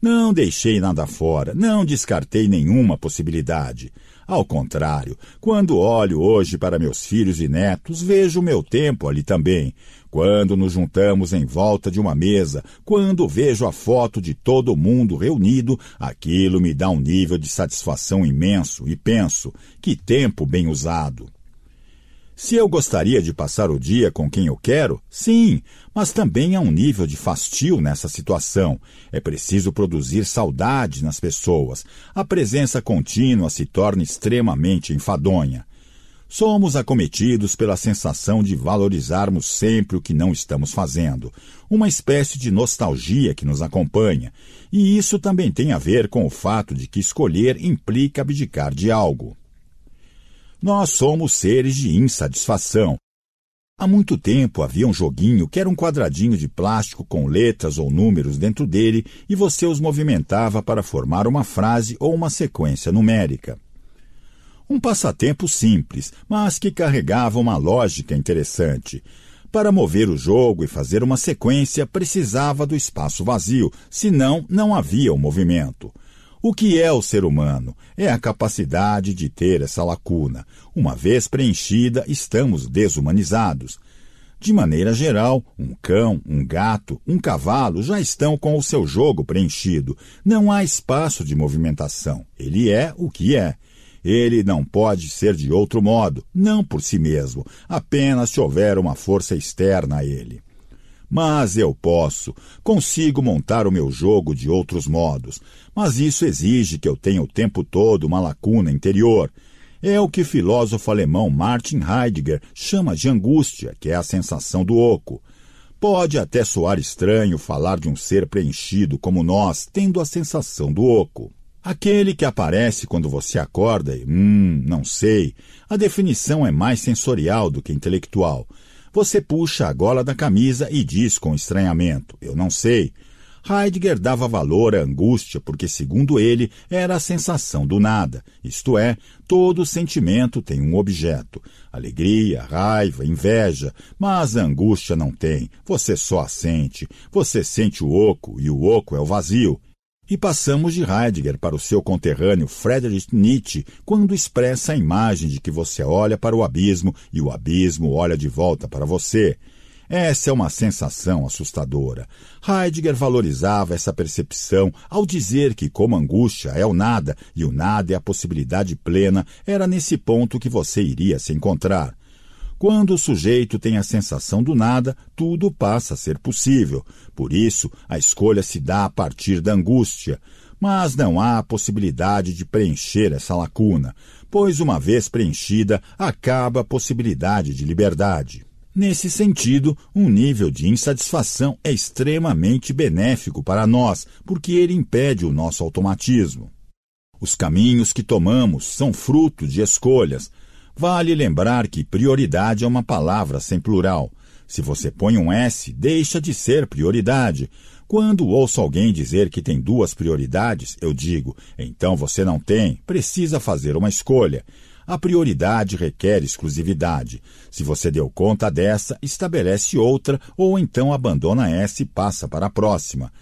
Não deixei nada fora, não descartei nenhuma possibilidade. Ao contrário, quando olho hoje para meus filhos e netos, vejo o meu tempo ali também. Quando nos juntamos em volta de uma mesa, quando vejo a foto de todo mundo reunido, aquilo me dá um nível de satisfação imenso e penso: que tempo bem usado! Se eu gostaria de passar o dia com quem eu quero, sim, mas também há um nível de fastio nessa situação. É preciso produzir saudade nas pessoas. A presença contínua se torna extremamente enfadonha. Somos acometidos pela sensação de valorizarmos sempre o que não estamos fazendo, uma espécie de nostalgia que nos acompanha, e isso também tem a ver com o fato de que escolher implica abdicar de algo. Nós somos seres de insatisfação. Há muito tempo havia um joguinho que era um quadradinho de plástico com letras ou números dentro dele e você os movimentava para formar uma frase ou uma sequência numérica. Um passatempo simples, mas que carregava uma lógica interessante. Para mover o jogo e fazer uma sequência, precisava do espaço vazio, senão não havia o movimento. O que é o ser humano? É a capacidade de ter essa lacuna. Uma vez preenchida, estamos desumanizados. De maneira geral, um cão, um gato, um cavalo já estão com o seu jogo preenchido. Não há espaço de movimentação. Ele é o que é. Ele não pode ser de outro modo, não por si mesmo, apenas se houver uma força externa a ele. Mas eu posso, consigo montar o meu jogo de outros modos, mas isso exige que eu tenha o tempo todo uma lacuna interior. É o que o filósofo alemão Martin Heidegger chama de angústia, que é a sensação do oco. Pode até soar estranho falar de um ser preenchido como nós, tendo a sensação do oco. Aquele que aparece quando você acorda e, hum, não sei. A definição é mais sensorial do que intelectual. Você puxa a gola da camisa e diz com estranhamento: Eu não sei. Heidegger dava valor à angústia porque, segundo ele, era a sensação do nada, isto é, todo sentimento tem um objeto. Alegria, raiva, inveja, mas a angústia não tem, você só a sente. Você sente o oco e o oco é o vazio. E passamos de Heidegger para o seu conterrâneo Friedrich Nietzsche, quando expressa a imagem de que você olha para o abismo e o abismo olha de volta para você. Essa é uma sensação assustadora. Heidegger valorizava essa percepção ao dizer que, como angústia é o nada e o nada é a possibilidade plena, era nesse ponto que você iria se encontrar. Quando o sujeito tem a sensação do nada, tudo passa a ser possível. Por isso, a escolha se dá a partir da angústia. Mas não há possibilidade de preencher essa lacuna, pois, uma vez preenchida, acaba a possibilidade de liberdade. Nesse sentido, um nível de insatisfação é extremamente benéfico para nós, porque ele impede o nosso automatismo. Os caminhos que tomamos são fruto de escolhas, Vale lembrar que prioridade é uma palavra sem plural. Se você põe um S, deixa de ser prioridade. Quando ouço alguém dizer que tem duas prioridades, eu digo: então você não tem, precisa fazer uma escolha. A prioridade requer exclusividade. Se você deu conta dessa, estabelece outra ou então abandona essa e passa para a próxima.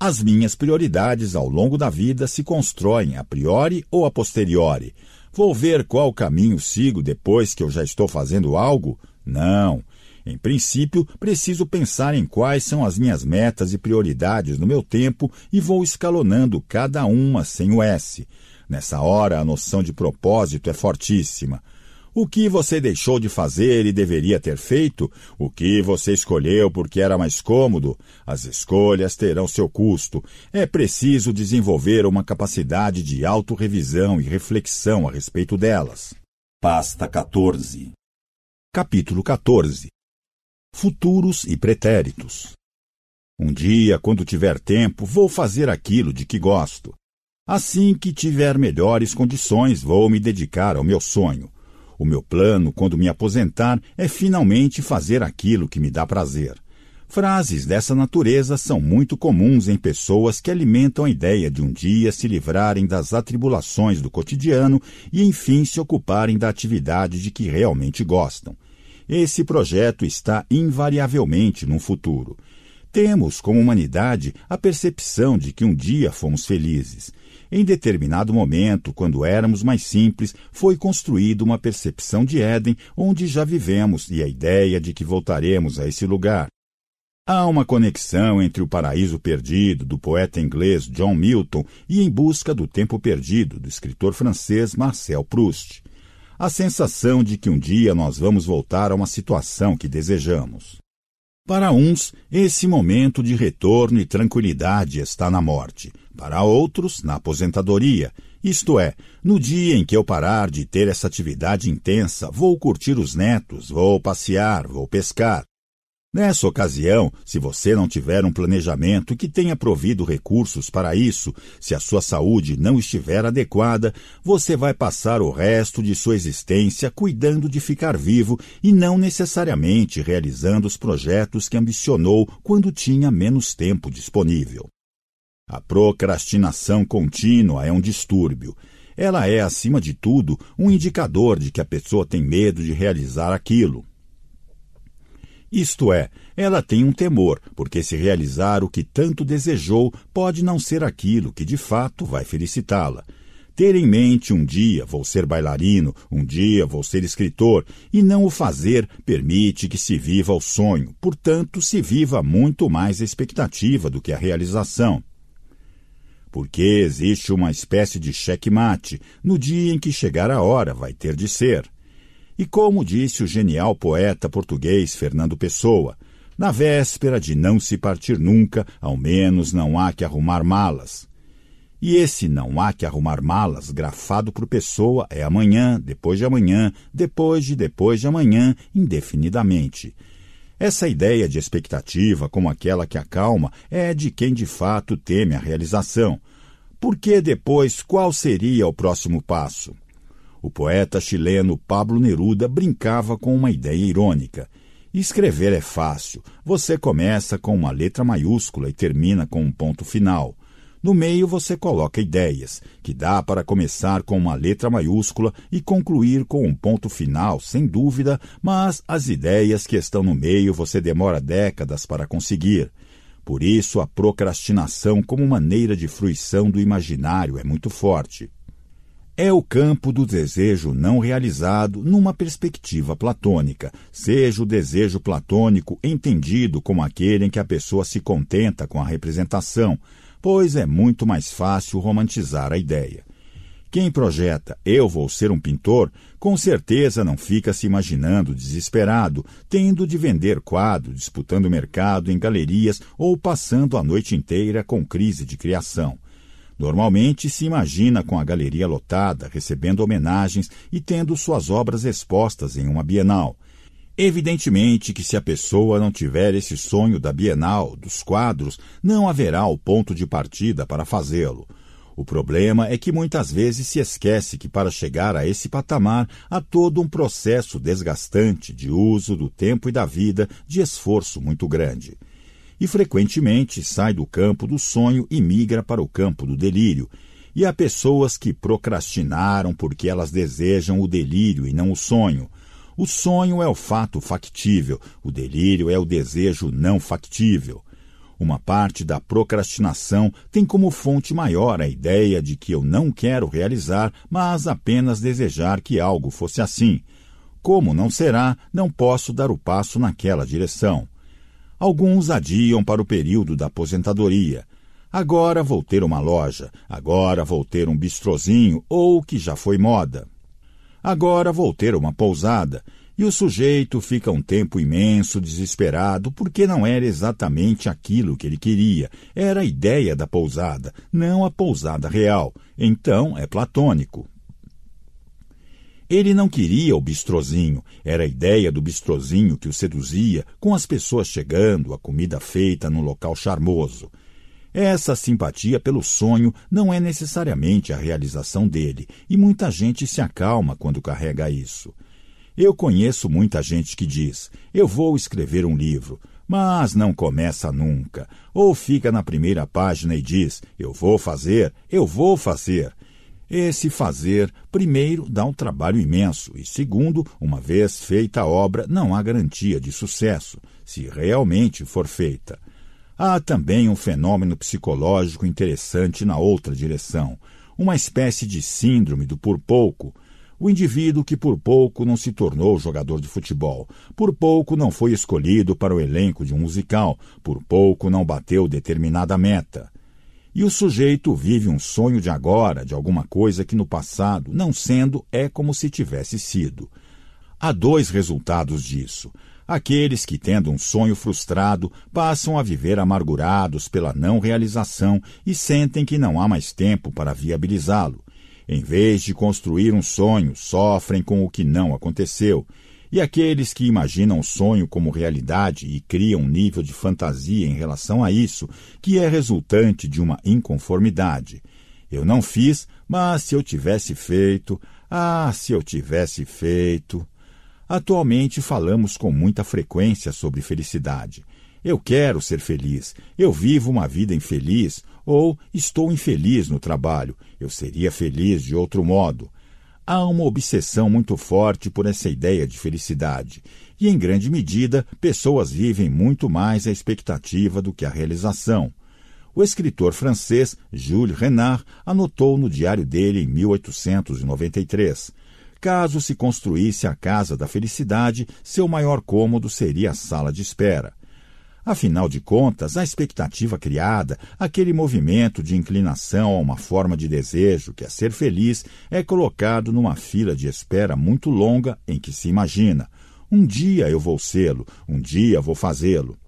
As minhas prioridades ao longo da vida se constroem a priori ou a posteriori. Vou ver qual caminho sigo depois que eu já estou fazendo algo? Não. Em princípio, preciso pensar em quais são as minhas metas e prioridades no meu tempo e vou escalonando cada uma sem o S. Nessa hora, a noção de propósito é fortíssima. O que você deixou de fazer e deveria ter feito? O que você escolheu porque era mais cômodo? As escolhas terão seu custo. É preciso desenvolver uma capacidade de autorrevisão e reflexão a respeito delas. Pasta 14 Capítulo 14 Futuros e pretéritos. Um dia, quando tiver tempo, vou fazer aquilo de que gosto. Assim que tiver melhores condições, vou me dedicar ao meu sonho. O meu plano, quando me aposentar, é finalmente fazer aquilo que me dá prazer. Frases dessa natureza são muito comuns em pessoas que alimentam a ideia de um dia se livrarem das atribulações do cotidiano e, enfim, se ocuparem da atividade de que realmente gostam. Esse projeto está invariavelmente no futuro. Temos, como humanidade, a percepção de que um dia fomos felizes. Em determinado momento, quando éramos mais simples, foi construída uma percepção de Éden onde já vivemos e a ideia de que voltaremos a esse lugar. Há uma conexão entre o paraíso perdido do poeta inglês John Milton e Em Busca do Tempo Perdido do escritor francês Marcel Proust. A sensação de que um dia nós vamos voltar a uma situação que desejamos. Para uns, esse momento de retorno e tranquilidade está na morte para outros, na aposentadoria, isto é, no dia em que eu parar de ter essa atividade intensa, vou curtir os netos, vou passear, vou pescar. Nessa ocasião, se você não tiver um planejamento que tenha provido recursos para isso, se a sua saúde não estiver adequada, você vai passar o resto de sua existência cuidando de ficar vivo e não necessariamente realizando os projetos que ambicionou quando tinha menos tempo disponível. A procrastinação contínua é um distúrbio. Ela é, acima de tudo, um indicador de que a pessoa tem medo de realizar aquilo. Isto é, ela tem um temor, porque se realizar o que tanto desejou, pode não ser aquilo que de fato vai felicitá-la. Ter em mente um dia vou ser bailarino, um dia vou ser escritor, e não o fazer permite que se viva o sonho, portanto, se viva muito mais a expectativa do que a realização. Porque existe uma espécie de checkmate, no dia em que chegar a hora vai ter de ser. E como disse o genial poeta português Fernando Pessoa, na véspera de não se partir nunca, ao menos não há que arrumar malas. E esse não há que arrumar malas, grafado por pessoa, é amanhã, depois de amanhã, depois de depois de amanhã, indefinidamente. Essa ideia de expectativa, como aquela que acalma, é de quem de fato teme a realização. Porque depois qual seria o próximo passo? O poeta chileno Pablo Neruda brincava com uma ideia irônica. Escrever é fácil. Você começa com uma letra maiúscula e termina com um ponto final. No meio você coloca ideias, que dá para começar com uma letra maiúscula e concluir com um ponto final, sem dúvida, mas as ideias que estão no meio você demora décadas para conseguir. Por isso, a procrastinação como maneira de fruição do imaginário é muito forte. É o campo do desejo não realizado numa perspectiva platônica, seja o desejo platônico entendido como aquele em que a pessoa se contenta com a representação, pois é muito mais fácil romantizar a ideia. Quem projeta eu vou ser um pintor, com certeza não fica se imaginando desesperado, tendo de vender quadro, disputando mercado em galerias ou passando a noite inteira com crise de criação. Normalmente se imagina com a galeria lotada, recebendo homenagens e tendo suas obras expostas em uma bienal. Evidentemente que se a pessoa não tiver esse sonho da Bienal, dos quadros, não haverá o ponto de partida para fazê-lo. O problema é que muitas vezes se esquece que para chegar a esse patamar há todo um processo desgastante de uso do tempo e da vida, de esforço muito grande. E frequentemente sai do campo do sonho e migra para o campo do delírio. E há pessoas que procrastinaram porque elas desejam o delírio e não o sonho o sonho é o fato factível, o delírio é o desejo não factível. Uma parte da procrastinação tem como fonte maior a ideia de que eu não quero realizar, mas apenas desejar que algo fosse assim. Como não será, não posso dar o passo naquela direção. Alguns adiam para o período da aposentadoria. Agora vou ter uma loja, agora vou ter um bistrozinho ou que já foi moda. Agora vou ter uma pousada. E o sujeito fica um tempo imenso desesperado porque não era exatamente aquilo que ele queria. Era a ideia da pousada, não a pousada real. Então é platônico. Ele não queria o bistrozinho, era a ideia do bistrozinho que o seduzia, com as pessoas chegando, a comida feita num local charmoso. Essa simpatia pelo sonho não é necessariamente a realização dele, e muita gente se acalma quando carrega isso. Eu conheço muita gente que diz: Eu vou escrever um livro, mas não começa nunca. Ou fica na primeira página e diz: Eu vou fazer, eu vou fazer. Esse fazer, primeiro, dá um trabalho imenso, e segundo, uma vez feita a obra, não há garantia de sucesso, se realmente for feita. Há também um fenômeno psicológico interessante na outra direção, uma espécie de síndrome do por pouco. O indivíduo que por pouco não se tornou jogador de futebol, por pouco não foi escolhido para o elenco de um musical, por pouco não bateu determinada meta. E o sujeito vive um sonho de agora, de alguma coisa que no passado, não sendo, é como se tivesse sido. Há dois resultados disso. Aqueles que, tendo um sonho frustrado, passam a viver amargurados pela não realização e sentem que não há mais tempo para viabilizá-lo. Em vez de construir um sonho, sofrem com o que não aconteceu. E aqueles que imaginam o sonho como realidade e criam um nível de fantasia em relação a isso, que é resultante de uma inconformidade. Eu não fiz, mas se eu tivesse feito, ah, se eu tivesse feito. Atualmente falamos com muita frequência sobre felicidade. Eu quero ser feliz. Eu vivo uma vida infeliz ou estou infeliz no trabalho. Eu seria feliz de outro modo. Há uma obsessão muito forte por essa ideia de felicidade, e em grande medida pessoas vivem muito mais a expectativa do que a realização. O escritor francês Jules Renard anotou no diário dele em 1893. Caso se construísse a Casa da Felicidade, seu maior cômodo seria a sala de espera. Afinal de contas, a expectativa criada, aquele movimento de inclinação a uma forma de desejo, que é ser feliz, é colocado numa fila de espera muito longa em que se imagina: um dia eu vou sê-lo, um dia vou fazê-lo.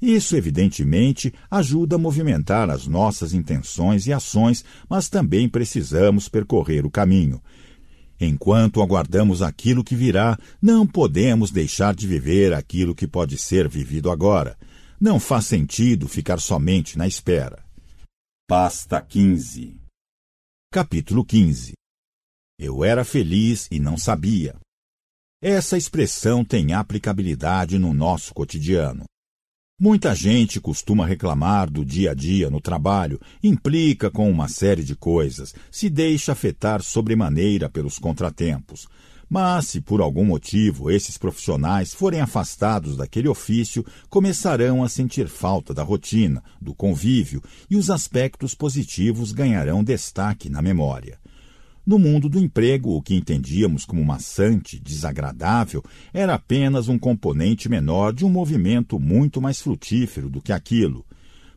Isso, evidentemente, ajuda a movimentar as nossas intenções e ações, mas também precisamos percorrer o caminho. Enquanto aguardamos aquilo que virá, não podemos deixar de viver aquilo que pode ser vivido agora. Não faz sentido ficar somente na espera. Pasta 15 Capítulo 15 Eu era feliz e não sabia. Essa expressão tem aplicabilidade no nosso cotidiano. Muita gente costuma reclamar do dia a dia no trabalho, implica com uma série de coisas, se deixa afetar sobremaneira pelos contratempos. Mas, se por algum motivo esses profissionais forem afastados daquele ofício, começarão a sentir falta da rotina, do convívio, e os aspectos positivos ganharão destaque na memória. No mundo do emprego, o que entendíamos como maçante, desagradável, era apenas um componente menor de um movimento muito mais frutífero do que aquilo.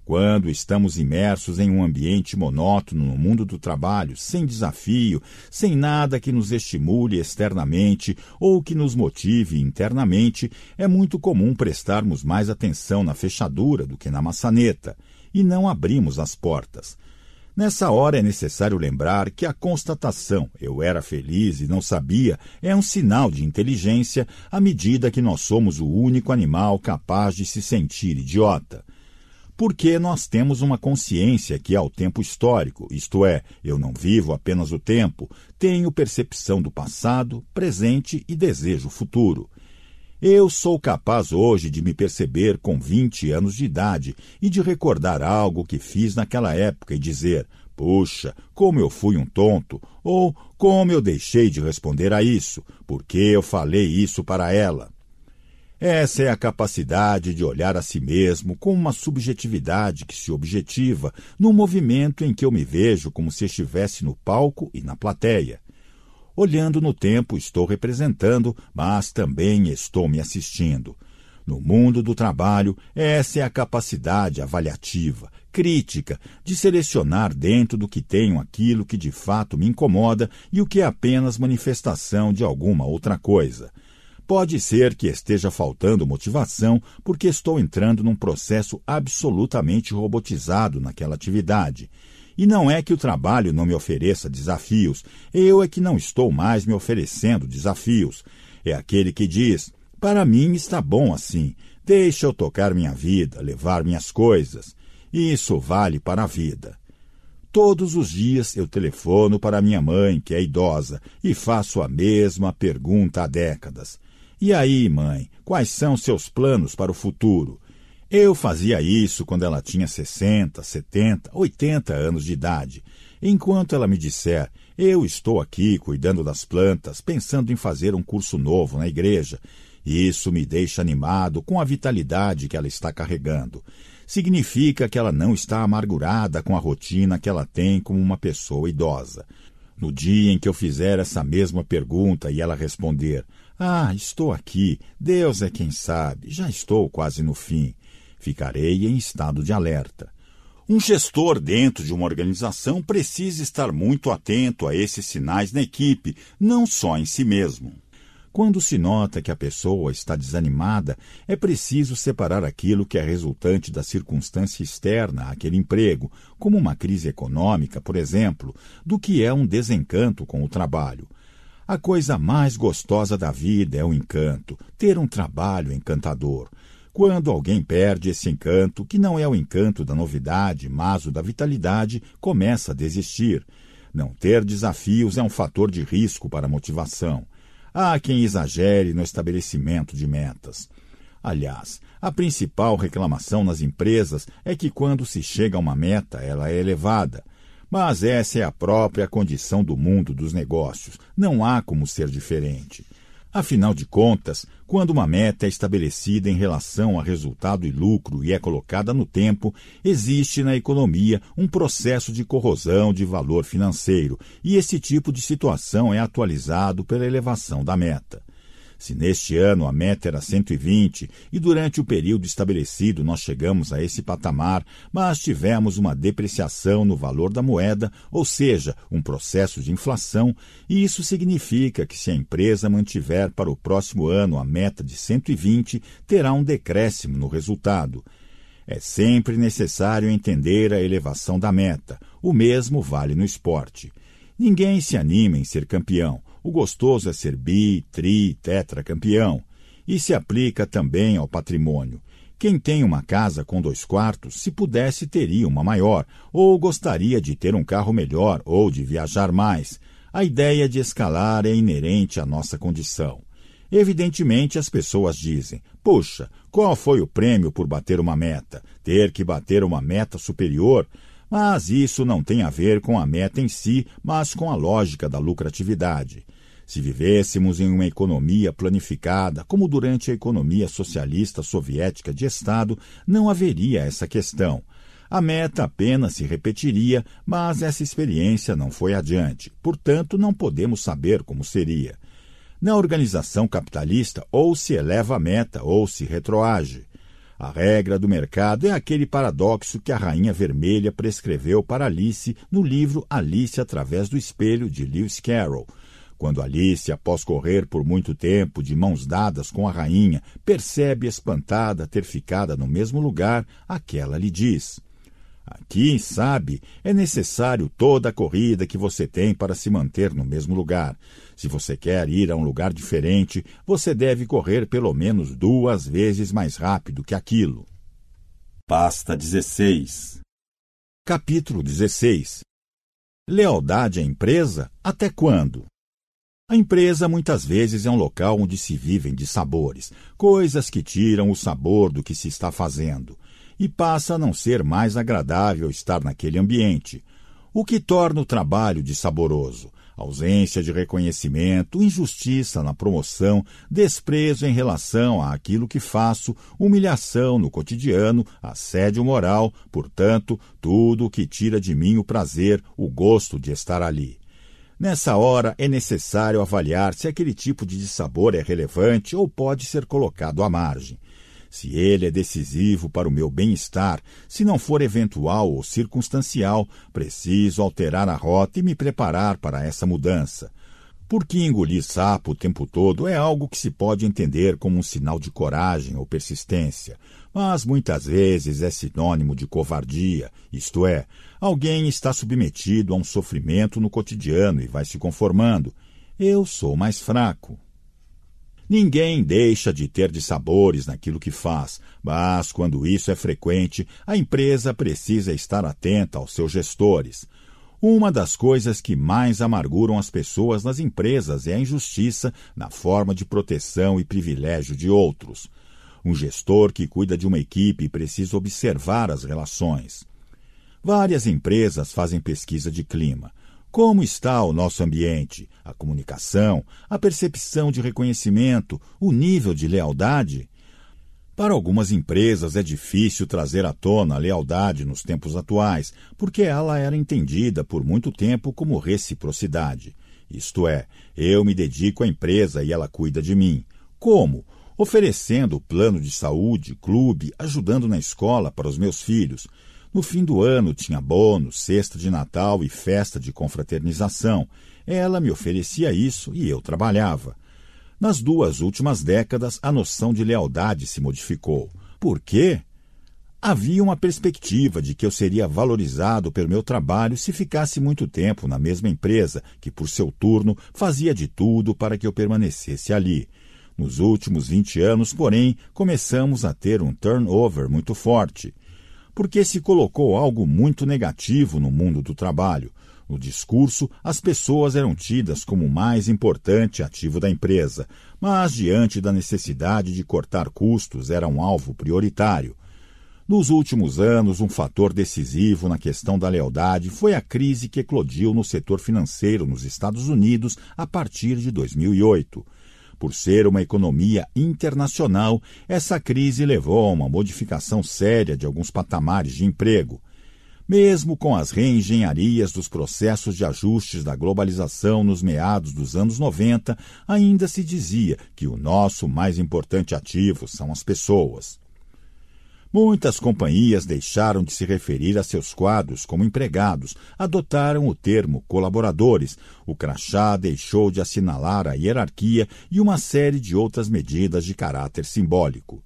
Quando estamos imersos em um ambiente monótono no mundo do trabalho, sem desafio, sem nada que nos estimule externamente ou que nos motive internamente, é muito comum prestarmos mais atenção na fechadura do que na maçaneta e não abrimos as portas. Nessa hora é necessário lembrar que a constatação eu era feliz e não sabia é um sinal de inteligência à medida que nós somos o único animal capaz de se sentir idiota. Porque nós temos uma consciência que é o tempo histórico, isto é, eu não vivo apenas o tempo, tenho percepção do passado, presente e desejo futuro. Eu sou capaz hoje de me perceber com 20 anos de idade e de recordar algo que fiz naquela época e dizer: puxa, como eu fui um tonto, ou como eu deixei de responder a isso, porque eu falei isso para ela. Essa é a capacidade de olhar a si mesmo com uma subjetividade que se objetiva num movimento em que eu me vejo como se estivesse no palco e na plateia. Olhando no tempo, estou representando, mas também estou me assistindo. No mundo do trabalho, essa é a capacidade avaliativa, crítica, de selecionar dentro do que tenho aquilo que de fato me incomoda e o que é apenas manifestação de alguma outra coisa. Pode ser que esteja faltando motivação porque estou entrando num processo absolutamente robotizado naquela atividade. E não é que o trabalho não me ofereça desafios, eu é que não estou mais me oferecendo desafios. É aquele que diz: para mim está bom assim, deixa eu tocar minha vida, levar minhas coisas. Isso vale para a vida. Todos os dias eu telefono para minha mãe, que é idosa, e faço a mesma pergunta há décadas. E aí, mãe, quais são seus planos para o futuro? Eu fazia isso quando ela tinha 60, 70, 80 anos de idade. Enquanto ela me disser, eu estou aqui cuidando das plantas, pensando em fazer um curso novo na igreja. Isso me deixa animado com a vitalidade que ela está carregando. Significa que ela não está amargurada com a rotina que ela tem como uma pessoa idosa. No dia em que eu fizer essa mesma pergunta e ela responder: Ah, estou aqui, Deus é quem sabe, já estou quase no fim ficarei em estado de alerta. Um gestor dentro de uma organização precisa estar muito atento a esses sinais na equipe, não só em si mesmo. Quando se nota que a pessoa está desanimada, é preciso separar aquilo que é resultante da circunstância externa àquele emprego, como uma crise econômica, por exemplo, do que é um desencanto com o trabalho. A coisa mais gostosa da vida é o encanto, ter um trabalho encantador. Quando alguém perde esse encanto, que não é o encanto da novidade, mas o da vitalidade, começa a desistir. Não ter desafios é um fator de risco para a motivação. Há quem exagere no estabelecimento de metas. Aliás, a principal reclamação nas empresas é que quando se chega a uma meta, ela é elevada. Mas essa é a própria condição do mundo dos negócios. Não há como ser diferente. Afinal de contas, quando uma meta é estabelecida em relação a resultado e lucro e é colocada no tempo, existe na economia um processo de corrosão de valor financeiro, e esse tipo de situação é atualizado pela elevação da meta. Se neste ano a meta era 120 e durante o período estabelecido nós chegamos a esse patamar, mas tivemos uma depreciação no valor da moeda, ou seja, um processo de inflação, e isso significa que se a empresa mantiver para o próximo ano a meta de 120, terá um decréscimo no resultado. É sempre necessário entender a elevação da meta. O mesmo vale no esporte. Ninguém se anima em ser campeão. O gostoso é ser bi, tri, tetra campeão. E se aplica também ao patrimônio. Quem tem uma casa com dois quartos, se pudesse, teria uma maior, ou gostaria de ter um carro melhor ou de viajar mais. A ideia de escalar é inerente à nossa condição. Evidentemente, as pessoas dizem: puxa, qual foi o prêmio por bater uma meta? Ter que bater uma meta superior? Mas isso não tem a ver com a meta em si, mas com a lógica da lucratividade. Se vivêssemos em uma economia planificada, como durante a economia socialista soviética de Estado, não haveria essa questão. A meta apenas se repetiria, mas essa experiência não foi adiante, portanto, não podemos saber como seria. Na organização capitalista, ou se eleva a meta ou se retroage. A regra do mercado é aquele paradoxo que a Rainha Vermelha prescreveu para Alice no livro Alice através do espelho de Lewis Carroll quando Alice, após correr por muito tempo de mãos dadas com a rainha, percebe espantada ter ficado no mesmo lugar, aquela lhe diz: Aqui, sabe, é necessário toda a corrida que você tem para se manter no mesmo lugar. Se você quer ir a um lugar diferente, você deve correr pelo menos duas vezes mais rápido que aquilo. Pasta 16 Capítulo 16 Lealdade à empresa até quando? A empresa muitas vezes é um local onde se vivem de sabores, coisas que tiram o sabor do que se está fazendo, e passa a não ser mais agradável estar naquele ambiente, o que torna o trabalho dessaboroso. Ausência de reconhecimento, injustiça na promoção, desprezo em relação àquilo que faço, humilhação no cotidiano, assédio moral, portanto, tudo o que tira de mim o prazer, o gosto de estar ali. Nessa hora, é necessário avaliar se aquele tipo de dissabor é relevante ou pode ser colocado à margem. Se ele é decisivo para o meu bem-estar, se não for eventual ou circunstancial, preciso alterar a rota e me preparar para essa mudança. Porque engolir sapo o tempo todo é algo que se pode entender como um sinal de coragem ou persistência, mas muitas vezes é sinônimo de covardia, isto é, alguém está submetido a um sofrimento no cotidiano e vai se conformando. Eu sou mais fraco. Ninguém deixa de ter dissabores naquilo que faz, mas quando isso é frequente, a empresa precisa estar atenta aos seus gestores. Uma das coisas que mais amarguram as pessoas nas empresas é a injustiça na forma de proteção e privilégio de outros. Um gestor que cuida de uma equipe precisa observar as relações. Várias empresas fazem pesquisa de clima. Como está o nosso ambiente? A comunicação, a percepção de reconhecimento, o nível de lealdade? Para algumas empresas é difícil trazer à tona a lealdade nos tempos atuais, porque ela era entendida por muito tempo como reciprocidade. Isto é, eu me dedico à empresa e ela cuida de mim. Como? Oferecendo plano de saúde, clube, ajudando na escola para os meus filhos. No fim do ano tinha bônus, cesta de Natal e festa de confraternização. Ela me oferecia isso e eu trabalhava. Nas duas últimas décadas, a noção de lealdade se modificou. Por quê? Havia uma perspectiva de que eu seria valorizado pelo meu trabalho se ficasse muito tempo na mesma empresa, que, por seu turno, fazia de tudo para que eu permanecesse ali. Nos últimos 20 anos, porém, começamos a ter um turnover muito forte, porque se colocou algo muito negativo no mundo do trabalho. No discurso, as pessoas eram tidas como o mais importante ativo da empresa, mas diante da necessidade de cortar custos era um alvo prioritário. Nos últimos anos, um fator decisivo na questão da lealdade foi a crise que eclodiu no setor financeiro nos Estados Unidos a partir de 2008. Por ser uma economia internacional, essa crise levou a uma modificação séria de alguns patamares de emprego. Mesmo com as reengenharias dos processos de ajustes da globalização nos meados dos anos 90, ainda se dizia que o nosso mais importante ativo são as pessoas. Muitas companhias deixaram de se referir a seus quadros como empregados, adotaram o termo colaboradores. O crachá deixou de assinalar a hierarquia e uma série de outras medidas de caráter simbólico.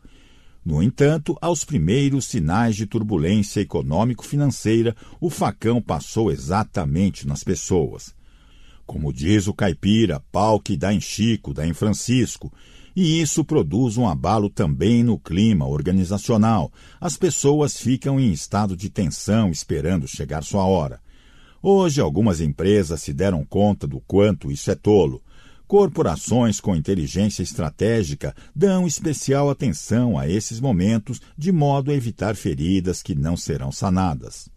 No entanto, aos primeiros sinais de turbulência econômico-financeira, o facão passou exatamente nas pessoas. Como diz o caipira, pau que dá em Chico, dá em Francisco, e isso produz um abalo também no clima organizacional. As pessoas ficam em estado de tensão esperando chegar sua hora. Hoje, algumas empresas se deram conta do quanto isso é tolo. Corporações com inteligência estratégica dão especial atenção a esses momentos de modo a evitar feridas que não serão sanadas.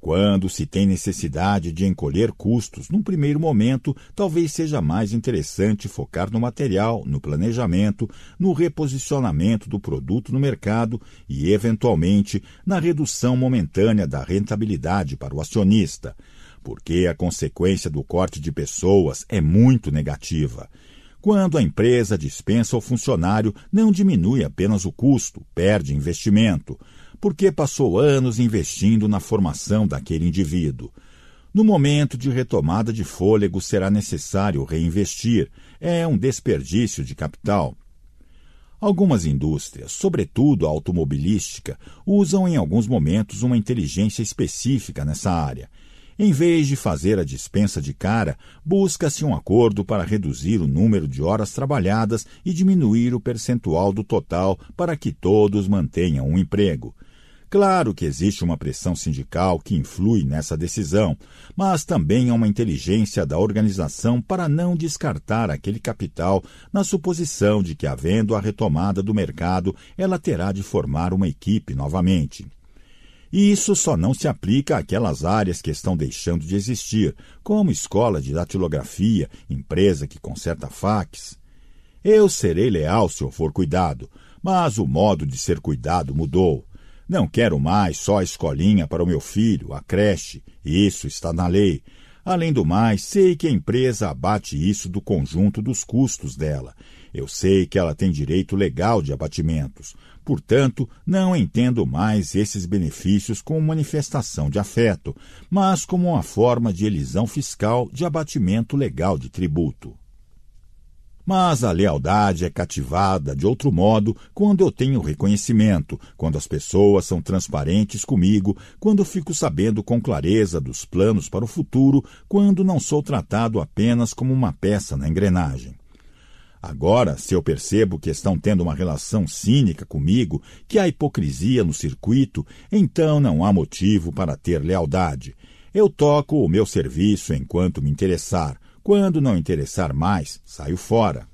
Quando se tem necessidade de encolher custos, num primeiro momento, talvez seja mais interessante focar no material, no planejamento, no reposicionamento do produto no mercado e, eventualmente, na redução momentânea da rentabilidade para o acionista porque a consequência do corte de pessoas é muito negativa. Quando a empresa dispensa o funcionário, não diminui apenas o custo, perde investimento, porque passou anos investindo na formação daquele indivíduo. No momento de retomada de fôlego, será necessário reinvestir. É um desperdício de capital. Algumas indústrias, sobretudo a automobilística, usam em alguns momentos uma inteligência específica nessa área. Em vez de fazer a dispensa de cara, busca-se um acordo para reduzir o número de horas trabalhadas e diminuir o percentual do total para que todos mantenham um emprego. Claro que existe uma pressão sindical que influi nessa decisão, mas também há uma inteligência da organização para não descartar aquele capital na suposição de que, havendo a retomada do mercado, ela terá de formar uma equipe novamente. E isso só não se aplica àquelas áreas que estão deixando de existir, como escola de datilografia, empresa que conserta fax. Eu serei leal se eu for cuidado, mas o modo de ser cuidado mudou. Não quero mais só a escolinha para o meu filho, a creche. Isso está na lei. Além do mais, sei que a empresa abate isso do conjunto dos custos dela. Eu sei que ela tem direito legal de abatimentos. Portanto, não entendo mais esses benefícios como manifestação de afeto, mas como uma forma de elisão fiscal de abatimento legal de tributo. Mas a lealdade é cativada de outro modo quando eu tenho reconhecimento, quando as pessoas são transparentes comigo, quando fico sabendo com clareza dos planos para o futuro, quando não sou tratado apenas como uma peça na engrenagem. Agora, se eu percebo que estão tendo uma relação cínica comigo, que há hipocrisia no circuito, então não há motivo para ter lealdade. Eu toco o meu serviço enquanto me interessar. Quando não interessar mais, saio fora.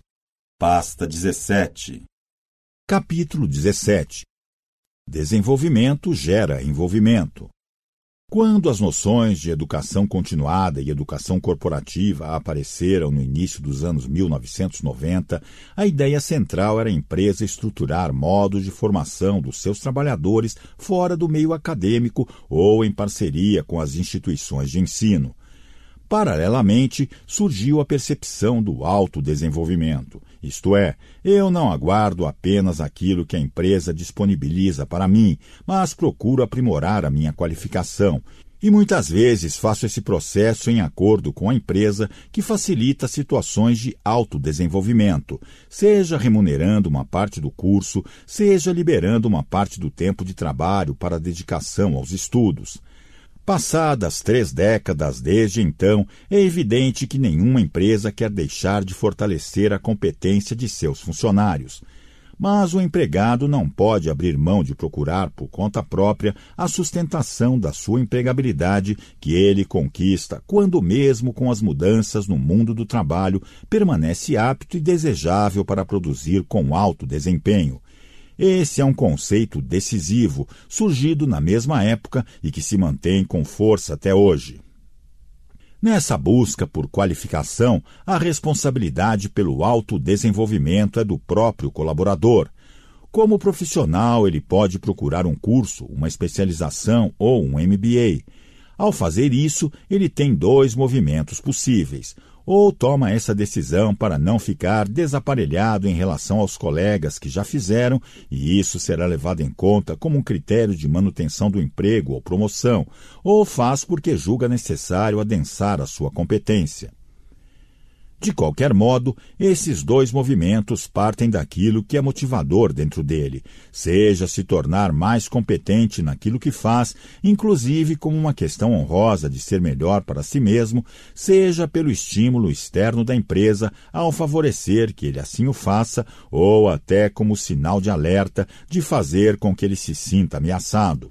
Pasta 17 Capítulo 17 Desenvolvimento gera envolvimento. Quando as noções de educação continuada e educação corporativa apareceram no início dos anos 1990, a ideia central era a empresa estruturar modos de formação dos seus trabalhadores fora do meio acadêmico ou em parceria com as instituições de ensino. Paralelamente, surgiu a percepção do autodesenvolvimento, isto é, eu não aguardo apenas aquilo que a empresa disponibiliza para mim, mas procuro aprimorar a minha qualificação. E muitas vezes faço esse processo em acordo com a empresa que facilita situações de autodesenvolvimento, seja remunerando uma parte do curso, seja liberando uma parte do tempo de trabalho para dedicação aos estudos. Passadas três décadas desde então, é evidente que nenhuma empresa quer deixar de fortalecer a competência de seus funcionários. Mas o empregado não pode abrir mão de procurar por conta própria a sustentação da sua empregabilidade que ele conquista quando, mesmo com as mudanças no mundo do trabalho, permanece apto e desejável para produzir com alto desempenho. Esse é um conceito decisivo, surgido na mesma época e que se mantém com força até hoje. Nessa busca por qualificação, a responsabilidade pelo autodesenvolvimento é do próprio colaborador. Como profissional, ele pode procurar um curso, uma especialização ou um MBA. Ao fazer isso, ele tem dois movimentos possíveis ou toma essa decisão para não ficar desaparelhado em relação aos colegas que já fizeram, e isso será levado em conta como um critério de manutenção do emprego ou promoção, ou faz porque julga necessário adensar a sua competência. De qualquer modo, esses dois movimentos partem daquilo que é motivador dentro dele, seja se tornar mais competente naquilo que faz, inclusive como uma questão honrosa de ser melhor para si mesmo, seja pelo estímulo externo da empresa ao favorecer que ele assim o faça, ou até como sinal de alerta de fazer com que ele se sinta ameaçado.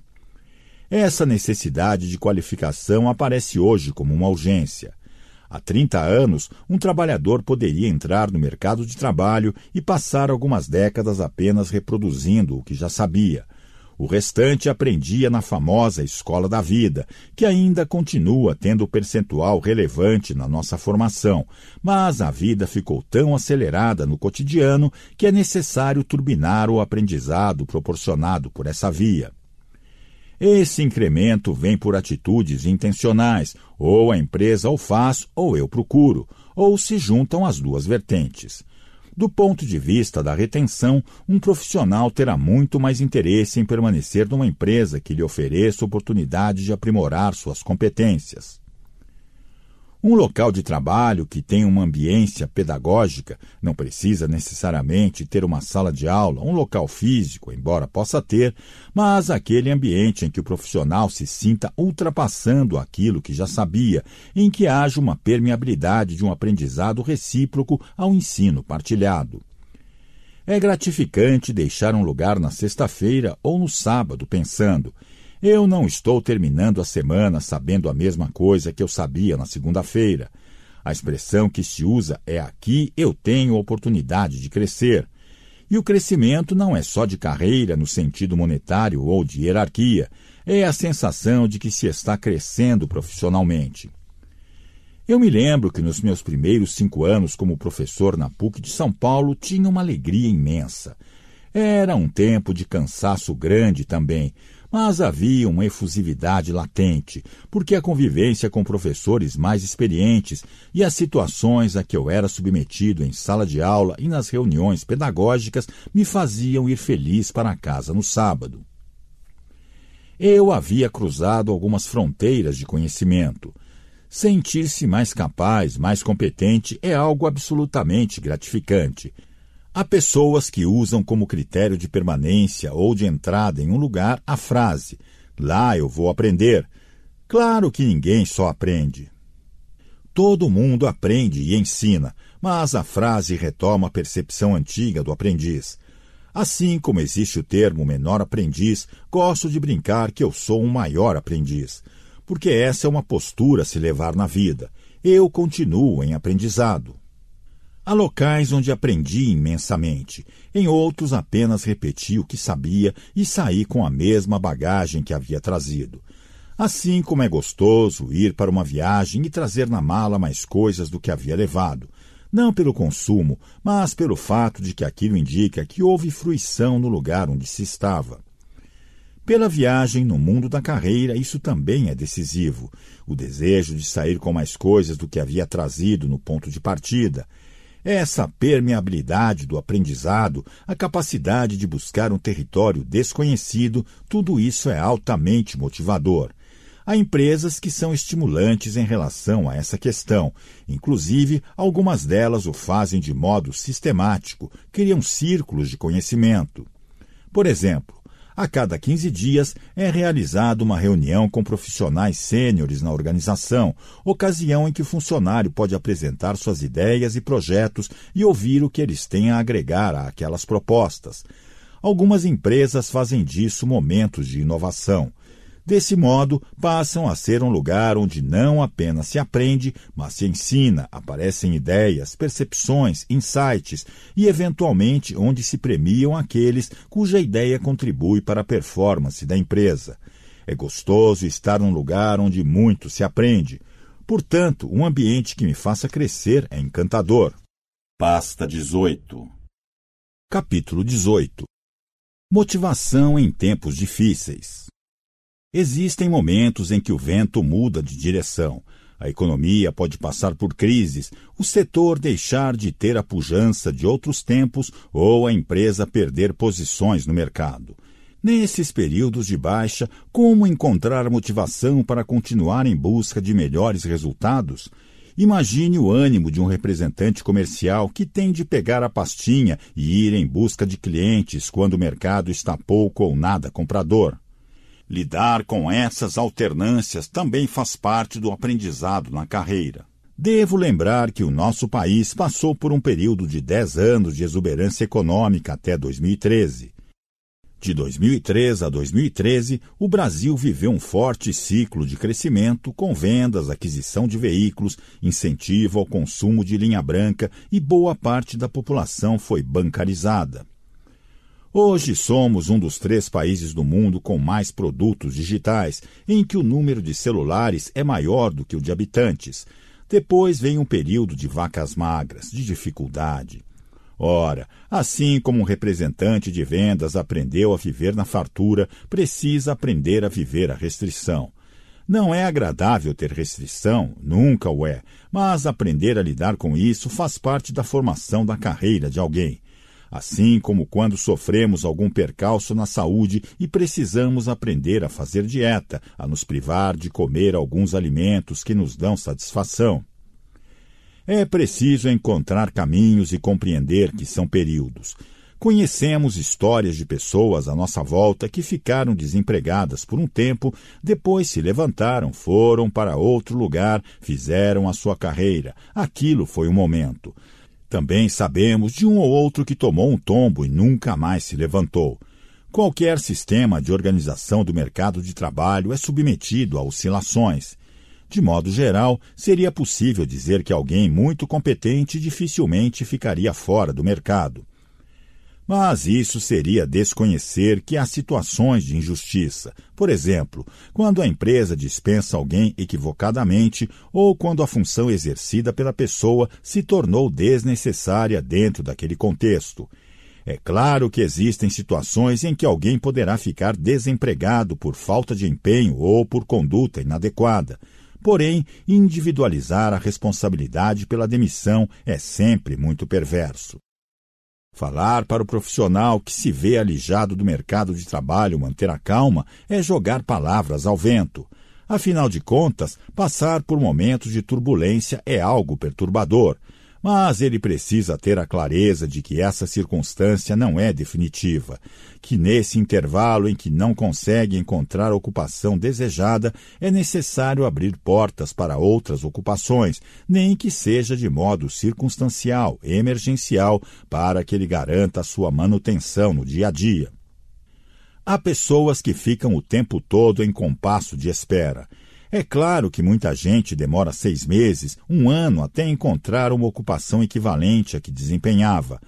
Essa necessidade de qualificação aparece hoje como uma urgência. Há 30 anos, um trabalhador poderia entrar no mercado de trabalho e passar algumas décadas apenas reproduzindo o que já sabia. O restante aprendia na famosa escola da vida, que ainda continua tendo percentual relevante na nossa formação, mas a vida ficou tão acelerada no cotidiano que é necessário turbinar o aprendizado proporcionado por essa via. Esse incremento vem por atitudes intencionais, ou a empresa o faz ou eu procuro, ou se juntam as duas vertentes. Do ponto de vista da retenção, um profissional terá muito mais interesse em permanecer numa empresa que lhe ofereça oportunidade de aprimorar suas competências. Um local de trabalho que tem uma ambiência pedagógica não precisa necessariamente ter uma sala de aula, um local físico, embora possa ter, mas aquele ambiente em que o profissional se sinta ultrapassando aquilo que já sabia, em que haja uma permeabilidade de um aprendizado recíproco ao ensino partilhado. É gratificante deixar um lugar na sexta-feira ou no sábado pensando eu não estou terminando a semana sabendo a mesma coisa que eu sabia na segunda-feira. A expressão que se usa é aqui eu tenho oportunidade de crescer. E o crescimento não é só de carreira no sentido monetário ou de hierarquia, é a sensação de que se está crescendo profissionalmente. Eu me lembro que nos meus primeiros cinco anos como professor na PUC de São Paulo tinha uma alegria imensa. Era um tempo de cansaço grande também, mas havia uma efusividade latente, porque a convivência com professores mais experientes e as situações a que eu era submetido em sala de aula e nas reuniões pedagógicas me faziam ir feliz para casa no sábado. Eu havia cruzado algumas fronteiras de conhecimento. Sentir-se mais capaz, mais competente é algo absolutamente gratificante. Há pessoas que usam como critério de permanência ou de entrada em um lugar a frase: lá eu vou aprender. Claro que ninguém só aprende. Todo mundo aprende e ensina, mas a frase retoma a percepção antiga do aprendiz. Assim como existe o termo menor aprendiz, gosto de brincar que eu sou um maior aprendiz, porque essa é uma postura a se levar na vida. Eu continuo em aprendizado. Há locais onde aprendi imensamente, em outros apenas repeti o que sabia e saí com a mesma bagagem que havia trazido. Assim como é gostoso ir para uma viagem e trazer na mala mais coisas do que havia levado, não pelo consumo, mas pelo fato de que aquilo indica que houve fruição no lugar onde se estava. Pela viagem no mundo da carreira, isso também é decisivo. O desejo de sair com mais coisas do que havia trazido no ponto de partida, essa permeabilidade do aprendizado, a capacidade de buscar um território desconhecido, tudo isso é altamente motivador. Há empresas que são estimulantes em relação a essa questão. Inclusive, algumas delas o fazem de modo sistemático, criam círculos de conhecimento. Por exemplo, a cada 15 dias é realizada uma reunião com profissionais sêniores na organização, ocasião em que o funcionário pode apresentar suas ideias e projetos e ouvir o que eles têm a agregar àquelas propostas. Algumas empresas fazem disso momentos de inovação. Desse modo, passam a ser um lugar onde não apenas se aprende, mas se ensina, aparecem ideias, percepções, insights e, eventualmente, onde se premiam aqueles cuja ideia contribui para a performance da empresa. É gostoso estar num lugar onde muito se aprende. Portanto, um ambiente que me faça crescer é encantador. Pasta 18 Capítulo 18 Motivação em tempos difíceis. Existem momentos em que o vento muda de direção. A economia pode passar por crises, o setor deixar de ter a pujança de outros tempos ou a empresa perder posições no mercado. Nesses períodos de baixa, como encontrar motivação para continuar em busca de melhores resultados? Imagine o ânimo de um representante comercial que tem de pegar a pastinha e ir em busca de clientes quando o mercado está pouco ou nada comprador. Lidar com essas alternâncias também faz parte do aprendizado na carreira. Devo lembrar que o nosso país passou por um período de 10 anos de exuberância econômica até 2013. De 2003 a 2013, o Brasil viveu um forte ciclo de crescimento com vendas, aquisição de veículos, incentivo ao consumo de linha branca e boa parte da população foi bancarizada. Hoje somos um dos três países do mundo com mais produtos digitais, em que o número de celulares é maior do que o de habitantes. Depois vem um período de vacas magras, de dificuldade. Ora, assim como um representante de vendas aprendeu a viver na fartura, precisa aprender a viver a restrição. Não é agradável ter restrição, nunca o é, mas aprender a lidar com isso faz parte da formação da carreira de alguém. Assim como quando sofremos algum percalço na saúde e precisamos aprender a fazer dieta, a nos privar de comer alguns alimentos que nos dão satisfação. É preciso encontrar caminhos e compreender que são períodos. Conhecemos histórias de pessoas à nossa volta que ficaram desempregadas por um tempo, depois se levantaram, foram para outro lugar, fizeram a sua carreira. Aquilo foi um momento. Também sabemos de um ou outro que tomou um tombo e nunca mais se levantou. Qualquer sistema de organização do mercado de trabalho é submetido a oscilações. De modo geral, seria possível dizer que alguém muito competente dificilmente ficaria fora do mercado. Mas isso seria desconhecer que há situações de injustiça. Por exemplo, quando a empresa dispensa alguém equivocadamente ou quando a função exercida pela pessoa se tornou desnecessária dentro daquele contexto. É claro que existem situações em que alguém poderá ficar desempregado por falta de empenho ou por conduta inadequada. Porém, individualizar a responsabilidade pela demissão é sempre muito perverso. Falar para o profissional que se vê alijado do mercado de trabalho manter a calma é jogar palavras ao vento. Afinal de contas, passar por momentos de turbulência é algo perturbador, mas ele precisa ter a clareza de que essa circunstância não é definitiva, que nesse intervalo em que não consegue encontrar a ocupação desejada, é necessário abrir portas para outras ocupações, nem que seja de modo circunstancial, emergencial, para que ele garanta a sua manutenção no dia a dia. Há pessoas que ficam o tempo todo em compasso de espera é claro que muita gente demora seis meses, um ano até encontrar uma ocupação equivalente à que desempenhava.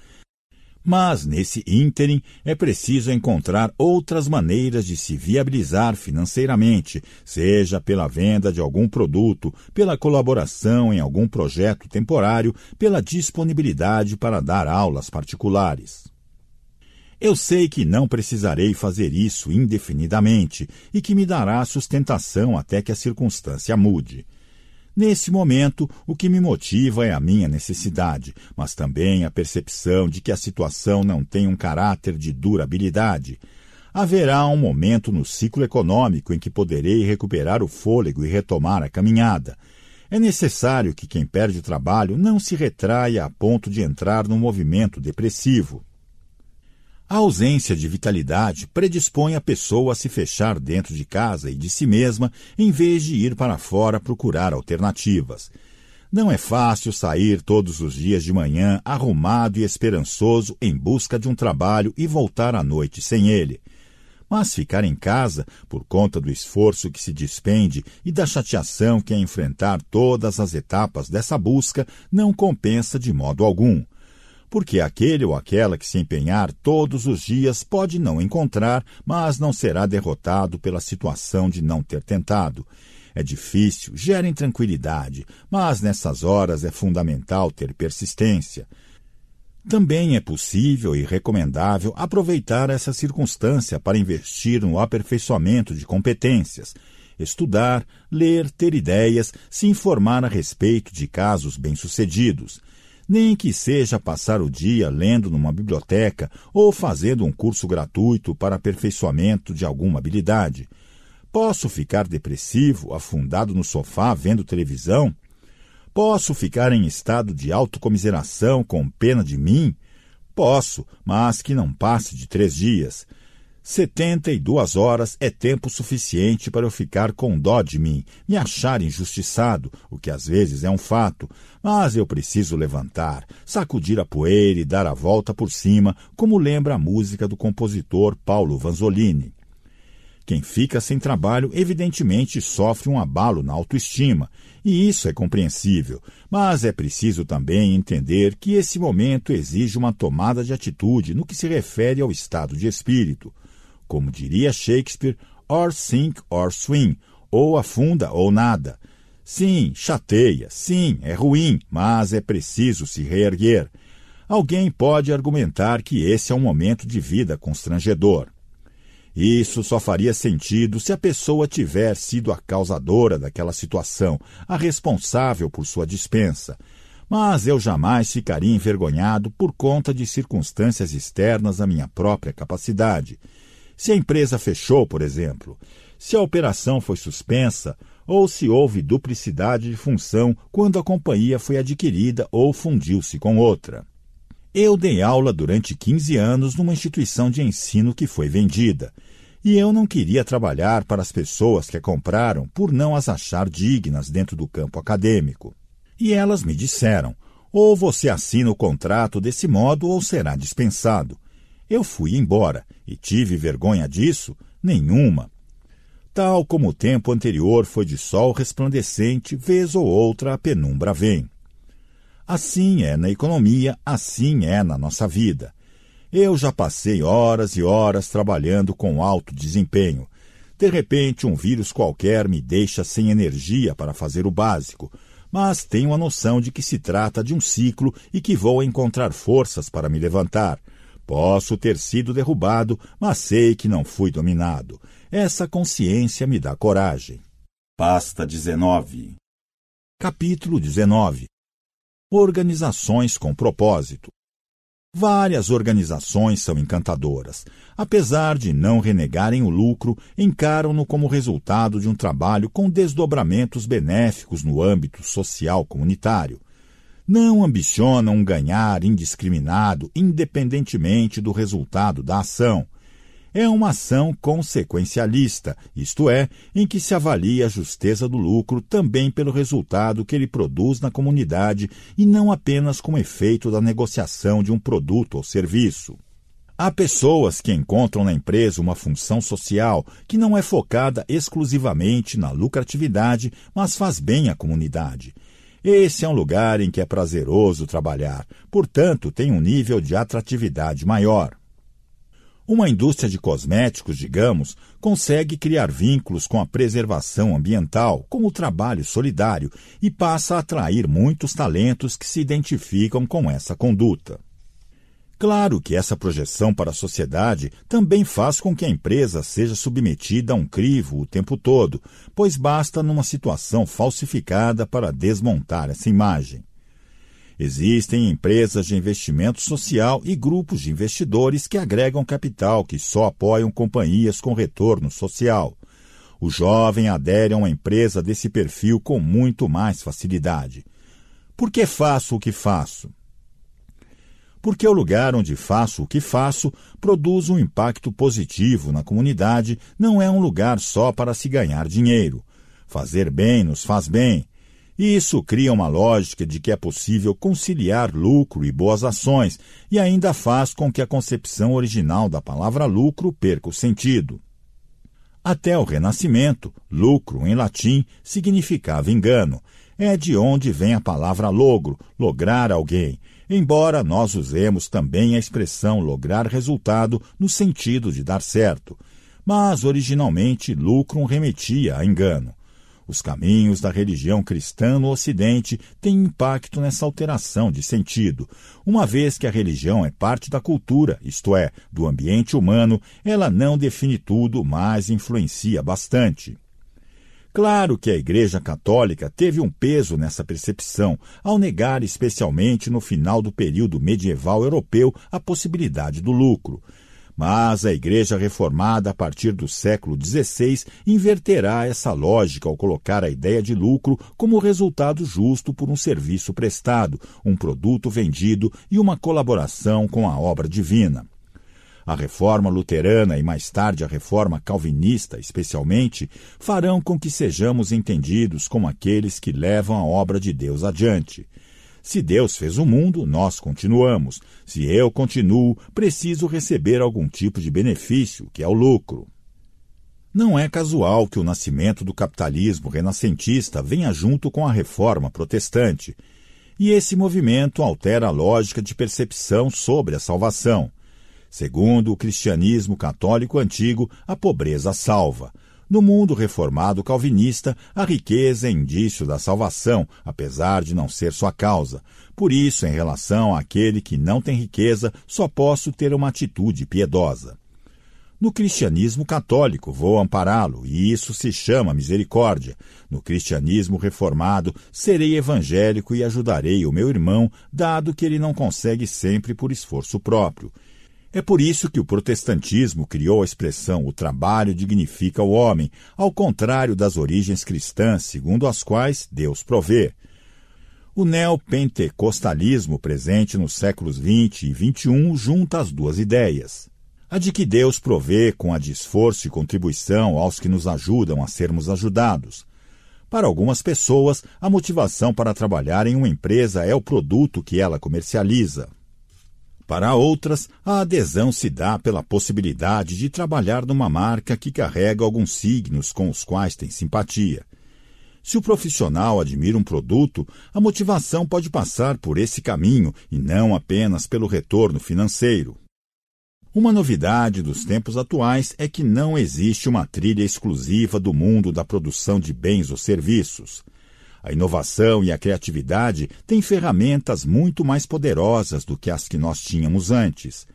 Mas, nesse ínterim, é preciso encontrar outras maneiras de se viabilizar financeiramente, seja pela venda de algum produto, pela colaboração em algum projeto temporário, pela disponibilidade para dar aulas particulares. Eu sei que não precisarei fazer isso indefinidamente e que me dará sustentação até que a circunstância mude. Nesse momento, o que me motiva é a minha necessidade, mas também a percepção de que a situação não tem um caráter de durabilidade. Haverá um momento no ciclo econômico em que poderei recuperar o fôlego e retomar a caminhada. É necessário que quem perde trabalho não se retraia a ponto de entrar num movimento depressivo. A ausência de vitalidade predispõe a pessoa a se fechar dentro de casa e de si mesma, em vez de ir para fora procurar alternativas. Não é fácil sair todos os dias de manhã arrumado e esperançoso em busca de um trabalho e voltar à noite sem ele. Mas ficar em casa, por conta do esforço que se despende e da chateação que é enfrentar todas as etapas dessa busca, não compensa de modo algum porque aquele ou aquela que se empenhar todos os dias pode não encontrar, mas não será derrotado pela situação de não ter tentado. É difícil, gera intranquilidade, mas nessas horas é fundamental ter persistência. Também é possível e recomendável aproveitar essa circunstância para investir no aperfeiçoamento de competências, estudar, ler, ter ideias, se informar a respeito de casos bem-sucedidos. Nem que seja passar o dia lendo numa biblioteca ou fazendo um curso gratuito para aperfeiçoamento de alguma habilidade. Posso ficar depressivo, afundado no sofá vendo televisão? Posso ficar em estado de autocomiseração com pena de mim? Posso, mas que não passe de três dias. Setenta e duas horas é tempo suficiente para eu ficar com dó de mim, me achar injustiçado, o que às vezes é um fato, mas eu preciso levantar, sacudir a poeira e dar a volta por cima, como lembra a música do compositor Paulo Vanzolini. Quem fica sem trabalho, evidentemente, sofre um abalo na autoestima, e isso é compreensível, mas é preciso também entender que esse momento exige uma tomada de atitude no que se refere ao estado de espírito. Como diria Shakespeare, or sink or swim, ou afunda ou nada. Sim, chateia, sim, é ruim, mas é preciso se reerguer. Alguém pode argumentar que esse é um momento de vida constrangedor. Isso só faria sentido se a pessoa tiver sido a causadora daquela situação, a responsável por sua dispensa. Mas eu jamais ficaria envergonhado por conta de circunstâncias externas à minha própria capacidade. Se a empresa fechou, por exemplo, se a operação foi suspensa ou se houve duplicidade de função quando a companhia foi adquirida ou fundiu-se com outra. Eu dei aula durante 15 anos numa instituição de ensino que foi vendida. E eu não queria trabalhar para as pessoas que a compraram por não as achar dignas dentro do campo acadêmico. E elas me disseram: ou você assina o contrato desse modo ou será dispensado. Eu fui embora e tive vergonha disso? Nenhuma. Tal como o tempo anterior foi de sol resplandecente, vez ou outra a penumbra vem. Assim é na economia, assim é na nossa vida. Eu já passei horas e horas trabalhando com alto desempenho. De repente, um vírus qualquer me deixa sem energia para fazer o básico, mas tenho a noção de que se trata de um ciclo e que vou encontrar forças para me levantar. Posso ter sido derrubado, mas sei que não fui dominado. Essa consciência me dá coragem. Pasta 19 Capítulo 19 Organizações com propósito. Várias organizações são encantadoras. Apesar de não renegarem o lucro, encaram-no como resultado de um trabalho com desdobramentos benéficos no âmbito social comunitário. Não ambicionam ganhar indiscriminado, independentemente do resultado da ação é uma ação consequencialista, isto é, em que se avalia a justeza do lucro também pelo resultado que ele produz na comunidade e não apenas como efeito da negociação de um produto ou serviço. Há pessoas que encontram na empresa uma função social que não é focada exclusivamente na lucratividade, mas faz bem à comunidade. Esse é um lugar em que é prazeroso trabalhar, portanto, tem um nível de atratividade maior. Uma indústria de cosméticos, digamos, consegue criar vínculos com a preservação ambiental, com o trabalho solidário e passa a atrair muitos talentos que se identificam com essa conduta. Claro que essa projeção para a sociedade também faz com que a empresa seja submetida a um crivo o tempo todo, pois basta numa situação falsificada para desmontar essa imagem. Existem empresas de investimento social e grupos de investidores que agregam capital que só apoiam companhias com retorno social. O jovem adere a uma empresa desse perfil com muito mais facilidade. Por que faço o que faço? Porque o lugar onde faço o que faço produz um impacto positivo na comunidade, não é um lugar só para se ganhar dinheiro. Fazer bem nos faz bem, e isso cria uma lógica de que é possível conciliar lucro e boas ações, e ainda faz com que a concepção original da palavra lucro perca o sentido. Até o Renascimento, lucro, em latim, significava engano. É de onde vem a palavra logro, lograr alguém, embora nós usemos também a expressão lograr resultado no sentido de dar certo. Mas, originalmente, lucro remetia a engano. Os caminhos da religião cristã no Ocidente têm impacto nessa alteração de sentido. Uma vez que a religião é parte da cultura, isto é, do ambiente humano, ela não define tudo, mas influencia bastante. Claro que a Igreja Católica teve um peso nessa percepção, ao negar, especialmente no final do período medieval europeu, a possibilidade do lucro. Mas a Igreja Reformada, a partir do século XVI, inverterá essa lógica ao colocar a ideia de lucro como resultado justo por um serviço prestado, um produto vendido e uma colaboração com a obra divina. A reforma luterana e mais tarde a reforma calvinista, especialmente, farão com que sejamos entendidos como aqueles que levam a obra de Deus adiante. Se Deus fez o mundo, nós continuamos. Se eu continuo, preciso receber algum tipo de benefício, que é o lucro. Não é casual que o nascimento do capitalismo renascentista venha junto com a reforma protestante. E esse movimento altera a lógica de percepção sobre a salvação. Segundo o cristianismo católico antigo, a pobreza salva. No mundo reformado calvinista, a riqueza é indício da salvação, apesar de não ser sua causa. Por isso, em relação àquele que não tem riqueza, só posso ter uma atitude piedosa. No cristianismo católico, vou ampará-lo, e isso se chama misericórdia. No cristianismo reformado, serei evangélico e ajudarei o meu irmão, dado que ele não consegue sempre por esforço próprio. É por isso que o protestantismo criou a expressão o trabalho dignifica o homem, ao contrário das origens cristãs, segundo as quais Deus provê. O neopentecostalismo presente nos séculos XX e XXI junta as duas ideias. A de que Deus provê com a de esforço e contribuição aos que nos ajudam a sermos ajudados. Para algumas pessoas, a motivação para trabalhar em uma empresa é o produto que ela comercializa. Para outras, a adesão se dá pela possibilidade de trabalhar numa marca que carrega alguns signos com os quais tem simpatia. Se o profissional admira um produto, a motivação pode passar por esse caminho e não apenas pelo retorno financeiro. Uma novidade dos tempos atuais é que não existe uma trilha exclusiva do mundo da produção de bens ou serviços. A inovação e a criatividade têm ferramentas muito mais poderosas do que as que nós tínhamos antes.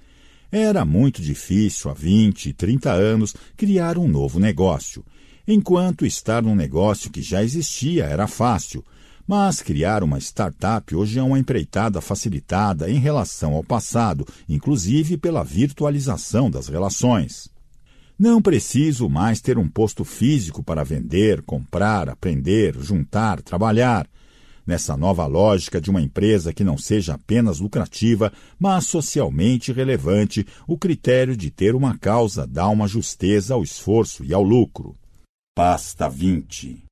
Era muito difícil, há 20, 30 anos, criar um novo negócio, enquanto estar num negócio que já existia era fácil. Mas criar uma startup hoje é uma empreitada facilitada em relação ao passado, inclusive pela virtualização das relações. Não preciso mais ter um posto físico para vender, comprar, aprender, juntar, trabalhar. Nessa nova lógica de uma empresa que não seja apenas lucrativa, mas socialmente relevante, o critério de ter uma causa dá uma justeza ao esforço e ao lucro. Pasta 20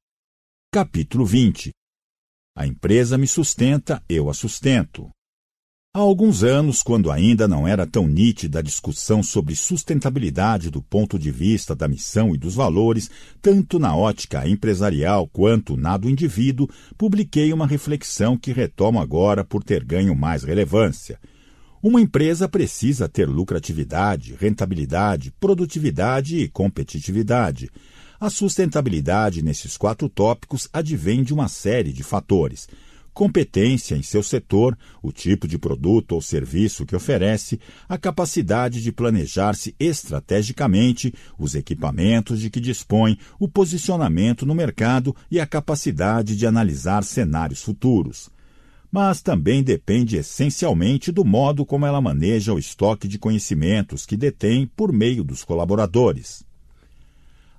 Capítulo 20 A empresa me sustenta, eu a sustento. Há alguns anos, quando ainda não era tão nítida a discussão sobre sustentabilidade do ponto de vista da missão e dos valores, tanto na ótica empresarial quanto na do indivíduo, publiquei uma reflexão que retomo agora por ter ganho mais relevância. Uma empresa precisa ter lucratividade, rentabilidade, produtividade e competitividade. A sustentabilidade nesses quatro tópicos advém de uma série de fatores competência em seu setor, o tipo de produto ou serviço que oferece, a capacidade de planejar-se estrategicamente, os equipamentos de que dispõe, o posicionamento no mercado e a capacidade de analisar cenários futuros. Mas também depende essencialmente do modo como ela maneja o estoque de conhecimentos que detém por meio dos colaboradores.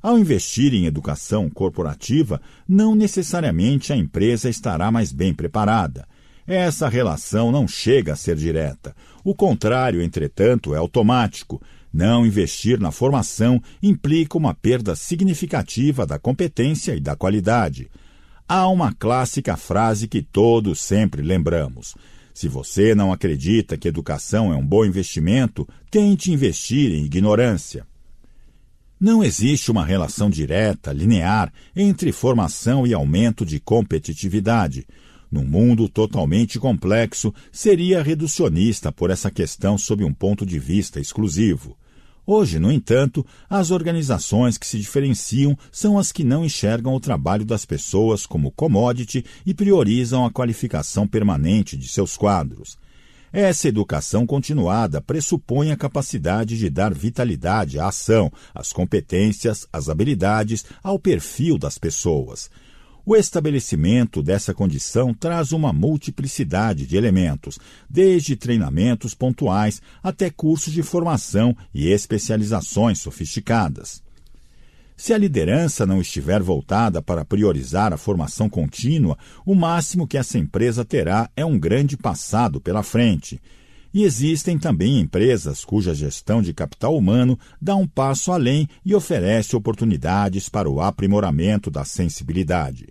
Ao investir em educação corporativa, não necessariamente a empresa estará mais bem preparada. Essa relação não chega a ser direta. O contrário, entretanto, é automático. Não investir na formação implica uma perda significativa da competência e da qualidade. Há uma clássica frase que todos sempre lembramos. Se você não acredita que educação é um bom investimento, tente investir em ignorância. Não existe uma relação direta, linear, entre formação e aumento de competitividade. Num mundo totalmente complexo, seria reducionista por essa questão sob um ponto de vista exclusivo. Hoje, no entanto, as organizações que se diferenciam são as que não enxergam o trabalho das pessoas como commodity e priorizam a qualificação permanente de seus quadros. Essa educação continuada pressupõe a capacidade de dar vitalidade à ação, às competências, às habilidades, ao perfil das pessoas. O estabelecimento dessa condição traz uma multiplicidade de elementos, desde treinamentos pontuais até cursos de formação e especializações sofisticadas. Se a liderança não estiver voltada para priorizar a formação contínua, o máximo que essa empresa terá é um grande passado pela frente. E existem também empresas cuja gestão de capital humano dá um passo além e oferece oportunidades para o aprimoramento da sensibilidade.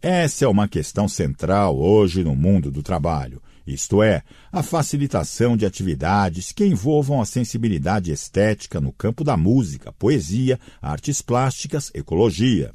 Essa é uma questão central hoje no mundo do trabalho, isto é, a facilitação de atividades que envolvam a sensibilidade estética no campo da música, poesia, artes plásticas, ecologia.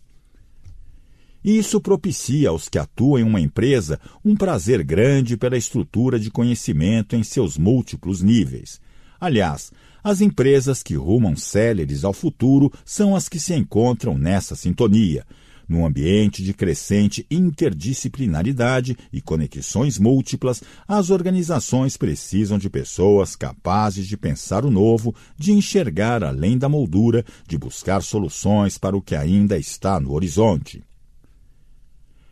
Isso propicia aos que atuam em uma empresa um prazer grande pela estrutura de conhecimento em seus múltiplos níveis. Aliás, as empresas que rumam céleres ao futuro são as que se encontram nessa sintonia, num ambiente de crescente interdisciplinaridade e conexões múltiplas, as organizações precisam de pessoas capazes de pensar o novo, de enxergar além da moldura, de buscar soluções para o que ainda está no horizonte.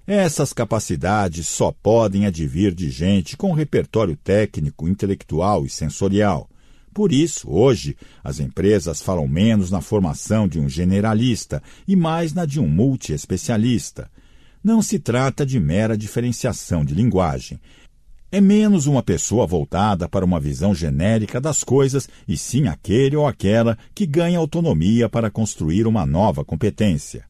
Essas capacidades só podem advir de gente com repertório técnico, intelectual e sensorial. Por isso, hoje, as empresas falam menos na formação de um generalista e mais na de um multiespecialista. Não se trata de mera diferenciação de linguagem. É menos uma pessoa voltada para uma visão genérica das coisas e sim aquele ou aquela que ganha autonomia para construir uma nova competência.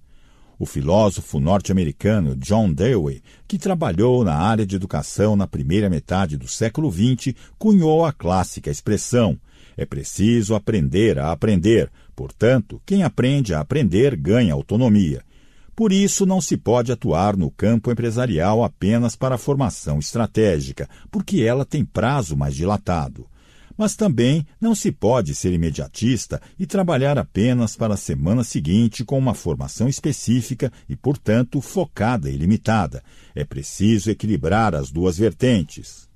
O filósofo norte-americano John Dewey, que trabalhou na área de educação na primeira metade do século XX, cunhou a clássica expressão: é preciso aprender a aprender, portanto, quem aprende a aprender ganha autonomia. Por isso, não se pode atuar no campo empresarial apenas para a formação estratégica, porque ela tem prazo mais dilatado. Mas também não se pode ser imediatista e trabalhar apenas para a semana seguinte com uma formação específica e, portanto, focada e limitada. É preciso equilibrar as duas vertentes.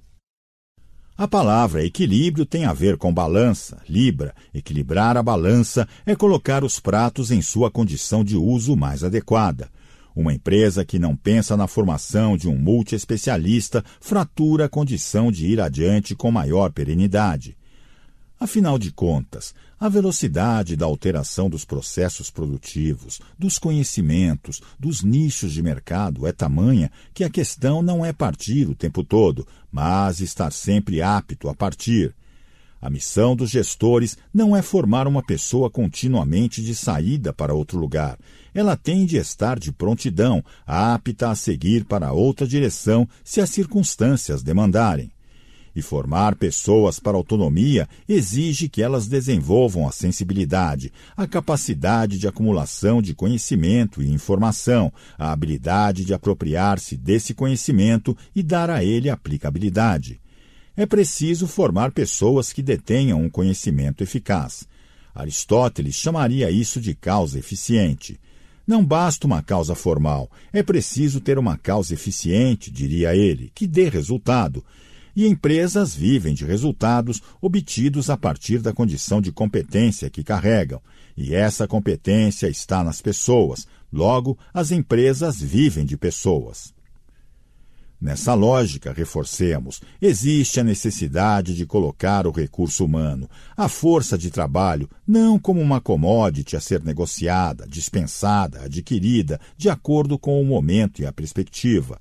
A palavra equilíbrio tem a ver com balança, libra. Equilibrar a balança é colocar os pratos em sua condição de uso mais adequada. Uma empresa que não pensa na formação de um multiespecialista fratura a condição de ir adiante com maior perenidade. Afinal de contas, a velocidade da alteração dos processos produtivos, dos conhecimentos, dos nichos de mercado é tamanha que a questão não é partir o tempo todo, mas estar sempre apto a partir. A missão dos gestores não é formar uma pessoa continuamente de saída para outro lugar. Ela tem de estar de prontidão, apta a seguir para outra direção se as circunstâncias demandarem. E formar pessoas para autonomia exige que elas desenvolvam a sensibilidade, a capacidade de acumulação de conhecimento e informação, a habilidade de apropriar-se desse conhecimento e dar a ele aplicabilidade. É preciso formar pessoas que detenham um conhecimento eficaz. Aristóteles chamaria isso de causa eficiente. Não basta uma causa formal, é preciso ter uma causa eficiente, diria ele, que dê resultado e empresas vivem de resultados obtidos a partir da condição de competência que carregam. E essa competência está nas pessoas, logo, as empresas vivem de pessoas. Nessa lógica, reforcemos, existe a necessidade de colocar o recurso humano, a força de trabalho, não como uma commodity a ser negociada, dispensada, adquirida, de acordo com o momento e a perspectiva.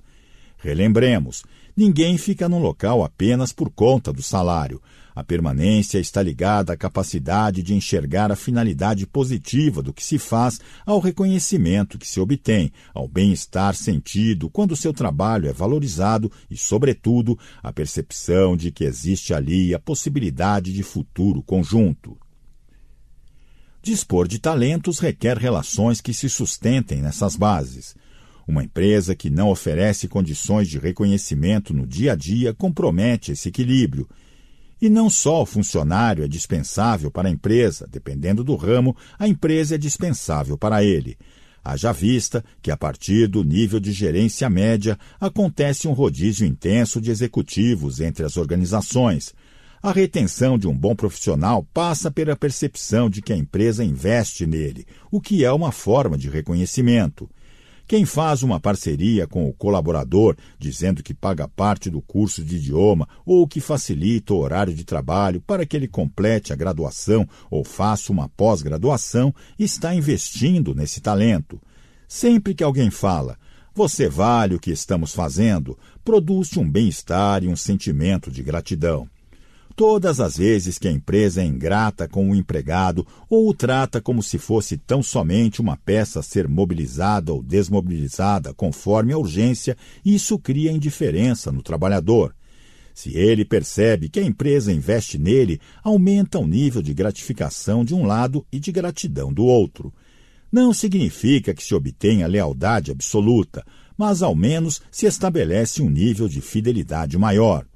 Relembremos, Ninguém fica num local apenas por conta do salário. A permanência está ligada à capacidade de enxergar a finalidade positiva do que se faz, ao reconhecimento que se obtém, ao bem-estar sentido quando seu trabalho é valorizado e, sobretudo, a percepção de que existe ali a possibilidade de futuro conjunto. Dispor de talentos requer relações que se sustentem nessas bases. Uma empresa que não oferece condições de reconhecimento no dia a dia compromete esse equilíbrio. E não só o funcionário é dispensável para a empresa, dependendo do ramo, a empresa é dispensável para ele. Haja vista que, a partir do nível de gerência média, acontece um rodízio intenso de executivos entre as organizações. A retenção de um bom profissional passa pela percepção de que a empresa investe nele, o que é uma forma de reconhecimento. Quem faz uma parceria com o colaborador, dizendo que paga parte do curso de idioma ou que facilita o horário de trabalho para que ele complete a graduação ou faça uma pós-graduação, está investindo nesse talento. Sempre que alguém fala, você vale o que estamos fazendo, produz um bem-estar e um sentimento de gratidão. Todas as vezes que a empresa é ingrata com o empregado ou o trata como se fosse tão somente uma peça a ser mobilizada ou desmobilizada conforme a urgência, isso cria indiferença no trabalhador. Se ele percebe que a empresa investe nele, aumenta o nível de gratificação de um lado e de gratidão do outro. Não significa que se obtenha lealdade absoluta, mas ao menos se estabelece um nível de fidelidade maior.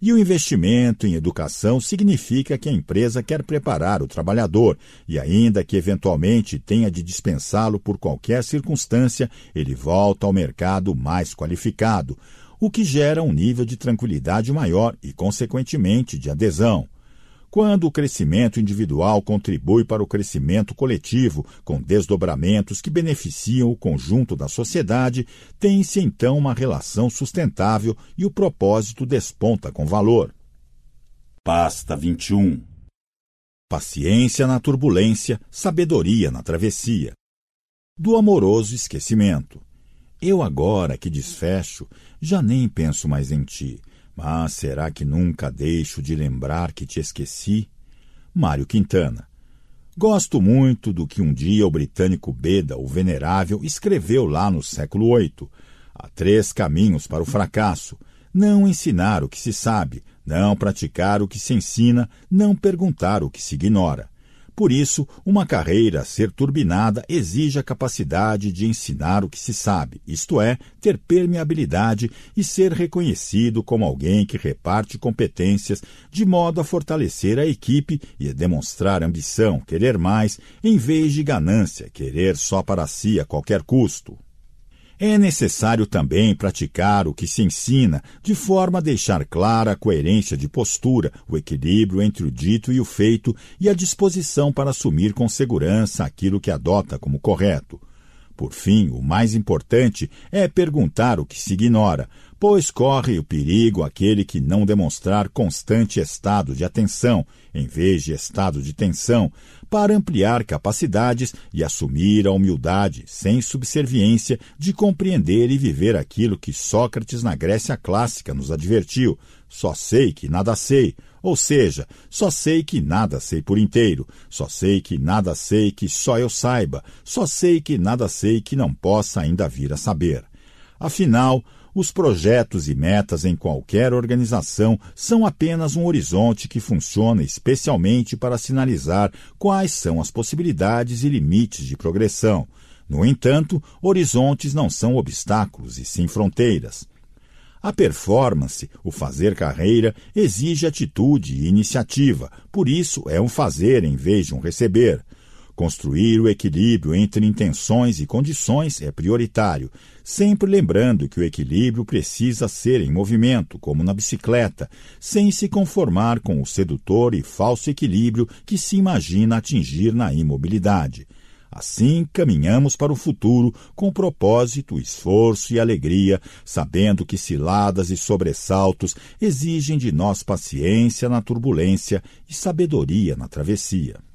E o investimento em educação significa que a empresa quer preparar o trabalhador e, ainda que eventualmente tenha de dispensá-lo por qualquer circunstância, ele volta ao mercado mais qualificado, o que gera um nível de tranquilidade maior e, consequentemente, de adesão. Quando o crescimento individual contribui para o crescimento coletivo, com desdobramentos que beneficiam o conjunto da sociedade, tem-se então uma relação sustentável e o propósito desponta com valor. Pasta 21 Paciência na turbulência, sabedoria na travessia. Do amoroso esquecimento. Eu agora que desfecho, já nem penso mais em ti mas será que nunca deixo de lembrar que te esqueci? Mário Quintana. Gosto muito do que um dia o britânico Beda, o Venerável, escreveu lá no século VIII. Há três caminhos para o fracasso: não ensinar o que se sabe, não praticar o que se ensina, não perguntar o que se ignora. Por isso, uma carreira a ser turbinada exige a capacidade de ensinar o que se sabe, isto é, ter permeabilidade e ser reconhecido como alguém que reparte competências de modo a fortalecer a equipe e a demonstrar ambição, querer mais, em vez de ganância, querer só para si a qualquer custo. É necessário também praticar o que se ensina, de forma a deixar clara a coerência de postura, o equilíbrio entre o dito e o feito e a disposição para assumir com segurança aquilo que adota como correto. Por fim, o mais importante é perguntar o que se ignora, pois corre o perigo aquele que não demonstrar constante estado de atenção, em vez de estado de tensão, para ampliar capacidades e assumir a humildade, sem subserviência, de compreender e viver aquilo que Sócrates na Grécia clássica nos advertiu: só sei que nada sei, ou seja, só sei que nada sei por inteiro, só sei que nada sei que só eu saiba, só sei que nada sei que não possa ainda vir a saber. Afinal, os projetos e metas em qualquer organização são apenas um horizonte que funciona especialmente para sinalizar quais são as possibilidades e limites de progressão. No entanto, horizontes não são obstáculos e sim fronteiras. A performance, o fazer carreira, exige atitude e iniciativa, por isso é um fazer em vez de um receber. Construir o equilíbrio entre intenções e condições é prioritário, sempre lembrando que o equilíbrio precisa ser em movimento, como na bicicleta, sem se conformar com o sedutor e falso equilíbrio que se imagina atingir na imobilidade. Assim, caminhamos para o futuro com propósito, esforço e alegria, sabendo que ciladas e sobressaltos exigem de nós paciência na turbulência e sabedoria na travessia.